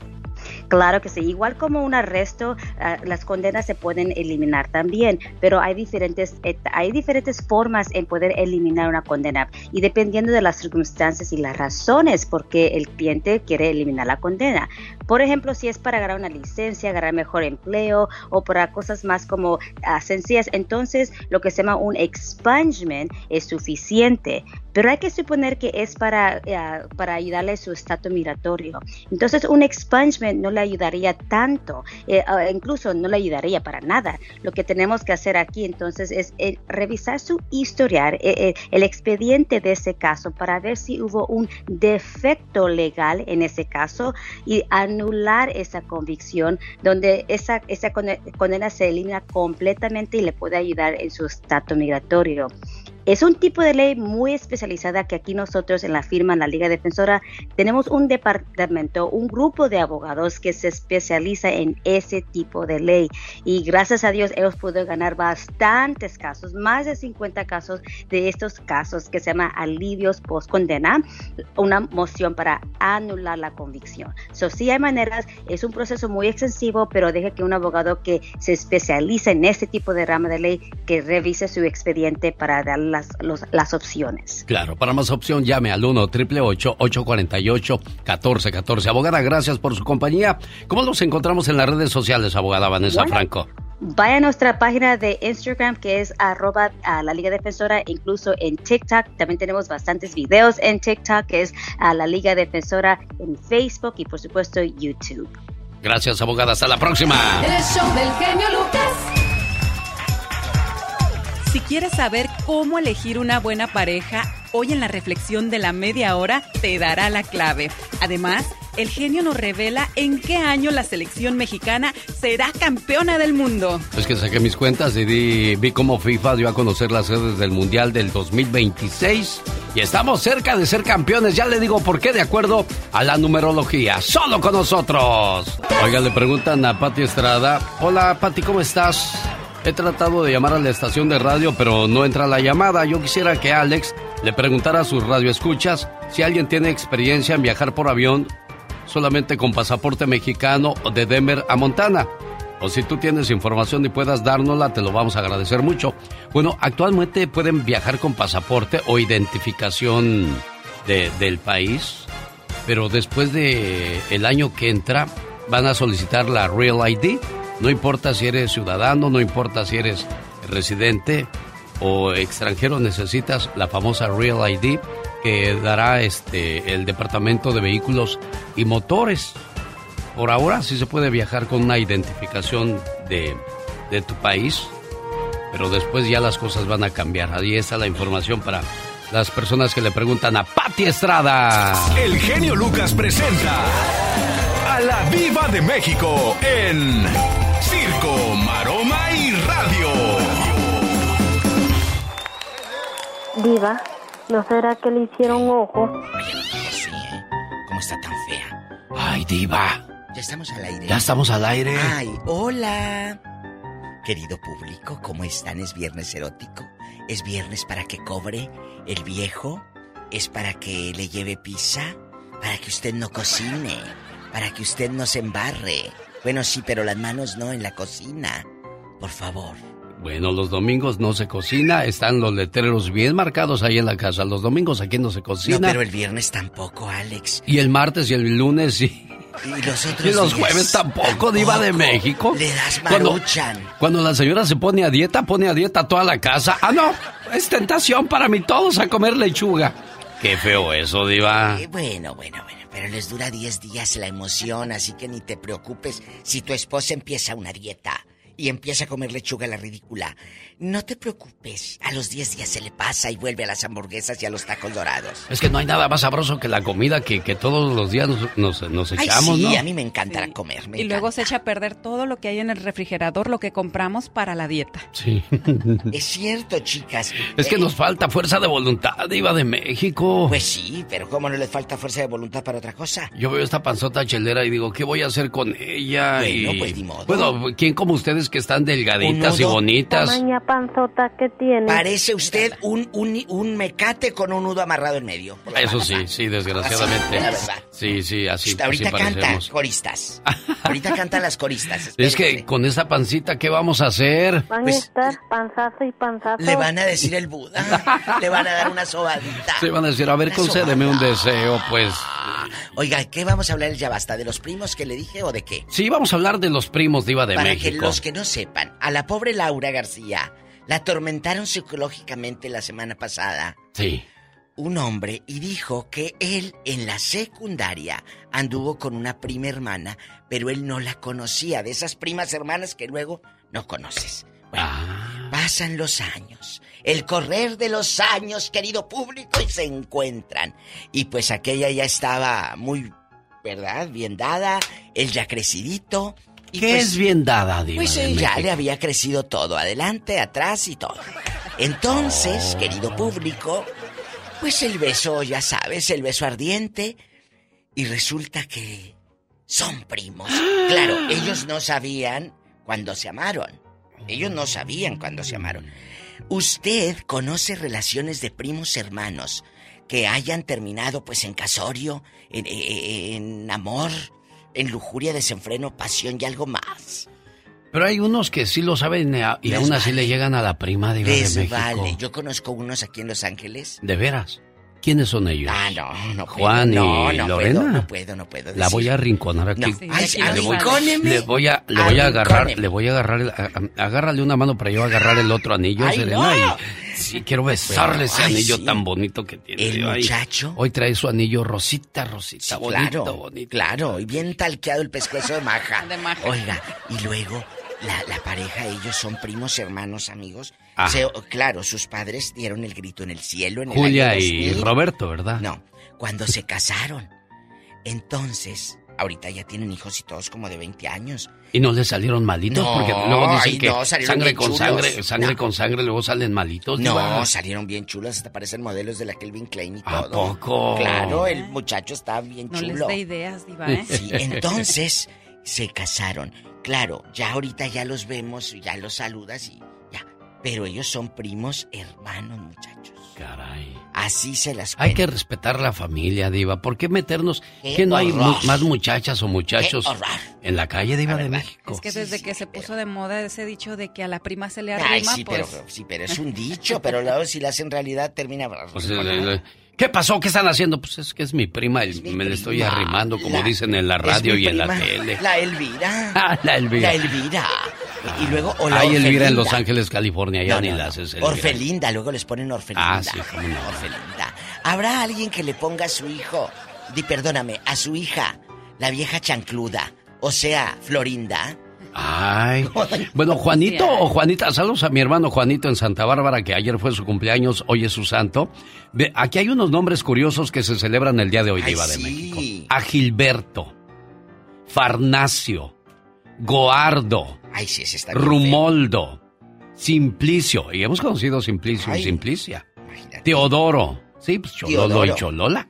Claro que sí, igual como un arresto, ah, las condenas se pueden eliminar también, pero hay diferentes, hay diferentes formas en poder eliminar una condena y dependiendo de las circunstancias y las razones por qué el cliente quiere eliminar la condena. Por ejemplo, si es para ganar una licencia, ganar mejor empleo o para cosas más como uh, sencillas, entonces lo que se llama un expungement es suficiente. Pero hay que suponer que es para, uh, para ayudarle su estatus migratorio. Entonces, un expungement no le ayudaría tanto, eh, uh, incluso no le ayudaría para nada. Lo que tenemos que hacer aquí entonces es eh, revisar su historial, eh, el expediente de ese caso para ver si hubo un defecto legal en ese caso y anular esa convicción donde esa, esa condena se elimina completamente y le puede ayudar en su estatus migratorio. Es un tipo de ley muy especializada que aquí nosotros en la firma, en la Liga Defensora, tenemos un departamento, un grupo de abogados que se especializa en ese tipo de ley. Y gracias a Dios hemos podido ganar bastantes casos, más de 50 casos de estos casos que se llama alivios post condena, una moción para anular la convicción. So, sí hay maneras, es un proceso muy extensivo, pero deje que un abogado que se especializa en este tipo de rama de ley que revise su expediente para darle las, las opciones. Claro, para más opción llame al 1 848 1414 Abogada, gracias por su compañía. ¿Cómo nos encontramos en las redes sociales, abogada Vanessa Franco? Vaya a nuestra página de Instagram que es arroba a la Liga Defensora, incluso en TikTok. También tenemos bastantes videos en TikTok que es a la Liga Defensora en Facebook y por supuesto YouTube. Gracias, abogada. Hasta la próxima. El show del genio Lucas. Si quieres saber cómo elegir una buena pareja, hoy en la reflexión de la media hora te dará la clave. Además, el genio nos revela en qué año la selección mexicana será campeona del mundo. Es que saqué mis cuentas y vi cómo FIFA dio a conocer las sedes del Mundial del 2026 y estamos cerca de ser campeones. Ya le digo por qué, de acuerdo a la numerología. Solo con nosotros. Oiga, le preguntan a Pati Estrada. Hola, Pati, ¿cómo estás? He tratado de llamar a la estación de radio, pero no entra la llamada. Yo quisiera que Alex le preguntara a sus radioescuchas si alguien tiene experiencia en viajar por avión solamente con pasaporte mexicano de Denver a Montana. O si tú tienes información y puedas dárnosla, te lo vamos a agradecer mucho. Bueno, actualmente pueden viajar con pasaporte o identificación del país, pero después de el año que entra van a solicitar la Real ID. No importa si eres ciudadano, no importa si eres residente o extranjero, necesitas la famosa Real ID que dará este el Departamento de Vehículos y Motores. Por ahora sí se puede viajar con una identificación de, de tu país, pero después ya las cosas van a cambiar. Ahí está la información para las personas que le preguntan a Patti Estrada. El genio Lucas presenta a la Viva de México en Circo, Maroma y Radio. Diva, ¿no será que le hicieron ojo? Sí, ¿eh? ¿Cómo está tan fea? Ay, diva. Ya estamos al aire. Ya estamos al aire. Ay, hola. Querido público, ¿cómo están? Es viernes erótico. Es viernes para que cobre el viejo. Es para que le lleve pizza. Para que usted no cocine. Para que usted no se embarre. Bueno, sí, pero las manos no en la cocina. Por favor. Bueno, los domingos no se cocina, están los letreros bien marcados ahí en la casa. Los domingos aquí no se cocina. No, pero el viernes tampoco, Alex. Y el martes y el lunes sí. Y los otros Y los días jueves tampoco, diva de México. Le das Cuando, maruchan. cuando la señora se pone a dieta, pone a dieta toda la casa. Ah, no, es tentación para mí todos a comer lechuga. Qué feo eso, diva. Eh, bueno, bueno, bueno, pero les dura 10 días la emoción, así que ni te preocupes si tu esposa empieza una dieta y empieza a comer lechuga la ridícula. No te preocupes, a los 10 días se le pasa y vuelve a las hamburguesas y a los tacos dorados. Es que no hay nada más sabroso que la comida que, que todos los días nos, nos, nos Ay, echamos, sí, ¿no? a mí me encanta comer. me Y luego se echa a perder todo lo que hay en el refrigerador, lo que compramos para la dieta. Sí. Es cierto, chicas. Es que Eh, nos falta fuerza de voluntad, diva de México. Pues sí, pero ¿cómo no les falta fuerza de voluntad para otra cosa? Yo veo esta panzota chelera y digo, ¿qué voy a hacer con ella? Bueno, y... pues, ni modo. Bueno, ¿quién como ustedes que están delgaditas y bonitas? Tamaña panzota que tiene. Parece usted un, un, un mecate con un nudo amarrado en medio. Eso sí, sí, desgraciadamente. La verdad. Sí, sí, así, ahorita así canta parecemos. coristas. ahorita cantan las coristas. Es que con esta pancita, ¿qué vamos a hacer? Van Pues- a estar panzazo y panzazo. Le van a decir el Buda. Le van a dar una sobadita. Se van a decir, a ver, Una concédeme un deseo, pues. Oiga, ¿qué vamos a hablar ya basta? ¿De los primos que le dije o de qué? Sí, vamos a hablar de los primos diva de Para México. que los que no sepan, a la pobre Laura García la atormentaron psicológicamente la semana pasada. Sí. Un hombre y dijo que él en la secundaria anduvo con una prima hermana, pero él no la conocía, de esas primas hermanas que luego no conoces. Bueno, Ah. pasan los años, el correr de los años, querido público, y se encuentran. Y pues aquella ya estaba muy, ¿verdad? Bien dada, él ya crecidito. Y ¿Qué pues- es bien dada, diva pues él ya le había crecido todo, adelante, atrás y todo. Entonces, querido público, pues el beso, ya sabes, el beso ardiente. Y resulta que son primos. Claro, ellos no sabían cuando se amaron. Ellos no sabían cuando se amaron. ¿Usted conoce relaciones de primos hermanos que hayan terminado pues en casorio, en, en- en amor, en lujuria, desenfreno, pasión y algo más? Pero hay unos que sí lo saben y Les aún así vale. le llegan a la prima de Les México. vale. Yo conozco unos aquí en Los Ángeles. ¿De veras? ¿Quiénes son ellos? Ah, no, no puedo. Juan no, y no Lorena. Puedo, no puedo, no puedo. La decir. voy a arrinconar aquí. No. Ay, le voy, le voy a, le voy a agarrar, le voy a agarrar, el- a- a- agárrale una mano para yo agarrar el otro anillo, Ay, Serena, no. Y sí, quiero besarle ese Ay, anillo sí. tan bonito que tiene. El Ay, muchacho. Hoy trae su anillo rosita, rosita, bonito, claro, bonito. claro, y bien talqueado el pescuezo de maja. De maja. Oiga, y luego la, la pareja, ellos son primos, hermanos, amigos. Ah. Se- claro, sus padres dieron el grito en el cielo. En el Julia año y 2000. Roberto, ¿verdad? No, cuando se casaron. Entonces, Ahorita ya tienen hijos y todos como de 20 años. ¿Y no les salieron malitos? No, Porque luego dicen ay, que no, salieron sangre bien con chulos. sangre, sangre No. con sangre, luego salen malitos. No, Diva. salieron bien chulos, hasta parecen modelos de la Kelvin Klein y ¿A todo. poco? Claro, el muchacho está bien No les chulo. dé ideas, Diva, ¿eh? Sí, entonces se casaron. Claro, ya ahorita ya los vemos, ya los saludas y ya. Pero ellos son primos hermanos, muchachos. Caray. Así se las Hay que respetar la familia, Diva. ¿Por qué meternos? Qué que no hay mu- horror. más muchachas o muchachos horror. en la calle, Diva de México? Es que desde que se puso de moda ese dicho de que a la prima se le Ay, arrima, sí, pues... pero, sí, pero es un dicho, pero luego si la hacen realidad termina... Pues, ¿Qué pasó? ¿Qué están haciendo? Pues es que es mi prima, me le estoy prima. arrimando, como La- dicen en la es radio y en la prima, tele. La Elvira. Ah, la Elvira. La Elvira. Y luego, o la Hay Elvira en. Los Ángeles, California, ya No, ni no, la no. haces, Elvira. Orfelinda, luego les ponen Orfelinda. Ah, sí, cómo no. Orfelinda. ¿Habrá alguien que le ponga a su hijo, di, perdóname, a su hija, la vieja chancluda, o sea, Florinda? Ay. Bueno, Juanito o Juanita, saludos a mi hermano Juanito en Santa Bárbara, que ayer fue su cumpleaños, hoy es su santo. Ve, aquí hay unos nombres curiosos que se celebran el día de hoy, Ay, Diva de sí. México. A Gilberto, Farnacio, Goardo, Ay, sí, ese está bien Rumoldo, Simplicio, y hemos conocido a Simplicio y. Simplicia. Teodoro, sí, pues Chololo Teodoro. y Cholola.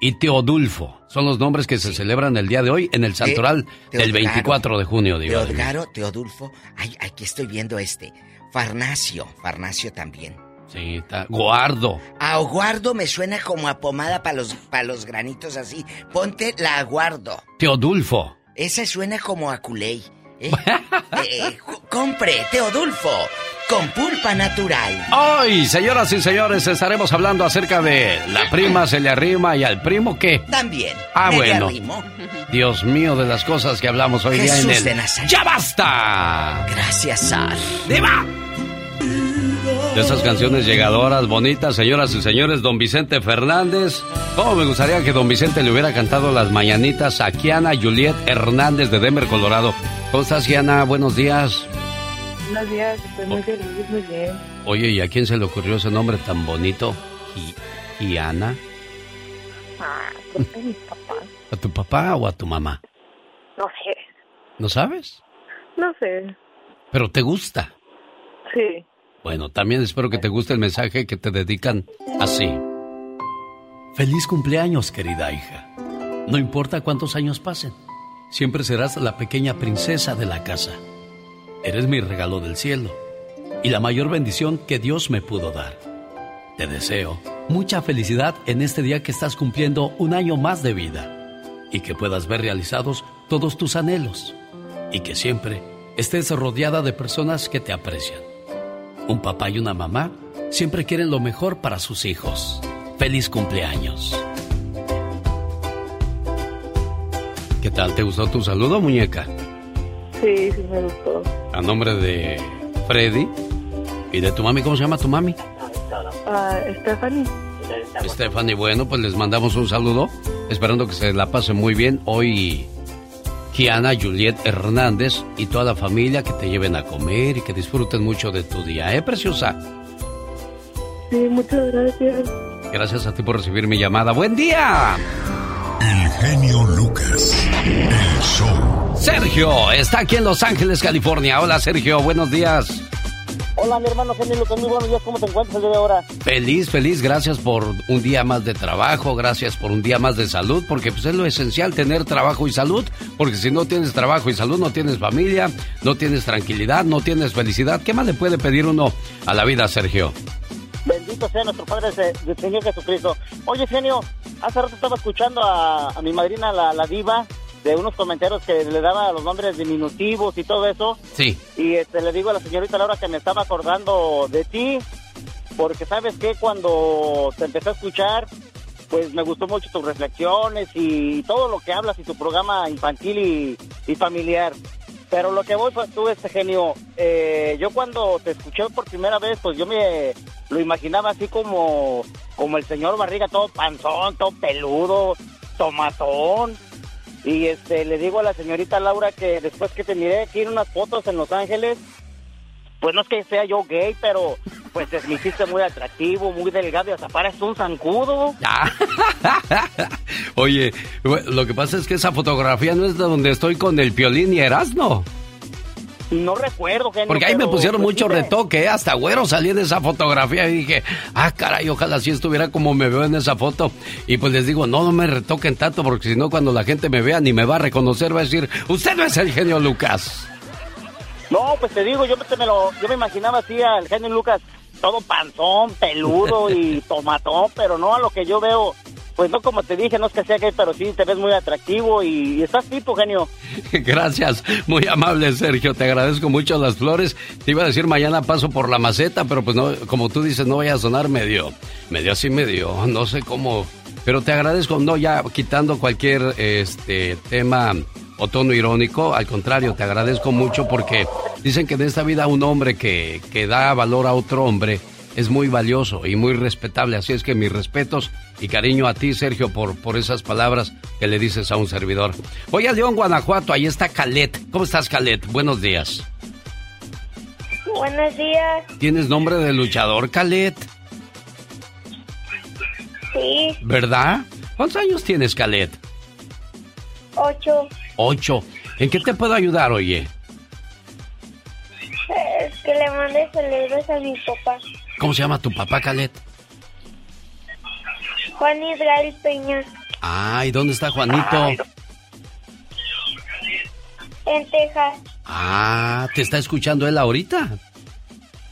Y Teodulfo, son los nombres que se celebran el día de hoy en el santoral del Teodgaro. 24 de junio, México. Teodgaro, Teodulfo. Ay, aquí estoy viendo este. Farnacio, Farnacio también. Sí, está. Guardo. A aguardo me suena como a pomada para los, pa' los granitos así. Ponte la aguardo. Teodulfo. Esa suena como a culey. ¿eh? Eh, co- compre Teodulfo con pulpa natural. Hoy, señoras y señores, estaremos hablando acerca de la prima se le arrima y al primo qué. También. Ah, bueno. arrimo. Dios mío, de las cosas que hablamos hoy día en Jesús el... de Nazaret. ¡Ya basta! Gracias, Sal. ¡Diva! De esas canciones llegadoras, bonitas, señoras y señores, don Vicente Fernández. ¿Cómo me gustaría que don Vicente le hubiera cantado las mañanitas a Kiana Juliet Hernández de Denver, Colorado? ¿Cómo estás, Kiana? Buenos días. Buenos días, estoy muy feliz, muy bien. Oye, ¿y a quién se le ocurrió ese nombre tan bonito? Kiana. Ah, creo que mis papás. ¿A tu papá o a tu mamá? No sé, ¿No sabes? no sé. Pero te gusta. Sí. Bueno, también espero que te guste el mensaje que te dedican así. Feliz cumpleaños, querida hija. No importa cuántos años pasen, siempre serás la pequeña princesa de la casa. Eres mi regalo del cielo y la mayor bendición que Dios me pudo dar. Te deseo mucha felicidad en este día que estás cumpliendo un año más de vida y que puedas ver realizados todos tus anhelos y que siempre estés rodeada de personas que te aprecian. Un papá y una mamá siempre quieren lo mejor para sus hijos. Feliz cumpleaños. ¿Qué tal? ¿Te gustó tu saludo, muñeca? Sí, sí me gustó. A nombre de Freddy y de tu mami, ¿cómo se llama tu mami? Ah, Stephanie. Stephanie, bueno, pues les mandamos un saludo, esperando que se la pasen muy bien. Hoy, Kiana, Juliet Hernández y toda la familia que te lleven a comer y que disfruten mucho de tu día, ¿eh, preciosa? Sí, muchas gracias. Gracias a ti por recibir mi llamada. ¡Buen día! El genio Lucas. El show. Sergio está aquí en Los Ángeles, California. Hola, Sergio, buenos días. Hola, mi hermano Genio Lucas, muy buenos días, ¿cómo te encuentras el día de ahora? Feliz, feliz, gracias por un día más de trabajo, gracias por un día más de salud, porque pues es lo esencial tener trabajo y salud, porque si no tienes trabajo y salud, no tienes familia, no tienes tranquilidad, no tienes felicidad. ¿Qué más le puede pedir uno a la vida, Sergio? Bendito sea nuestro Padre del Señor Jesucristo. Oye, Genio, hace rato estaba escuchando a, a mi madrina, la, la diva, de unos comentarios que le daba los nombres diminutivos y todo eso. Sí. Y este, le digo a la señorita Laura que me estaba acordando de ti, porque sabes que cuando te empecé a escuchar, pues me gustó mucho tus reflexiones y todo lo que hablas y tu programa infantil y, y familiar. Pero lo que voy pues tú, este genio, eh, yo cuando te escuché por primera vez, pues yo me lo imaginaba así como, como el señor Barriga, todo panzón, todo peludo, tomatón. Y este, le digo a la señorita Laura que después que te miré aquí en unas fotos en Los Ángeles, pues no es que sea yo gay, pero pues te me hiciste muy atractivo, muy delgado y hasta pareces un zancudo. Oye, lo que pasa es que esa fotografía no es de donde estoy con el Piolín y Erasmo. No recuerdo, genio, Porque ahí me pusieron pues, mucho sí retoque, ¿eh? hasta güero salí en esa fotografía y dije, ah, caray, ojalá sí estuviera como me veo en esa foto. Y pues les digo, no, no me retoquen tanto, porque si no, cuando la gente me vea ni me va a reconocer, va a decir, usted no es el genio Lucas. No, pues te digo, yo me, me lo, yo me imaginaba así al genio Lucas, todo panzón, peludo y tomatón, pero no a lo que yo veo. Pues no, como te dije, no es que sea gay, pero sí te ves muy atractivo y, y estás tipo, genio. Gracias, muy amable Sergio, te agradezco mucho las flores. Te iba a decir mañana paso por la maceta, pero pues no, como tú dices, no vaya a sonar medio, medio así medio, no sé cómo. Pero te agradezco, no ya quitando cualquier este tema o tono irónico, al contrario, te agradezco mucho porque dicen que en esta vida un hombre que, que da valor a otro hombre es muy valioso y muy respetable. Así es que mis respetos y cariño a ti, Sergio, por, por esas palabras que le dices a un servidor. Voy a León, Guanajuato, ahí está Calet. ¿Cómo estás, Calet? Buenos días. Buenos días. ¿Tienes nombre de luchador, Calet? Sí, ¿Verdad? ¿Cuántos años tienes, Calet? ocho. Ocho. ¿En qué te puedo ayudar, oye? Es que le mande saludos a mi papá. ¿Cómo se llama tu papá, Calet? Juan Israel Peña, Ah, ¿y dónde está Juanito? en Texas, Ah, ¿te está escuchando él ahorita?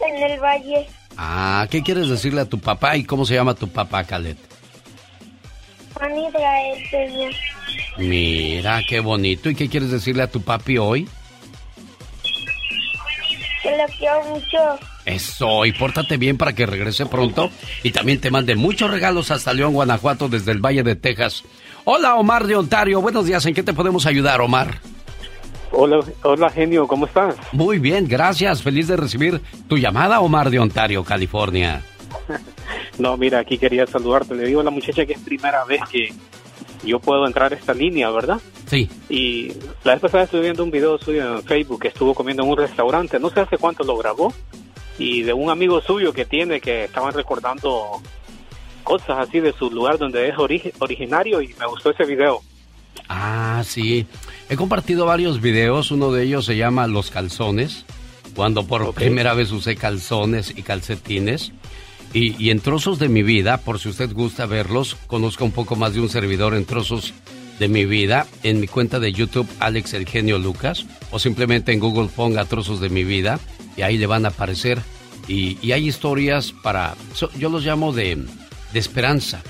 en el Valle. Ah, ¿qué quieres decirle a tu papá y cómo se llama tu papá, Calet? Juan Israel Peña, Mira, qué bonito. ¿Y qué quieres decirle a tu papi hoy? que lo quiero mucho. Eso, y pórtate bien para que regrese pronto. Y también te mande muchos regalos hasta León, Guanajuato, desde el Valle de Texas. Hola, Omar de Ontario. Buenos días. ¿En qué te podemos ayudar, Omar? Hola, hola genio, ¿cómo estás? Muy bien, gracias. Feliz de recibir tu llamada, Omar de Ontario, California. No, mira, aquí quería saludarte. Le digo a la muchacha que es primera vez que yo puedo entrar a esta línea, ¿verdad? Sí. Y la vez pasada estuve viendo un video suyo en Facebook que estuvo comiendo en un restaurante, no sé hace cuánto lo grabó, y de un amigo suyo que tiene que estaban recordando cosas así de su lugar donde es ori- originario y me gustó ese video. Ah, sí. He compartido varios videos. Uno de ellos se llama Los calzones. Cuando por primera vez usé calzones y calcetines. Y, en trozos de mi vida, por si usted gusta verlos, conozca un poco más de un servidor en trozos de mi vida en mi cuenta de YouTube Alex El Genio Lucas o simplemente en Google ponga trozos de mi vida y ahí le van a aparecer. Y, hay historias para, so- yo los llamo de, de esperanza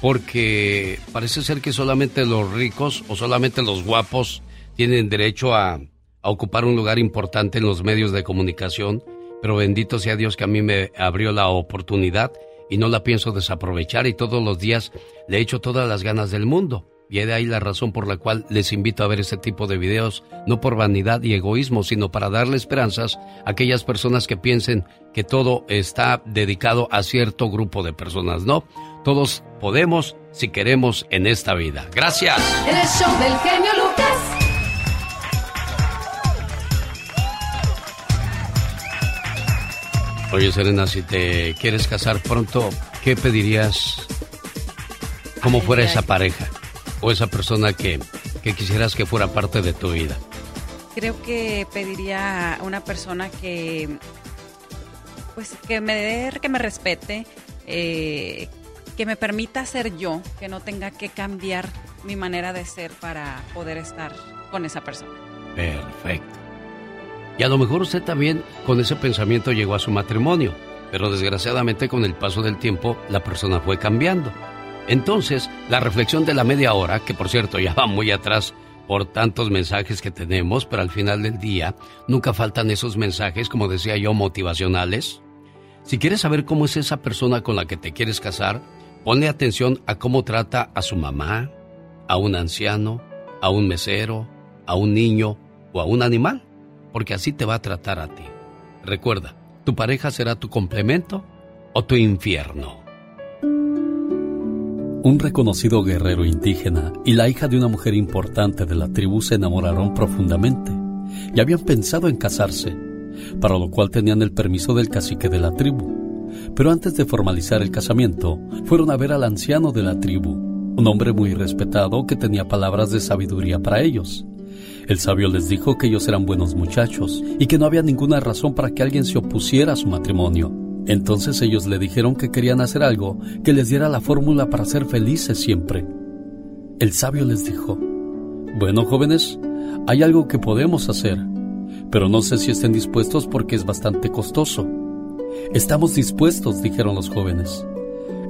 porque parece ser que solamente los ricos o solamente los guapos tienen derecho a ocupar un lugar importante en los medios de comunicación, pero bendito sea Dios que a mí me abrió la oportunidad y no la pienso desaprovechar y todos los días le echo todas las ganas del mundo. Y es de ahí la razón por la cual les invito a ver este tipo de videos, no por vanidad y egoísmo, sino para darle esperanzas a aquellas personas que piensen que todo está dedicado a cierto grupo de personas. No, todos podemos si queremos en esta vida. Gracias. Oye, Serena, si te quieres casar pronto, ¿qué pedirías como fuera esa pareja o esa persona que, que quisieras que fuera parte de tu vida? Creo que pediría a una persona que, pues, que me dé, que me respete, eh, que me permita ser yo, que no tenga que cambiar mi manera de ser para poder estar con esa persona. Perfecto. Y a lo mejor usted también con ese pensamiento llegó a su matrimonio, pero desgraciadamente con el paso del tiempo la persona fue cambiando. Entonces, la reflexión de la media hora, que por cierto ya va muy atrás por tantos mensajes que tenemos, pero al final del día nunca faltan esos mensajes, como decía yo, motivacionales. Si quieres saber cómo es esa persona con la que te quieres casar, ponle atención a cómo trata a su mamá, a un anciano, a un mesero, a un niño o a un animal, porque así te va a tratar a ti. Recuerda, tu pareja será tu complemento o tu infierno. Un reconocido guerrero indígena y la hija de una mujer importante de la tribu se enamoraron profundamente y habían pensado en casarse, para lo cual tenían el permiso del cacique de la tribu. Pero antes de formalizar el casamiento, fueron a ver al anciano de la tribu, un hombre muy respetado que tenía palabras de sabiduría para ellos. El sabio les dijo que ellos eran buenos muchachos y que no había ninguna razón para que alguien se opusiera a su matrimonio. Entonces ellos le dijeron que querían hacer algo que les diera la fórmula para ser felices siempre. El sabio les dijo, bueno jóvenes, hay algo que podemos hacer, pero no sé si estén dispuestos porque es bastante costoso. Estamos dispuestos, dijeron los jóvenes.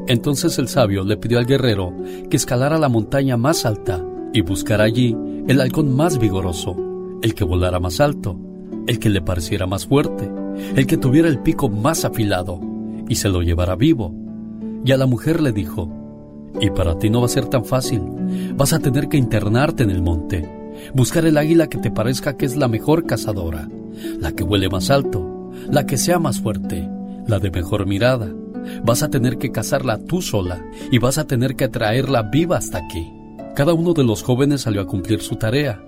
Entonces el sabio le pidió al guerrero que escalara la montaña más alta y buscara allí el halcón más vigoroso, el que volara más alto, el que le pareciera más fuerte, el que tuviera el pico más afilado, y se lo llevara vivo. Y a la mujer le dijo, y para ti no va a ser tan fácil, vas a tener que internarte en el monte, buscar el águila que te parezca que es la mejor cazadora, la que huele más alto, la que sea más fuerte, la de mejor mirada. Vas a tener que cazarla tú sola y vas a tener que traerla viva hasta aquí. Cada uno de los jóvenes salió a cumplir su tarea.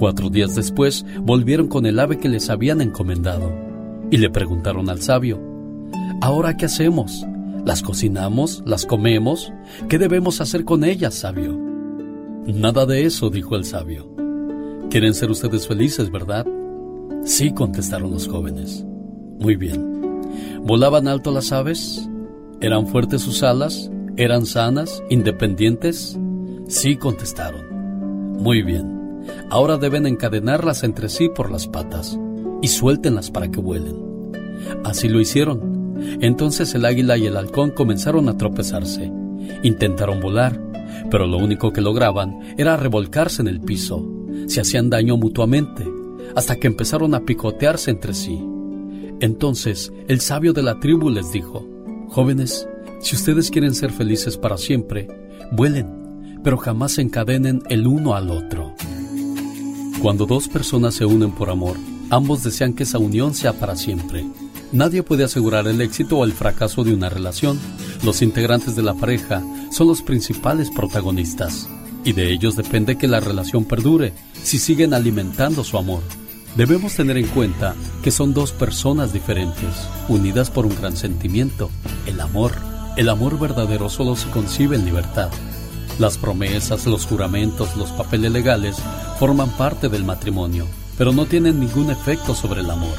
Cuatro días después volvieron con el ave que les habían encomendado y le preguntaron al sabio, ¿ahora qué hacemos? ¿Las cocinamos? ¿Las comemos? ¿Qué debemos hacer con ellas, sabio? Nada de eso, dijo el sabio. Quieren ser ustedes felices, ¿verdad? Sí, contestaron los jóvenes. Muy bien. ¿Volaban alto las aves? ¿Eran fuertes sus alas? ¿Eran sanas? ¿Independientes? Sí, contestaron. Muy bien. Ahora deben encadenarlas entre sí por las patas y suéltenlas para que vuelen. Así lo hicieron. Entonces el águila y el halcón comenzaron a tropezarse. Intentaron volar, pero lo único que lograban era revolcarse en el piso. Se hacían daño mutuamente, hasta que empezaron a picotearse entre sí. Entonces el sabio de la tribu les dijo, Jóvenes, si ustedes quieren ser felices para siempre, vuelen pero jamás encadenen el uno al otro. Cuando dos personas se unen por amor, ambos desean que esa unión sea para siempre. Nadie puede asegurar el éxito o el fracaso de una relación. Los integrantes de la pareja son los principales protagonistas, y de ellos depende que la relación perdure si siguen alimentando su amor. Debemos tener en cuenta que son dos personas diferentes, unidas por un gran sentimiento, el amor. El amor verdadero solo se concibe en libertad. Las promesas, los juramentos, los papeles legales forman parte del matrimonio, pero no tienen ningún efecto sobre el amor.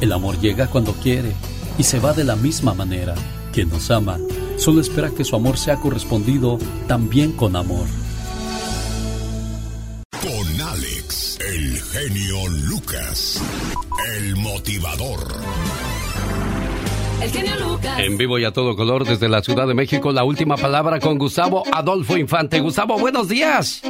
El amor llega cuando quiere y se va de la misma manera. Quien nos ama solo espera que su amor sea correspondido también con amor. Con Alex, el genio Lucas, el motivador. El genio Lucas. En vivo y a todo color desde la Ciudad de México, la última palabra con Gustavo Adolfo Infante. Gustavo, buenos días.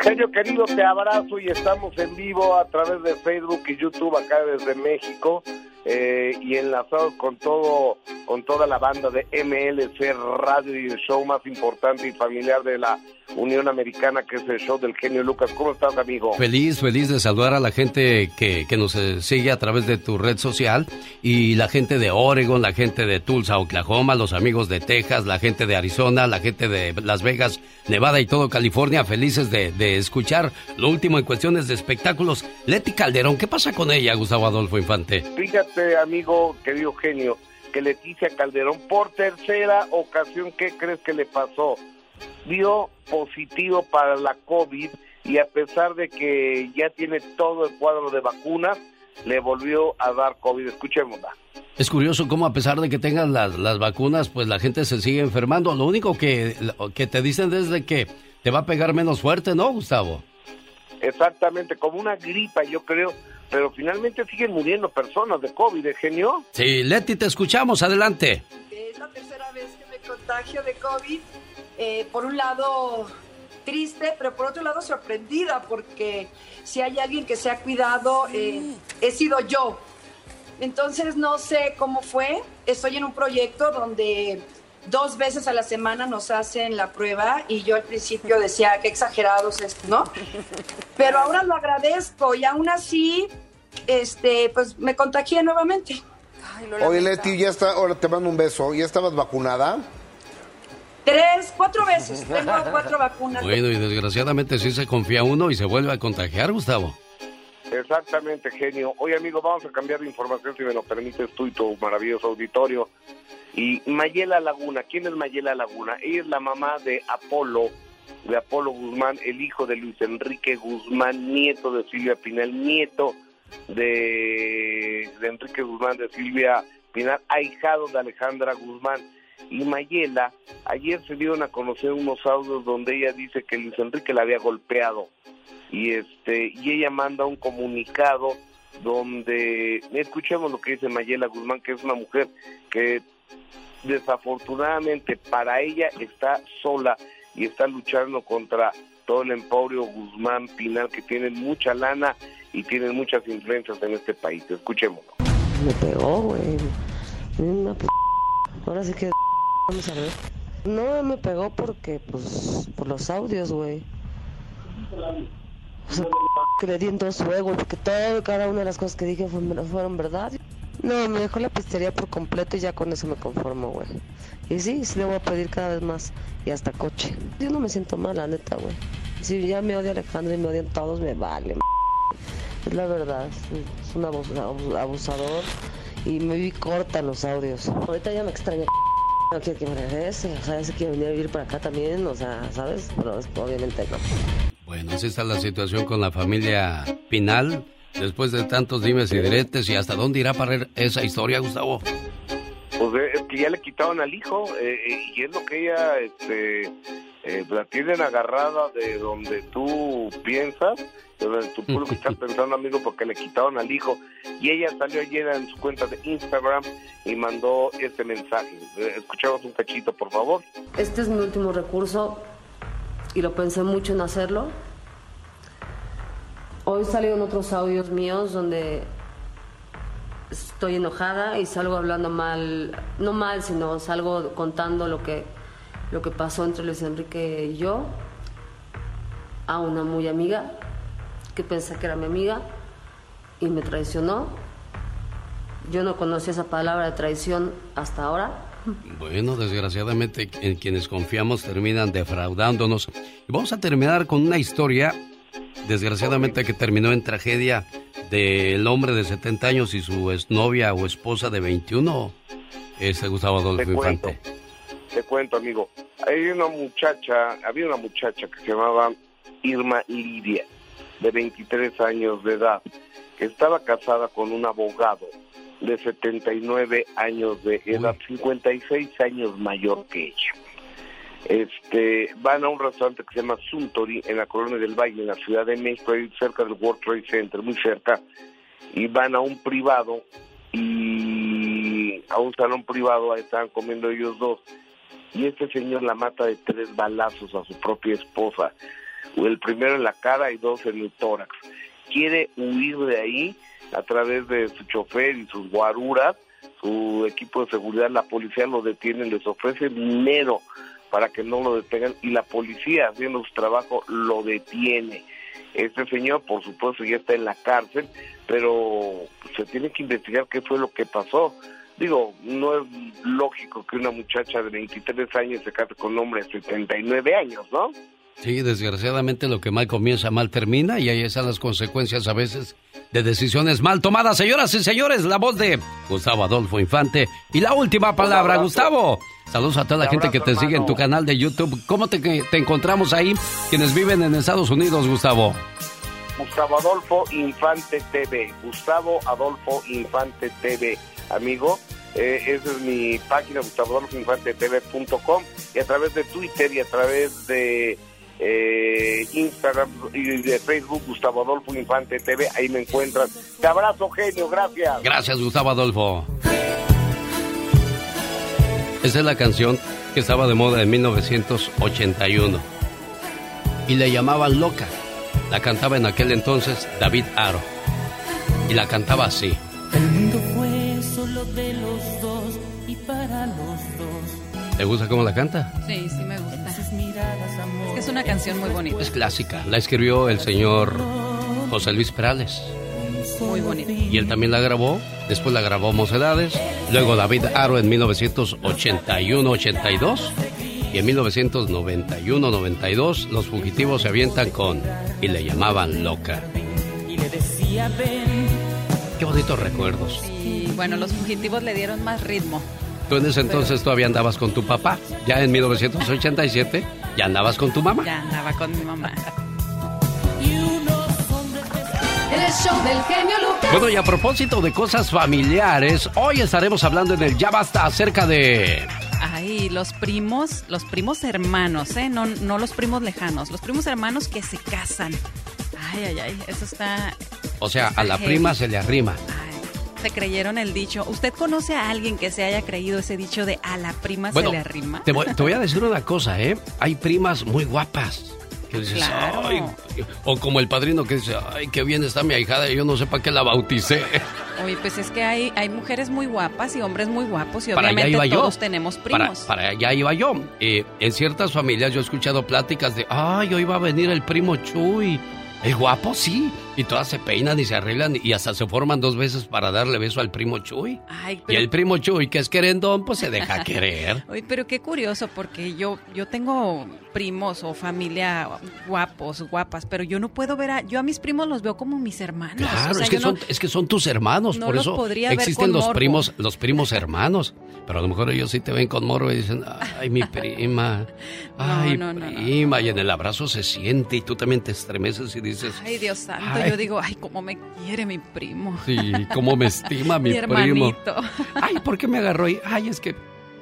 Genio querido, te abrazo y estamos en vivo a través de Facebook y YouTube acá desde México eh, y enlazados con todo, con toda la banda de MLC Radio y el show más importante y familiar de la Unión Americana, que es el show del genio Lucas. ¿Cómo estás, amigo? Feliz, feliz de saludar a la gente que, que nos eh, sigue a través de tu red social y la gente de Oregon, la gente de Tulsa, Oklahoma, los amigos de Texas, la gente de Arizona, la gente de Las Vegas, Nevada y todo California, felices de, de escuchar lo último en cuestiones de espectáculos. Leti Calderón, ¿qué pasa con ella, Gustavo Adolfo Infante? Fíjate, amigo, querido genio, que Leticia Calderón, por tercera ocasión, ¿qué crees que le pasó? Dio positivo para la COVID y a pesar de que ya tiene todo el cuadro de vacunas, le volvió a dar COVID. Escuchémosla. Es curioso cómo a pesar de que tengas las, las vacunas, pues la gente se sigue enfermando. Lo único que, que te dicen es de que te va a pegar menos fuerte, ¿no, Gustavo? Exactamente, como una gripa, yo creo, pero finalmente siguen muriendo personas de COVID, ¿eh, genio? Sí, Leti, te escuchamos, adelante. Es la tercera vez que me contagio de COVID. Eh, por un lado, triste, pero por otro lado, sorprendida, porque si hay alguien que se ha cuidado, eh, he sido yo. Entonces, no sé cómo fue. Estoy en un proyecto donde dos veces a la semana nos hacen la prueba y yo al principio decía, qué exagerados es, ¿no? Pero ahora lo agradezco y aún así, este, pues me contagié nuevamente. Oye, Leti, ya está, ahora te mando un beso. ¿Ya estabas vacunada? Tres, cuatro veces. Tengo cuatro vacunas. Bueno, y desgraciadamente sí se confía uno y se vuelve a contagiar, Gustavo. Exactamente, genio. Oye, amigo, vamos a cambiar de información, si me lo permites tú y tu maravilloso auditorio. Y Mayela Laguna, ¿quién es Mayela Laguna? Ella es la mamá de Apolo, de Apolo Guzmán, el hijo de Luis Enrique Guzmán, nieto de Silvia Pinal, nieto de, de Enrique Guzmán, de Silvia Pinal, ahijado de Alejandra Guzmán. Y Mayela, ayer se dieron a conocer unos audios donde ella dice que Luis Enrique la había golpeado. Y este, y ella manda un comunicado donde escuchemos lo que dice Mayela Guzmán, que es una mujer que desafortunadamente para ella está sola y está luchando contra todo el emporio Guzmán Pinal que tienen mucha lana y tienen muchas influencias en este país. Escuchémoslo. Me pegó, güey. Una p... Ahora sí que vamos a ver. No me pegó porque, pues, por los audios, güey. Di en dos juegos, porque todo, cada una de las cosas que dije fueron, fueron verdad. No, me dejó la pistería por completo y ya con eso me conformo, güey. Y sí, sí le voy a pedir cada vez más y hasta coche. Yo no me siento mal, la neta, güey. Si ya me odia Alejandro y me odian todos, me vale. m***. Es la verdad, es un abus- abus- abusador y me vi corta los audios. Ahorita ya me extraña. No quiere que me regrese, o sea, se quiere venir a vivir para acá también, o sea, ¿sabes? Pero obviamente no. Bueno, así está la situación con la familia Pinal. Después de tantos dimes y diretes, ¿y hasta dónde irá a parar esa historia, Gustavo? Pues eh, es que ya le quitaron al hijo eh, eh, y es lo que ella este, eh, la tienen agarrada de donde tú piensas, puro que estás pensando, amigo, porque le quitaron al hijo. Y ella salió ayer en su cuenta de Instagram y mandó este mensaje. Eh, escuchamos un cachito, por favor. Este es mi último recurso y lo pensé mucho en hacerlo. Hoy salieron otros audios míos donde estoy enojada y salgo hablando mal, no mal, sino salgo contando lo que, lo que pasó entre Luis Enrique y yo a una muy amiga que pensé que era mi amiga y me traicionó. Yo no conocía esa palabra de traición hasta ahora. Bueno, desgraciadamente en quienes confiamos terminan defraudándonos. Y vamos a terminar con una historia, desgraciadamente que terminó en tragedia del hombre de 70 años y su exnovia o esposa de 21, este Gustavo Adolfo Te cuento. Infante. Te cuento, amigo. Hay una muchacha, había una muchacha que se llamaba Irma Lidia, de 23 años de edad, que estaba casada con un abogado de 79 años de edad, 56 años mayor que ella. Este, van a un restaurante que se llama Suntory en la Colonia del Valle, en la Ciudad de México, ahí cerca del World Trade Center, muy cerca, y van a un privado y a un salón privado, ahí estaban comiendo ellos dos, y este señor la mata de tres balazos a su propia esposa, el primero en la cara y dos en el tórax. Quiere huir de ahí a través de su chofer y sus guaruras, su equipo de seguridad, la policía lo detiene, les ofrece dinero para que no lo detengan y la policía haciendo su trabajo lo detiene. Este señor, por supuesto, ya está en la cárcel, pero se tiene que investigar qué fue lo que pasó. Digo, no es lógico que una muchacha de 23 años se case con un hombre de 79 años, ¿no? Sí, desgraciadamente lo que mal comienza, mal termina y ahí están las consecuencias a veces de decisiones mal tomadas. Señoras y señores, la voz de Gustavo Adolfo Infante. Y la última palabra. Gustavo. Saludos a toda la gente que te sigue en tu canal de YouTube. ¿Cómo te, te encontramos ahí? Quienes viven en Estados Unidos, Gustavo. Gustavo Adolfo Infante TV. Gustavo Adolfo Infante TV, amigo. Eh, esa es mi página, gustavoadolfoinfantetv.com y a través de Twitter y a través de eh, Instagram y de Facebook, Gustavo Adolfo Infante TV, ahí me encuentran. Te abrazo, genio, gracias. Gracias, Gustavo Adolfo. Esa es la canción que estaba de moda en 1981. Y le llamaban Loca. La cantaba en aquel entonces David Aro. Y la cantaba así. El mundo fue solo de los dos y para los dos. ¿Te gusta cómo la canta? Sí, sí me gusta. Es que es una canción muy bonita. Es clásica. La escribió el señor José Luis Perales. Muy bonita. Y él también la grabó. Después la grabó Mocedades. Luego David Aro en 1981-82. Y en 1991-92 los fugitivos se avientan con Y le llamaban loca. Qué bonitos recuerdos. Y bueno, los fugitivos le dieron más ritmo. Tú en ese entonces todavía andabas con tu papá. Ya en 1987 ya andabas con tu mamá. Ya andaba con mi mamá. El show del genio Lucas. Bueno, y a propósito de cosas familiares, hoy estaremos hablando en el Ya Basta acerca de... Ay, los primos, los primos hermanos, ¿eh? No, no los primos lejanos, los primos hermanos que se casan. Ay, ay, ay, eso está... O sea, está a la heavy. prima se le arrima. Se creyeron el dicho. ¿Usted conoce a alguien que se haya creído ese dicho de a la prima Bueno, se le arrima? te voy, te voy a decir una cosa, ¿eh? Hay primas muy guapas. Que dices, Claro. "Ay", o como el padrino que dice, ay, qué bien está mi ahijada, y yo no sé para qué la bauticé. Oye, pues es que hay, hay mujeres muy guapas y hombres muy guapos y Para allá obviamente iba yo. todos tenemos Para, primos. para allá iba yo. Eh, en ciertas familias yo he escuchado pláticas de, ay, hoy va a venir el primo Chuy. El guapo, sí. Y todas se peinan y se arreglan y hasta se forman dos veces para darle beso al primo Chuy. Ay, Y pero, el primo Chuy, que es querendón, pues se deja querer. Oye, pero qué curioso, porque yo, yo tengo primos o familia guapos, guapas, pero yo no puedo ver a, yo a mis primos los veo como mis hermanos. Claro, O sea, es, que no- son, es que son tus hermanos, no por los eso podría ver existen con los morbo. primos, los primos hermanos. Pero a lo mejor ellos sí te ven con morbo y dicen, ay, mi prima, ay, no, no, no. prima, y en el abrazo se siente y tú también te estremeces y dices, Ay, Dios santo, Ay. Yo digo, ay, cómo me quiere mi primo. sí, cómo me estima mi, Mi primo. Ay, ¿por qué me agarró ahí? Ay, es que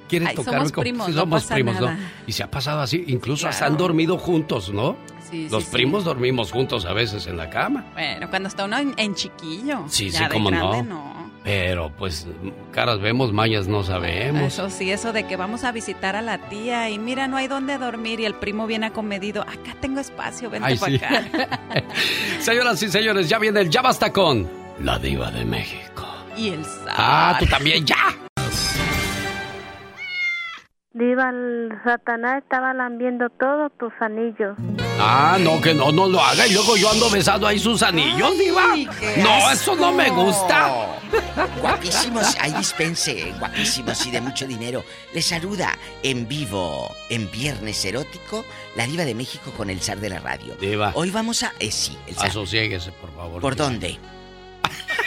quiere Ay, tocarme somos como- primos, Sí, no somos pasa primos, ¿no? Y se ha pasado así, incluso hasta han dormido juntos, ¿no? Sí, Los sí, primos dormimos juntos a veces en la cama. Bueno, cuando está uno en, en chiquillo. Sí, ya sí, de cómo grande, no. Pero pues caras vemos, mañas no sabemos. Eso sí, eso de que vamos a visitar a la tía y mira, no hay dónde dormir y el primo viene acomedido. Acá tengo espacio, vente Ay, para sí. acá. Señoras y señores, ya viene el Ya Basta con la diva de México. Y el zar. Ah, tú también, ya. Diva, el Satanás estaba lambiendo todos tus anillos. Ah, no, que no, no lo haga. Y luego yo ando besando ahí sus anillos, diva. qué No, eso no me gusta. Guapísimos, ahí dispense, guapísimos y de mucho dinero. Les saluda en vivo, en Viernes Erótico, la diva de México con el zar de la radio. Diva. Hoy vamos a... Eh, sí, el zar. Asociéguese, por favor. ¿Por diva. dónde?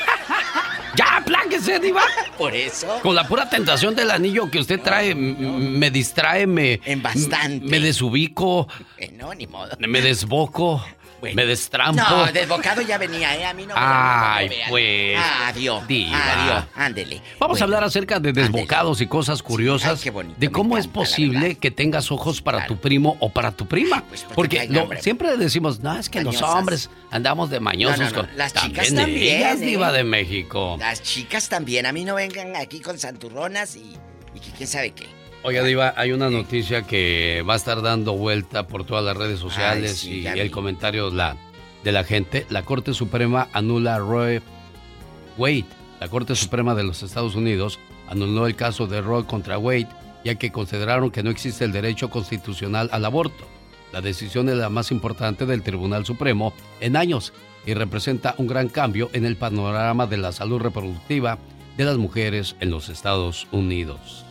Ya, pláquese, diva. Por eso. Con la pura tentación del anillo que usted trae, me distrae, me... En bastante. Me desubico, Eh, no, ni modo. me desboco, me destrampo. No, desbocado ya venía, ¿eh? A mí no me Ay, no me pues. Adiós. Diva. Adiós. Ándele. Vamos a hablar acerca de desbocados y cosas curiosas Ay, qué bonito, de cómo es encanta, posible que tengas ojos para tu primo o para tu prima. porque porque traen lo- hambre. siempre decimos, no, es que los hombres andamos de mañosos No, no, no, con las chicas también, ellas, ¿eh? diva de México. Las chicas también. A mí no vengan aquí con santurronas y, quién sabe qué. Oiga, Diva, hay una noticia que va a estar dando vuelta por todas las redes sociales Ay, sí, y el vi. comentario de la, de la gente. La Corte Suprema anula Roe Wade. La Corte Suprema de los Estados Unidos anuló el caso de Roe contra Wade, ya que consideraron que no existe el derecho constitucional al aborto. La decisión es la más importante del Tribunal Supremo en años y representa un gran cambio en el panorama de la salud reproductiva de las mujeres en los Estados Unidos.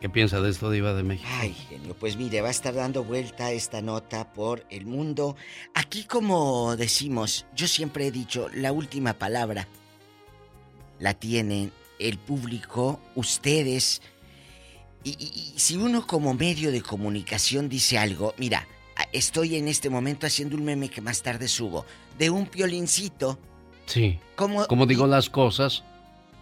¿Qué piensa de esto, Diva de México? Ay, genio, pues mire, va a estar dando vuelta esta nota por el mundo. Aquí, como decimos, yo siempre he dicho, la última palabra la tienen el público, ustedes. Y, y- y si uno como medio de comunicación dice algo, mira, estoy en este momento haciendo un meme que más tarde subo, de un piolincito. Sí. ¿Cómo- Como digo las cosas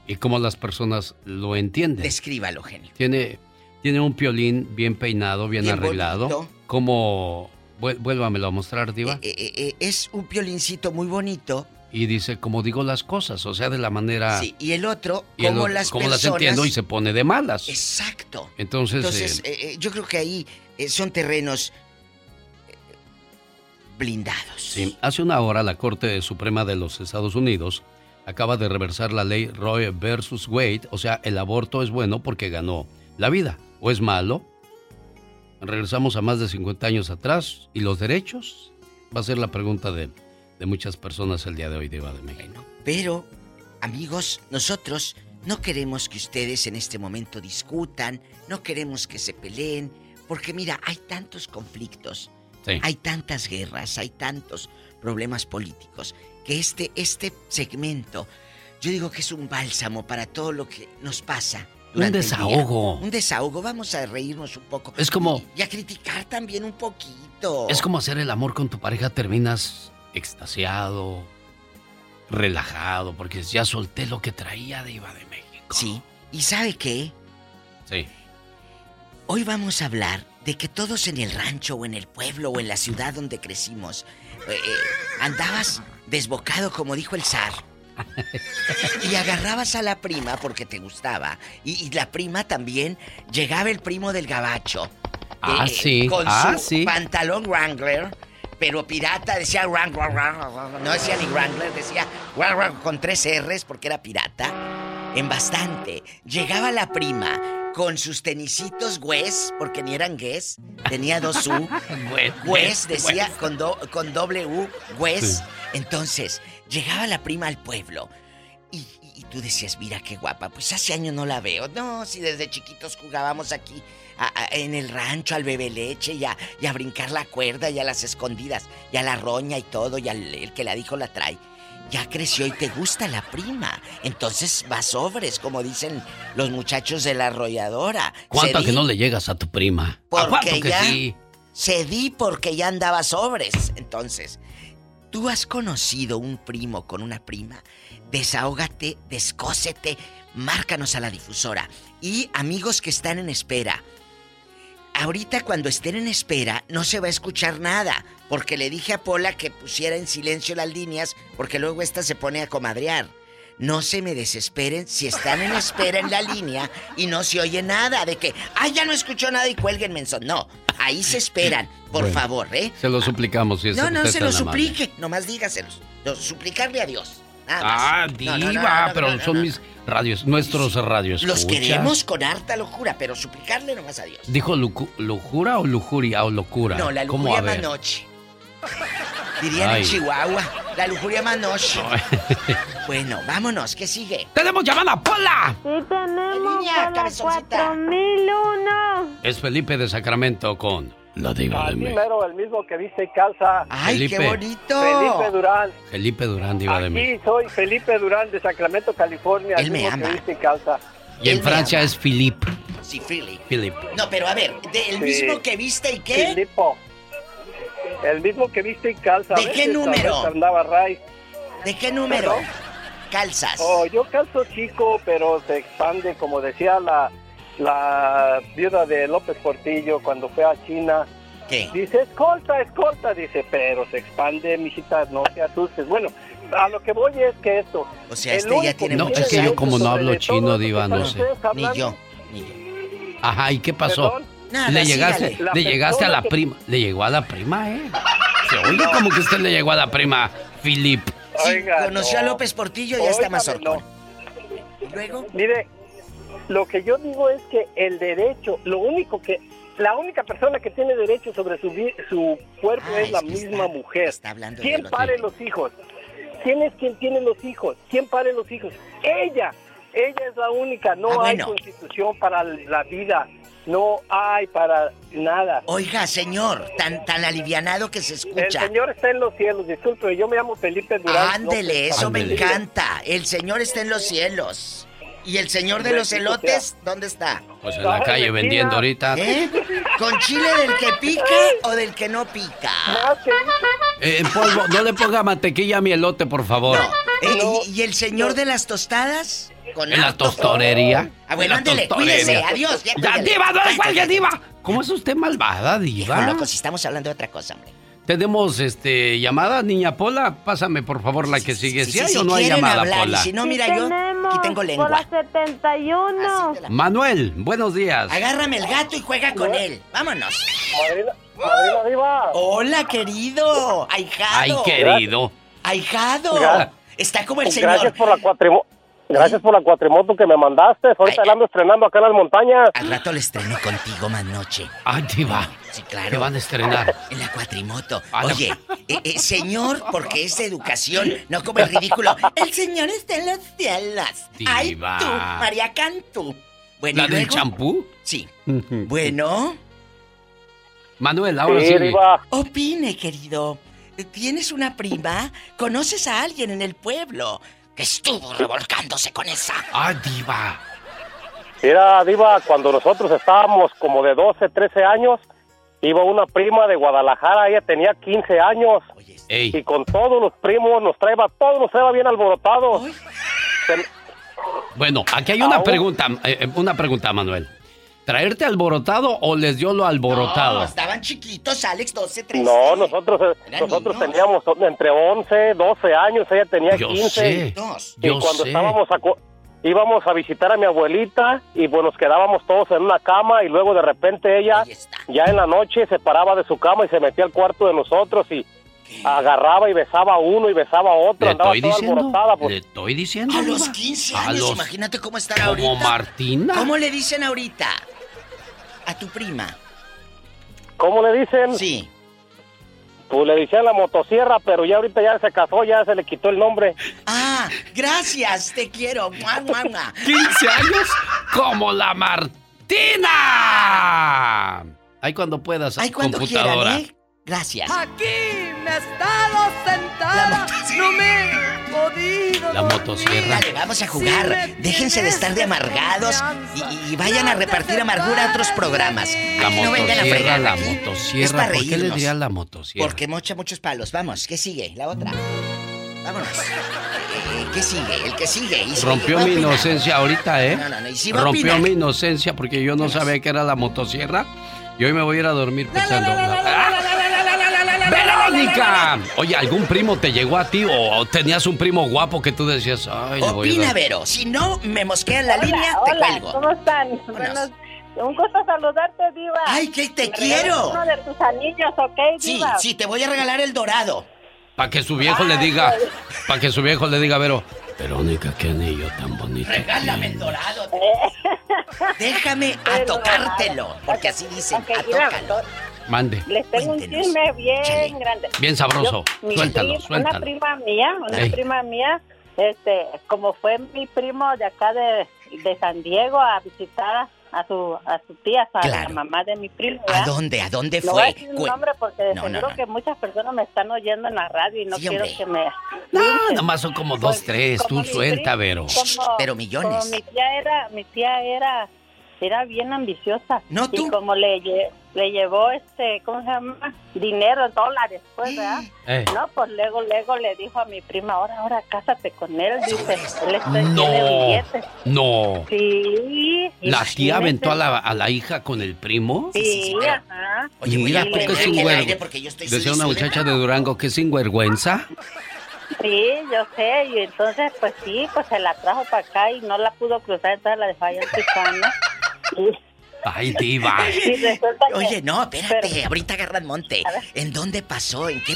y cómo las personas lo entienden. Descríbalo, genio. Tiene, tiene un piolín bien peinado, bien, Bien arreglado. bonito. Como... Vuélvamelo a mostrar, Diva. Eh, eh, eh, es un piolincito muy bonito. Y dice, como digo las cosas, o sea, de la manera... Sí, y el otro, y como las personas... las entiendo y se pone de malas. Exacto. Entonces, Entonces, eh, eh, eh, yo creo que ahí eh, son terrenos eh, blindados. Sí, hace una hora la Corte Suprema de los Estados Unidos acaba de reversar la ley Roe versus Wade, o sea, el aborto es bueno porque ganó la vida, o es malo. Regresamos a más de 50 años atrás y los derechos va a ser la pregunta de, de muchas personas el día de hoy, Diva de México. Pero, amigos, nosotros no queremos que ustedes en este momento discutan, no queremos que se peleen, porque mira, hay tantos conflictos. Hay tantas guerras, hay tantos problemas políticos, que este, este segmento, yo digo que es un bálsamo para todo lo que nos pasa. Un desahogo. Un desahogo, vamos a reírnos un poco. Es como- Y, y a criticar también un poquito. Es como hacer el amor con tu pareja, terminas extasiado, relajado, porque ya solté lo que traía de Iba de México. Sí. ¿Y sabe qué? Sí. Hoy vamos a hablar de que todos en el rancho o en el pueblo o en la ciudad donde crecimos eh, eh, andabas desbocado como dijo el zar. Y agarrabas a la prima porque te gustaba. Y, y la prima también llegaba el primo del gabacho. Ah, eh, sí. Con Ah, su sí. pantalón Wrangler. Pero pirata decía Wrangler, no decía ni Wrangler, decía Wrangler con tres R's porque era pirata. En bastante. Llegaba la prima con sus tenisitos Guess, porque ni eran Guess, tenía dos U. Güey, decía con, do- con doble U. Sí. Entonces, llegaba la prima al pueblo y, y- tú decías, mira qué guapa, pues hace años no la veo. No, si desde chiquitos jugábamos aquí a- a- en el rancho al bebé leche y a, y a brincar la cuerda y a las escondidas y a la roña y todo y al el que la dijo la trae. Ya creció y te gusta la prima. Entonces va sobres, como dicen los muchachos de la arrolladora. ¿Cuánto que no le llegas a tu prima? ¿A Porque que ya sí? cedí porque ya andaba sobres. Entonces, ¿tú has conocido un primo con una prima? Desahógate, descósete, márcanos a la difusora. Y amigos que están en espera, ahorita cuando estén en espera no se va a escuchar nada, porque le dije a Pola que pusiera en silencio las líneas, porque luego esta se pone a comadrear. No se me desesperen si están en espera en la línea y no se oye nada de que, ay, ya no escuchó nada y cuelguen menso. No, ahí se esperan, por Bueno, favor, ¿eh? Se lo suplicamos. Si es No, no se lo amable. suplique, nomás dígaselos. Suplicarle a Dios. Ah, diva, no, no, no, no, pero son mis radios, nuestros radios. Los queremos con harta locura, pero suplicarle nomás a Dios. ¿Dijo lujura o lujuria o locura? No, la lujuria manoche. Dirían Ay. en Chihuahua, la lujuria manoche. Bueno, vámonos, ¿qué sigue? ¡Tenemos llamada, Pola! Sí, tenemos para cabezoncita. 4001. Es Felipe de Sacramento con la diva de Así México. mero, el mismo que viste y calza. ¡Ay, qué Felipe. bonito! Felipe Durán. Felipe Durán, diva de México. Aquí soy Felipe Durán de Sacramento, California. Él el me mismo ama. que viste y calza. Y en Él me Francia ama. es Philippe. Sí, Philly. Philippe. No, pero a ver, de- el Sí. mismo que viste y qué? Filipo. El mismo que viste y calza. ¿De qué número? andaba ray. ¿De qué número? ¿Perdón? Calzas. Oh, yo calzo chico, pero se expande, como decía la, la viuda de López Portillo cuando fue a China. ¿Qué? Dice, escolta, escolta, dice, pero se expande, mijita, no te asustes. Bueno, a lo que voy es que esto... O sea, este ya tiene No, es que yo como no hablo chino, diva, no sé. Ni yo, ni yo. Ajá, ¿y qué pasó? Perdón. Nada, le llegaste, le llegaste a la que- prima. Le llegó a la prima, ¿eh? Se oye como que usted le llegó a la prima, Philippe. Sí, conoció a. López Portillo y ya está más no. horcón. ¿Y luego? Mire, lo que yo digo es que el derecho, lo único que, la única persona que tiene derecho sobre su, su cuerpo Ah, es la es misma está- mujer. está hablando de ¿Quién pare los hijos? ¿Quién es quien tiene los hijos? ¿Quién pare los hijos? Ella. Ella es la única. No Ah, hay bueno. constitución para la vida. No hay para nada. Oiga, señor, tan, tan alivianado que se El escucha. Señor está en los cielos. Disculpe, yo me llamo Felipe Durán. Ándele, eso me encanta. El señor está en los cielos. ¿Y el señor de los elotes, dónde está? Pues en la calle vendiendo ahorita. ¿Eh? ¿Con chile del que pica o del que no pica? Eh, en polvo, no le ponga mantequilla a mi elote, por favor. No. Eh, No. ¿y, y el señor de las tostadas? Con En la tostonería. Ah, bueno, En la ándele, cuídese, adiós. Ya, Ya, cuídele. diva, no le cuelgue, diva. ¿Cómo es usted malvada, diva? loco, si estamos hablando de otra cosa, hombre. Tenemos este llamada, niña Pola. Pásame, por favor, la que sigue. Sí, ¿Sí sí, hay sí, o no hay llamada, hablar, Pola? si no, Sí mira, yo tenemos aquí tengo lengua. la 71. Manuel, buenos días. Agárrame el gato y juega con él. Vámonos. Madrina, madrina Diva. Hola, querido. Ahijado. Ay, querido. Ahijado. Está como el señor. Gracias por la cuatrimo- Gracias por la cuatrimoto que me mandaste. Ahorita Ay, la ando estrenando acá en las montañas. Al rato le estreno contigo más noche. Ay, diva. Sí, claro. ¿Qué van a estrenar? En la cuatrimoto. Ah. Oye, eh, eh, señor, porque es de educación, no como el ridículo. El señor está en las cielas. Ay, Diva. tú, María Cantú. Bueno, ¿La ¿y del luego? champú? Sí. Bueno, Manuel, ahora Sí. Opine, querido. ¿Tienes una prima? ¿Conoces a alguien en el pueblo que estuvo revolcándose con esa? ¡Ah, diva! Mira, Diva, cuando nosotros estábamos como de 12, 13 años, iba una prima de Guadalajara, ella tenía 15 años. Y con todos los primos nos traía, todos nos traía bien alborotados. Se- Bueno, aquí hay una Aún- pregunta, eh, eh, una pregunta, Manuel. ¿Traerte alborotado o les dio lo alborotado? No, estaban chiquitos, Alex, 12, 13. No, nosotros, eh, nosotros teníamos entre 11, 12 años, ella tenía Yo 15. sé, Y yo cuando sé. estábamos a íbamos a visitar a mi abuelita y pues nos quedábamos todos en una cama y luego de repente ella ya en la noche se paraba de su cama y se metía al cuarto de nosotros y agarraba y besaba a uno y besaba a otro, Le andaba estoy toda diciendo, alborotada. Pues. le estoy diciendo. A los Diva. 15 A años, los- imagínate cómo está Como ahorita. Martina. ¿Cómo le dicen ahorita? A tu prima. ¿Cómo le dicen? Sí. Pues le decían la motosierra, pero ya ahorita ya se casó, ya se le quitó el nombre. Ah, gracias, te quiero. Mua, mua, mua. 15 años como la Martina. Ay, cuando puedas, Ay, cuando computadora. quieran, ¿eh? Gracias. Aquí me he estado sentada, no me he podido La motosierra. Dale, vamos a jugar. Déjense de estar de amargados y, y vayan a repartir amargura a otros programas. La Aquí no vengan a motosierra, fregar. la Es motosierra. para ¿Por qué le reírnos. diría la motosierra? Porque mocha muchos palos. Vamos, ¿qué sigue? La otra. Vámonos. Eh, ¿Qué sigue? El que sigue. Y Rompió mi inocencia ahorita, ¿eh? No, no, no, y si Rompió mi inocencia porque yo no sabía que era la motosierra. Y hoy me voy a ir a dormir pensando. ¡Ah! ¡Verónica! Oye, ¿algún primo te llegó a ti o tenías un primo guapo que tú decías, ay, le voy a Opina, dar"? Vero. Si no me mosquean la Hola, línea, te hola, cuelgo. ¿cómo están? Buenos- un gusto saludarte, Diva. Ay, que te Me quiero. Uno de tus anillos, ¿ok, Sí, Diva? sí, te voy a regalar el dorado. Para que su viejo le diga, para que su viejo le diga, Vero, Verónica, qué anillo tan bonito. Regálame el dorado. Déjame a tocártelo. Porque así dicen, Ok, a mira, tócalo. Mande. Les tengo un chisme bien grande. Bien sabroso. mi Suéltalo, prima- suéltalo. Una prima mía, una Ey. prima mía, este, como fue mi primo de acá de, de San Diego a visitar a su a su tía, a la Claro. mamá de mi primo. ¿A ¿verdad? dónde? ¿A dónde No voy a fue? decir Cu- nombre porque de No, no, seguro no. que muchas personas me están oyendo en la radio y no Sí, quiero hombre. que me... No, nomás son como dos, tres. Tú suelta, Vero. como- Pero millones. Como mi tía era, mi tía era, era bien ambiciosa. No, tú. Y como le, lle- le llevó este, ¿cómo se llama? Dinero, dólares, pues, ¿verdad? Eh. No, pues luego, luego le dijo a mi prima, ahora, ahora cásate con él, dice. Él está, No, billetes. no. Sí. ¿La tía aventó a la, a la hija con el primo? Sí, ajá. Mira, Y ¿por le- qué sinvergüenza? Decía una muchacha de Durango que sinvergüenza. Sí, yo sé, y entonces, pues sí, pues se la trajo para acá y no la pudo cruzar, entonces la dejó allá en Tijuana. Ay, diva. Oye, no, espérate, pero- ahorita agarran monte. ¿En dónde pasó? ¿En qué,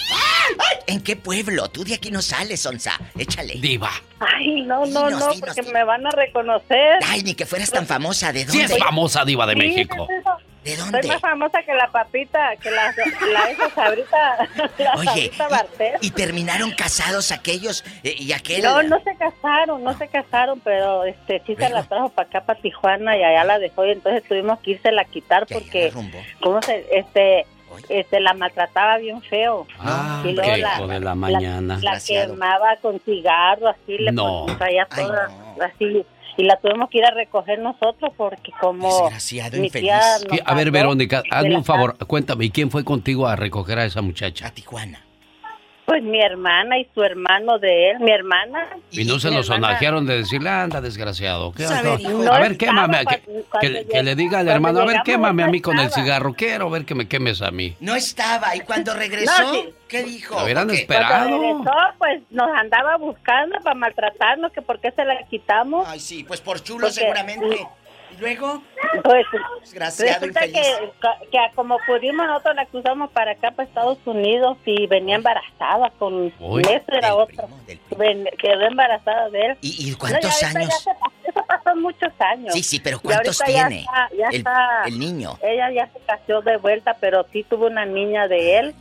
¿En qué pueblo? Tú de aquí no sales, Onza. Échale. Diva. Ay, no, no, Dinos, no, dinos, porque dinos. me van a reconocer. Ay, ni que fueras tan famosa. ¿De Sí dónde? es famosa diva de Sí, México. es ¿De Soy más famosa que la papita, que la, la esa sabrita, la Oye, sabrita Bartés. ¿y terminaron casados aquellos eh, y aquel? No, no se casaron, no se casaron, pero este sí se la trajo para acá, para Tijuana, y allá la dejó, y entonces tuvimos que irse a quitar porque, ¿cómo se, este, este, la maltrataba bien feo. Ah, Y luego qué la- hijo de la mañana. La quemaba con cigarro, así le No. ponía traía toda, así, y la tuvimos que ir a recoger nosotros porque como Desgraciado, mi infeliz. tía nos ¿Qué- A ver, Verónica, hazme un favor, cuéntame, ¿y quién fue contigo a recoger a esa muchacha? Tijuana. Pues mi hermana y su hermano de él, mi hermana. Y no se lo sonajearon de decirle, anda, desgraciado. ¿qué? A ver, quémame. que- que, que le diga al hermano, a ver, quémame a mí con el cigarro. Quiero ver que me quemes a mí. No estaba. ¿Y cuando regresó? No, sí. ¿Qué dijo? Lo hubieran esperado. Cuando regresó, pues nos andaba buscando para maltratarnos, que por qué se la quitamos. Ay, sí, pues por chulo Porque- seguramente. ¿Y luego? Pues, Desgraciado, resulta infeliz. que, que como pudimos nosotros la cruzamos para acá, para Estados Unidos, y venía embarazada con Uy, Néstor era otro. Ven- quedó embarazada de él. ¿Y, cuántos años? eso pasó muchos años. Sí, sí, pero ¿cuántos ya tiene está- ya el, está- el niño? Ella ya se casó de vuelta, pero sí tuvo una niña de él.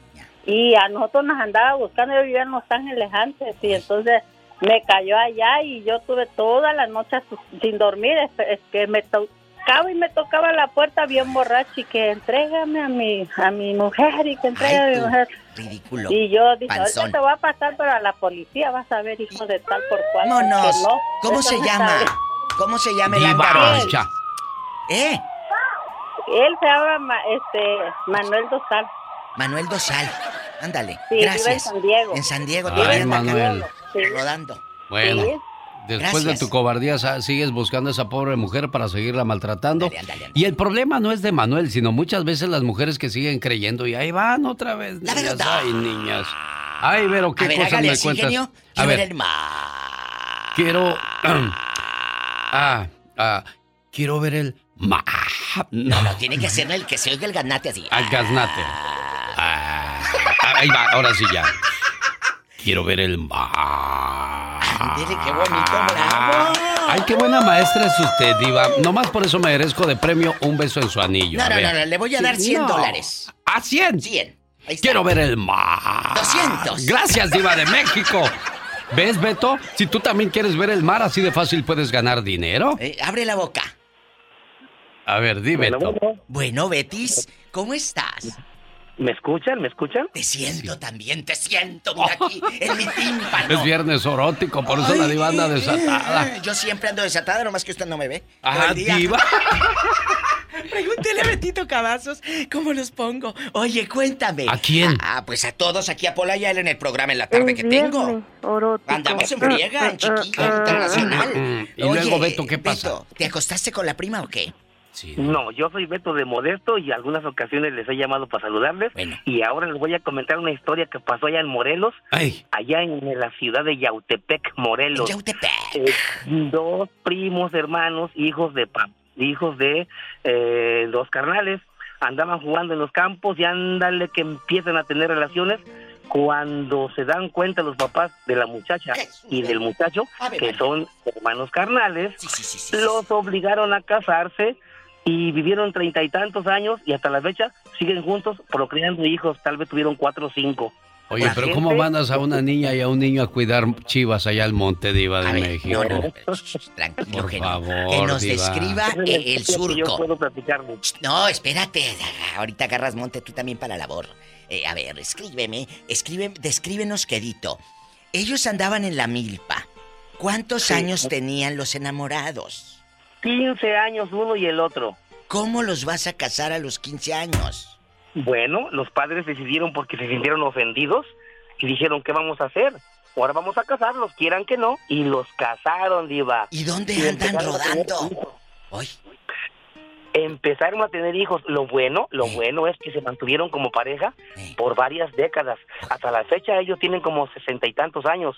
Y a nosotros nos andaba buscando. Yo vivía en Los Ángeles antes. Y entonces me cayó allá y yo tuve toda la noche su- sin dormir. Es, es que me, to- tocaba y me tocaba la puerta bien borracha y que entrégame a mi, a mi mujer y que entregue a mi mujer. Ridículo. Y yo dije, Panzón. ahorita te va a pasar, pero a la policía vas a ver, hijo de tal por cual. Vámonos. porque no, ¿Cómo se no llama? sabe. ¿Cómo se llama el ángaro? ¿Eh? Él se llama Ma- este, Manuel Dosal. Manuel Dosal. Ándale. Sí, vive en Gracias. San Diego. En San Diego. Ay, Manuel. Rodando. Bueno, Sí. después Gracias. de tu cobardía sigues buscando a esa pobre mujer para seguirla maltratando. Y el problema no es de Manuel, sino muchas veces las mujeres que siguen creyendo y ahí van otra vez. La niñas. verdad. Ay, niñas. Ay, Vero, ¿qué a ver, cosas me así, cuentas? genio. a ver el mar. quiero... ah, ah, quiero ver el... Ma... No, no, tiene que ser el que se oiga el ganate así. Al gaznate. Ah, ahí va, ahora sí ya. Quiero ver el mar. Dile qué bonito, bravo. Ay, qué buena maestra es usted, Diva. Nomás por eso merezco de premio un beso en su anillo. No, A no, ver. no, no, le voy a dar 100 No. dólares. ¿A 100? 100. Quiero ver el mar. 200. Gracias, Diva de México. ¿Ves, Beto? Si tú también quieres ver el mar, así de fácil puedes ganar dinero. Eh, abre la boca. A ver, di, Beto. Bueno, Betis, ¿cómo estás? ¿Me escuchan? ¿Me escuchan? Te siento también, te siento, mira aquí, en mi tímpano. Es viernes orótico, por eso la diva anda desatada. Yo siempre ando desatada, nomás que usted no me ve. Ah, diva. Pregúntele a Betito Cavazos cómo los pongo. Oye, cuéntame. ¿A quién? Ah, pues a todos aquí a Pola y a él en el programa en la tarde que tengo. Andamos en friega, en chiquilla, internacional. Mm, Y Oye, luego, Beto, ¿qué pasa? Beto, ¿te acostaste con la prima o qué? No, yo soy Beto de Modesto y algunas ocasiones les he llamado para saludarles. Y ahora les voy a comentar una historia que pasó allá en Morelos, Ay. allá en la ciudad de Yautepec, Morelos. Eh, dos primos, hermanos, hijos de pa- hijos de eh, dos carnales, andaban jugando en los campos y ándale que empiezan a tener relaciones. Cuando se dan cuenta los papás de la muchacha y del muchacho, que son hermanos carnales, los obligaron a casarse y vivieron treinta y tantos años y hasta la fecha siguen juntos procreando hijos, tal vez tuvieron cuatro o cinco. Oye, La pero gente- ¿cómo mandas a una niña y a un niño a cuidar chivas allá al monte, Diva de México? no, no, Tranquilo, Por favor, que nos Diva. describa el que yo surco. puedo. No, espérate. Ahorita agarras monte tú también para la labor. Eh, a ver, escríbeme, escribe, descríbenos quedito. Ellos andaban en la milpa. ¿Cuántos Sí. años tenían los enamorados? 15 años uno y el otro. ¿Cómo los vas a casar a los 15 años? Bueno, los padres decidieron porque se sintieron ofendidos y dijeron, ¿qué vamos a hacer? Ahora vamos a casarlos, quieran que no, y los casaron, diva. ¿Y dónde Y andan rodando? hijos. Empezaron a tener hijos. Lo bueno, lo bueno es que se mantuvieron como pareja por varias décadas. Hasta la fecha ellos tienen como sesenta y tantos años.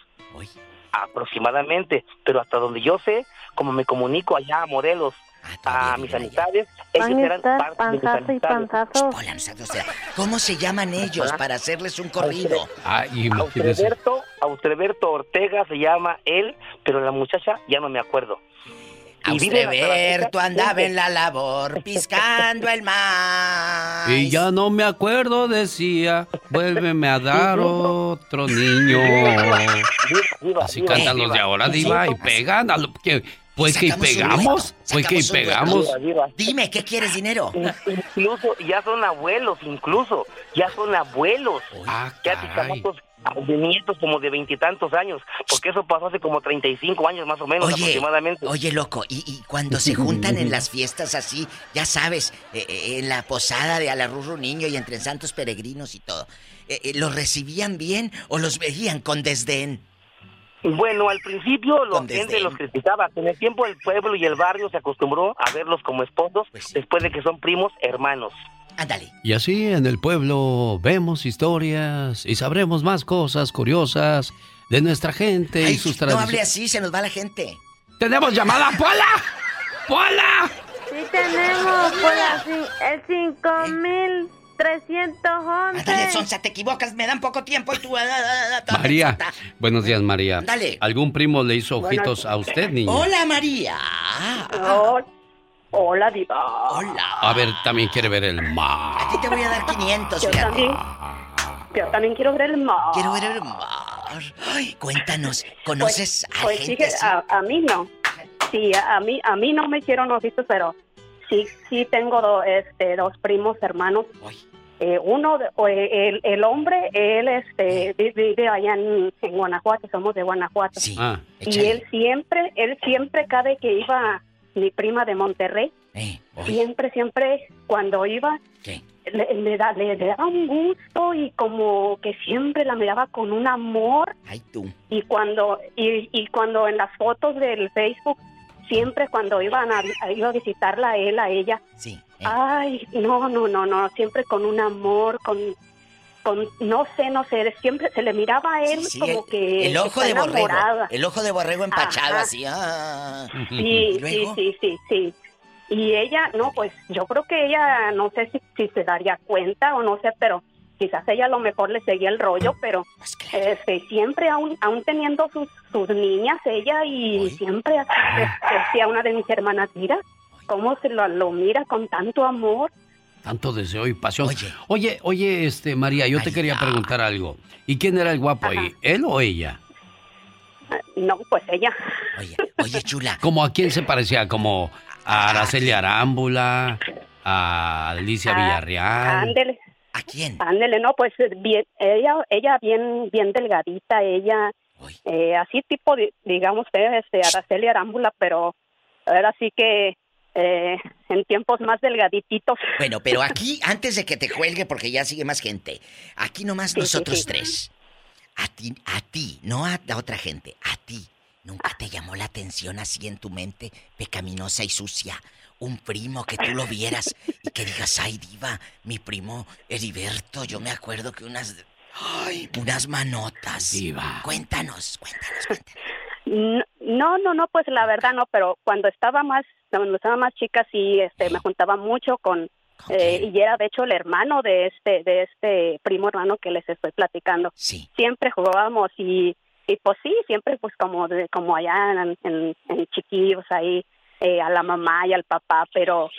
Aproximadamente. Pero hasta donde yo sé, como me comunico allá a Morelos, a mis amistades, ellos eran parte de mis amistades. ¿Cómo se llaman ellos para hacerles un corrido? Ay, Austreberto, Austreberto Ortega se llama él, pero la muchacha ya no me acuerdo. Austreberto andaba en la labor, piscando el mar. Y ya no me acuerdo, decía, vuélveme a dar otro niño. Así cantan los de ahora, diva, y pegan. a lo que- Pues que pegamos, pues que pegamos. Dime, ¿qué quieres, dinero? Incluso ya son abuelos, incluso ya son abuelos. Ah, ya chamacos de nietos como de veintitantos años, porque eso pasó hace como 35 años más o menos Oye, aproximadamente. oye, loco, y, y cuando se juntan en las fiestas así, ya sabes, eh, eh, en la posada de Alarrurro Niño y entre santos peregrinos y todo, eh, eh, ¿los recibían bien o los veían con desdén? Bueno, al principio la Con gente los criticaba. En el tiempo el pueblo y el barrio se acostumbró a verlos como esposos después de que son primos hermanos. Ándale. Y así en el pueblo vemos historias y sabremos más cosas curiosas de nuestra gente y sus No hable tradiciones. así, se nos va la gente. ¡Tenemos llamada, Pola! ¡Pola! Sí tenemos por la cin- el 5311. Ándale, Sonsa, te equivocas, me dan poco tiempo y tú... ah, ah, ah, María. Buenos días, María. Dale. ¿Algún primo le hizo ojitos a usted, niño? Hola, María. Hola, Diva. Hola. A ver, también quiere ver el mar. A ti te voy a dar 500, Yo fíjate. también. Yo también quiero ver el mar. Quiero ver el mar. Ay, cuéntanos, ¿conoces a Pues sí gente que así? a, a mí no. Sí, a, a mí a mí no me hicieron ojitos, pero sí, sí tengo do- este, dos primos hermanos. Eh, uno, de- o, eh, el, el hombre, él este, vi- vive allá en, en Guanajuato, somos de Guanajuato. Ah, y él siempre, él siempre, cada vez que iba mi prima de Monterrey, siempre, siempre, cuando iba, le, le da- le- le daba un gusto y como que siempre la miraba con un amor. Y cuando, y, y cuando en las fotos del Facebook, siempre cuando iban a, a- iba a visitarla a él, a ella, ay, no, no, no, no, siempre con un amor, con, con, no sé, no sé, siempre se le miraba a él Sí, como el, que el ojo de borrego. enamorada. El ojo de borrego empachado Ajá. así. ah. Sí, ¿Y sí, sí, sí, sí. Y ella, no, pues yo creo que ella, no sé si, si se daría cuenta o no sé, pero quizás ella a lo mejor le seguía el rollo, pero Pues este, siempre, aún, aún teniendo sus, sus niñas, ella y siempre así, este, decía una de mis hermanas, mira, cómo se lo, lo mira con tanto amor. Tanto deseo y pasión. Oye, oye, este, María, yo te quería preguntar algo. ¿Y quién era el guapo ahí? ¿Él o ella? No, pues ella. Oye, chula. ¿Como a quién se parecía? ¿Como a Araceli Arámbula? ¿A Alicia Ah, Villarreal? Ándele. ¿A quién? Ándele, no, pues bien, ella, ella bien, bien delgadita, ella, eh, así tipo, di- digamos, eh, este, Araceli Arámbula, pero ahora sí que eh, en tiempos más delgadititos. Bueno, pero aquí, antes de que te cuelgue, porque ya sigue más gente, aquí nomás Sí, nosotros sí. tres. A ti, a ti, no a la otra gente, a ti. ¿Nunca te llamó la atención así en tu mente, pecaminosa y sucia? Un primo que tú lo vieras y que digas, ay, diva, mi primo Heriberto, yo me acuerdo que unas... Ay, unas manotas. Diva. Cuéntanos, cuéntanos. No, no, no, no, pues la verdad no, pero cuando estaba más, cuando estaba más chica sí, este, me juntaba mucho con, eh, y era de hecho el hermano de este, de este primo hermano que les estoy platicando. Sí. Siempre jugábamos y, y pues sí, siempre pues como, de, como allá en, en, en chiquillos ahí, eh, a la mamá y al papá, pero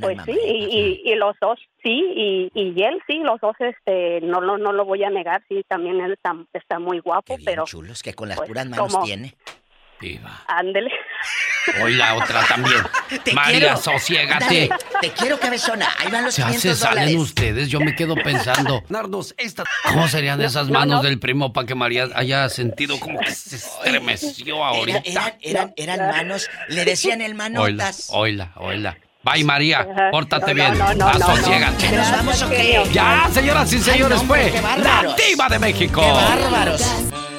pues sí, y, y, y los dos sí, y, y él sí, los dos, este, no lo, no lo voy a negar, sí, también él está, está muy guapo, pero Chulos que con las pues, puras manos como- tiene. Ándele. Hoy la otra también. Te María, sosiégate. Te quiero, cabezona. Ahí van los Ya 500 se salen dólares. ustedes, yo me quedo pensando. Nardos, esta... ¿Cómo serían esas No, manos no. del primo para que María haya sentido como que se estremeció ahorita? Eran, eran, eran manos, le decían el manotas. oila, oila. Bye, María, pórtate No, bien. no, no, no, Asosiégate. ¿Ya nos vamos o qué? Ya, señoras y Ay, señores, no, hombre, fue la diva de México. ¡Qué bárbaros!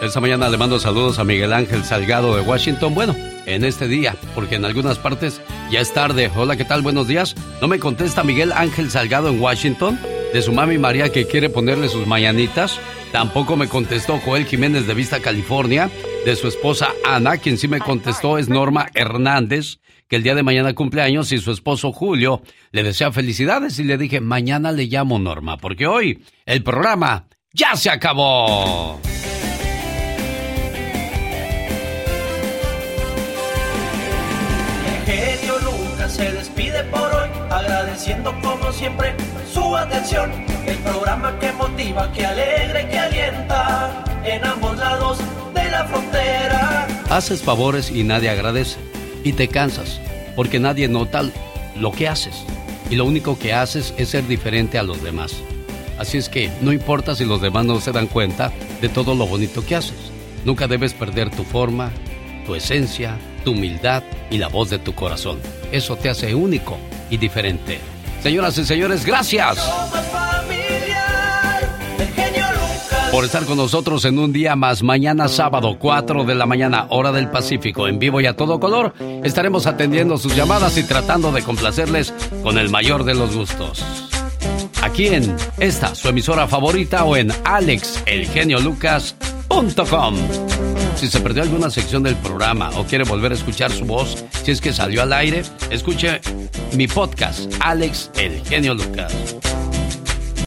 Esta mañana le mando saludos a Miguel Ángel Salgado de Washington. Bueno, en este día, porque en algunas partes ya es tarde. Hola, ¿qué tal? Buenos días. ¿No me contesta Miguel Ángel Salgado en Washington? De su mami María que quiere ponerle sus mañanitas. Tampoco me contestó Joel Jiménez de Vista, California. De su esposa Ana, quien sí me contestó es Norma Hernández, que el día de mañana cumple años y su esposo Julio le desea felicidades y le dije, mañana le llamo Norma, porque hoy el programa ya se acabó. Se despide por hoy, agradeciendo como siempre su atención. El programa que motiva, que alegra y que alienta en ambos lados de la frontera. Haces favores y nadie agradece. Y te cansas, porque nadie nota lo que haces. Y lo único que haces es ser diferente a los demás. Así es que no importa si los demás no se dan cuenta de todo lo bonito que haces. Nunca debes perder tu forma, tu esencia, tu humildad y la voz de tu corazón. Eso te hace único y diferente. Señoras y señores, gracias por estar con nosotros en un día más. Mañana sábado, 4 de la mañana, hora del Pacífico, en vivo y a todo color. Estaremos atendiendo sus llamadas y tratando de complacerles con el mayor de los gustos. Aquí en esta, su emisora favorita o en alexelgeniolucas.com. Si se perdió alguna sección del programa o quiere volver a escuchar su voz, si es que salió al aire, escuche mi podcast, Alex El Genio Lucas.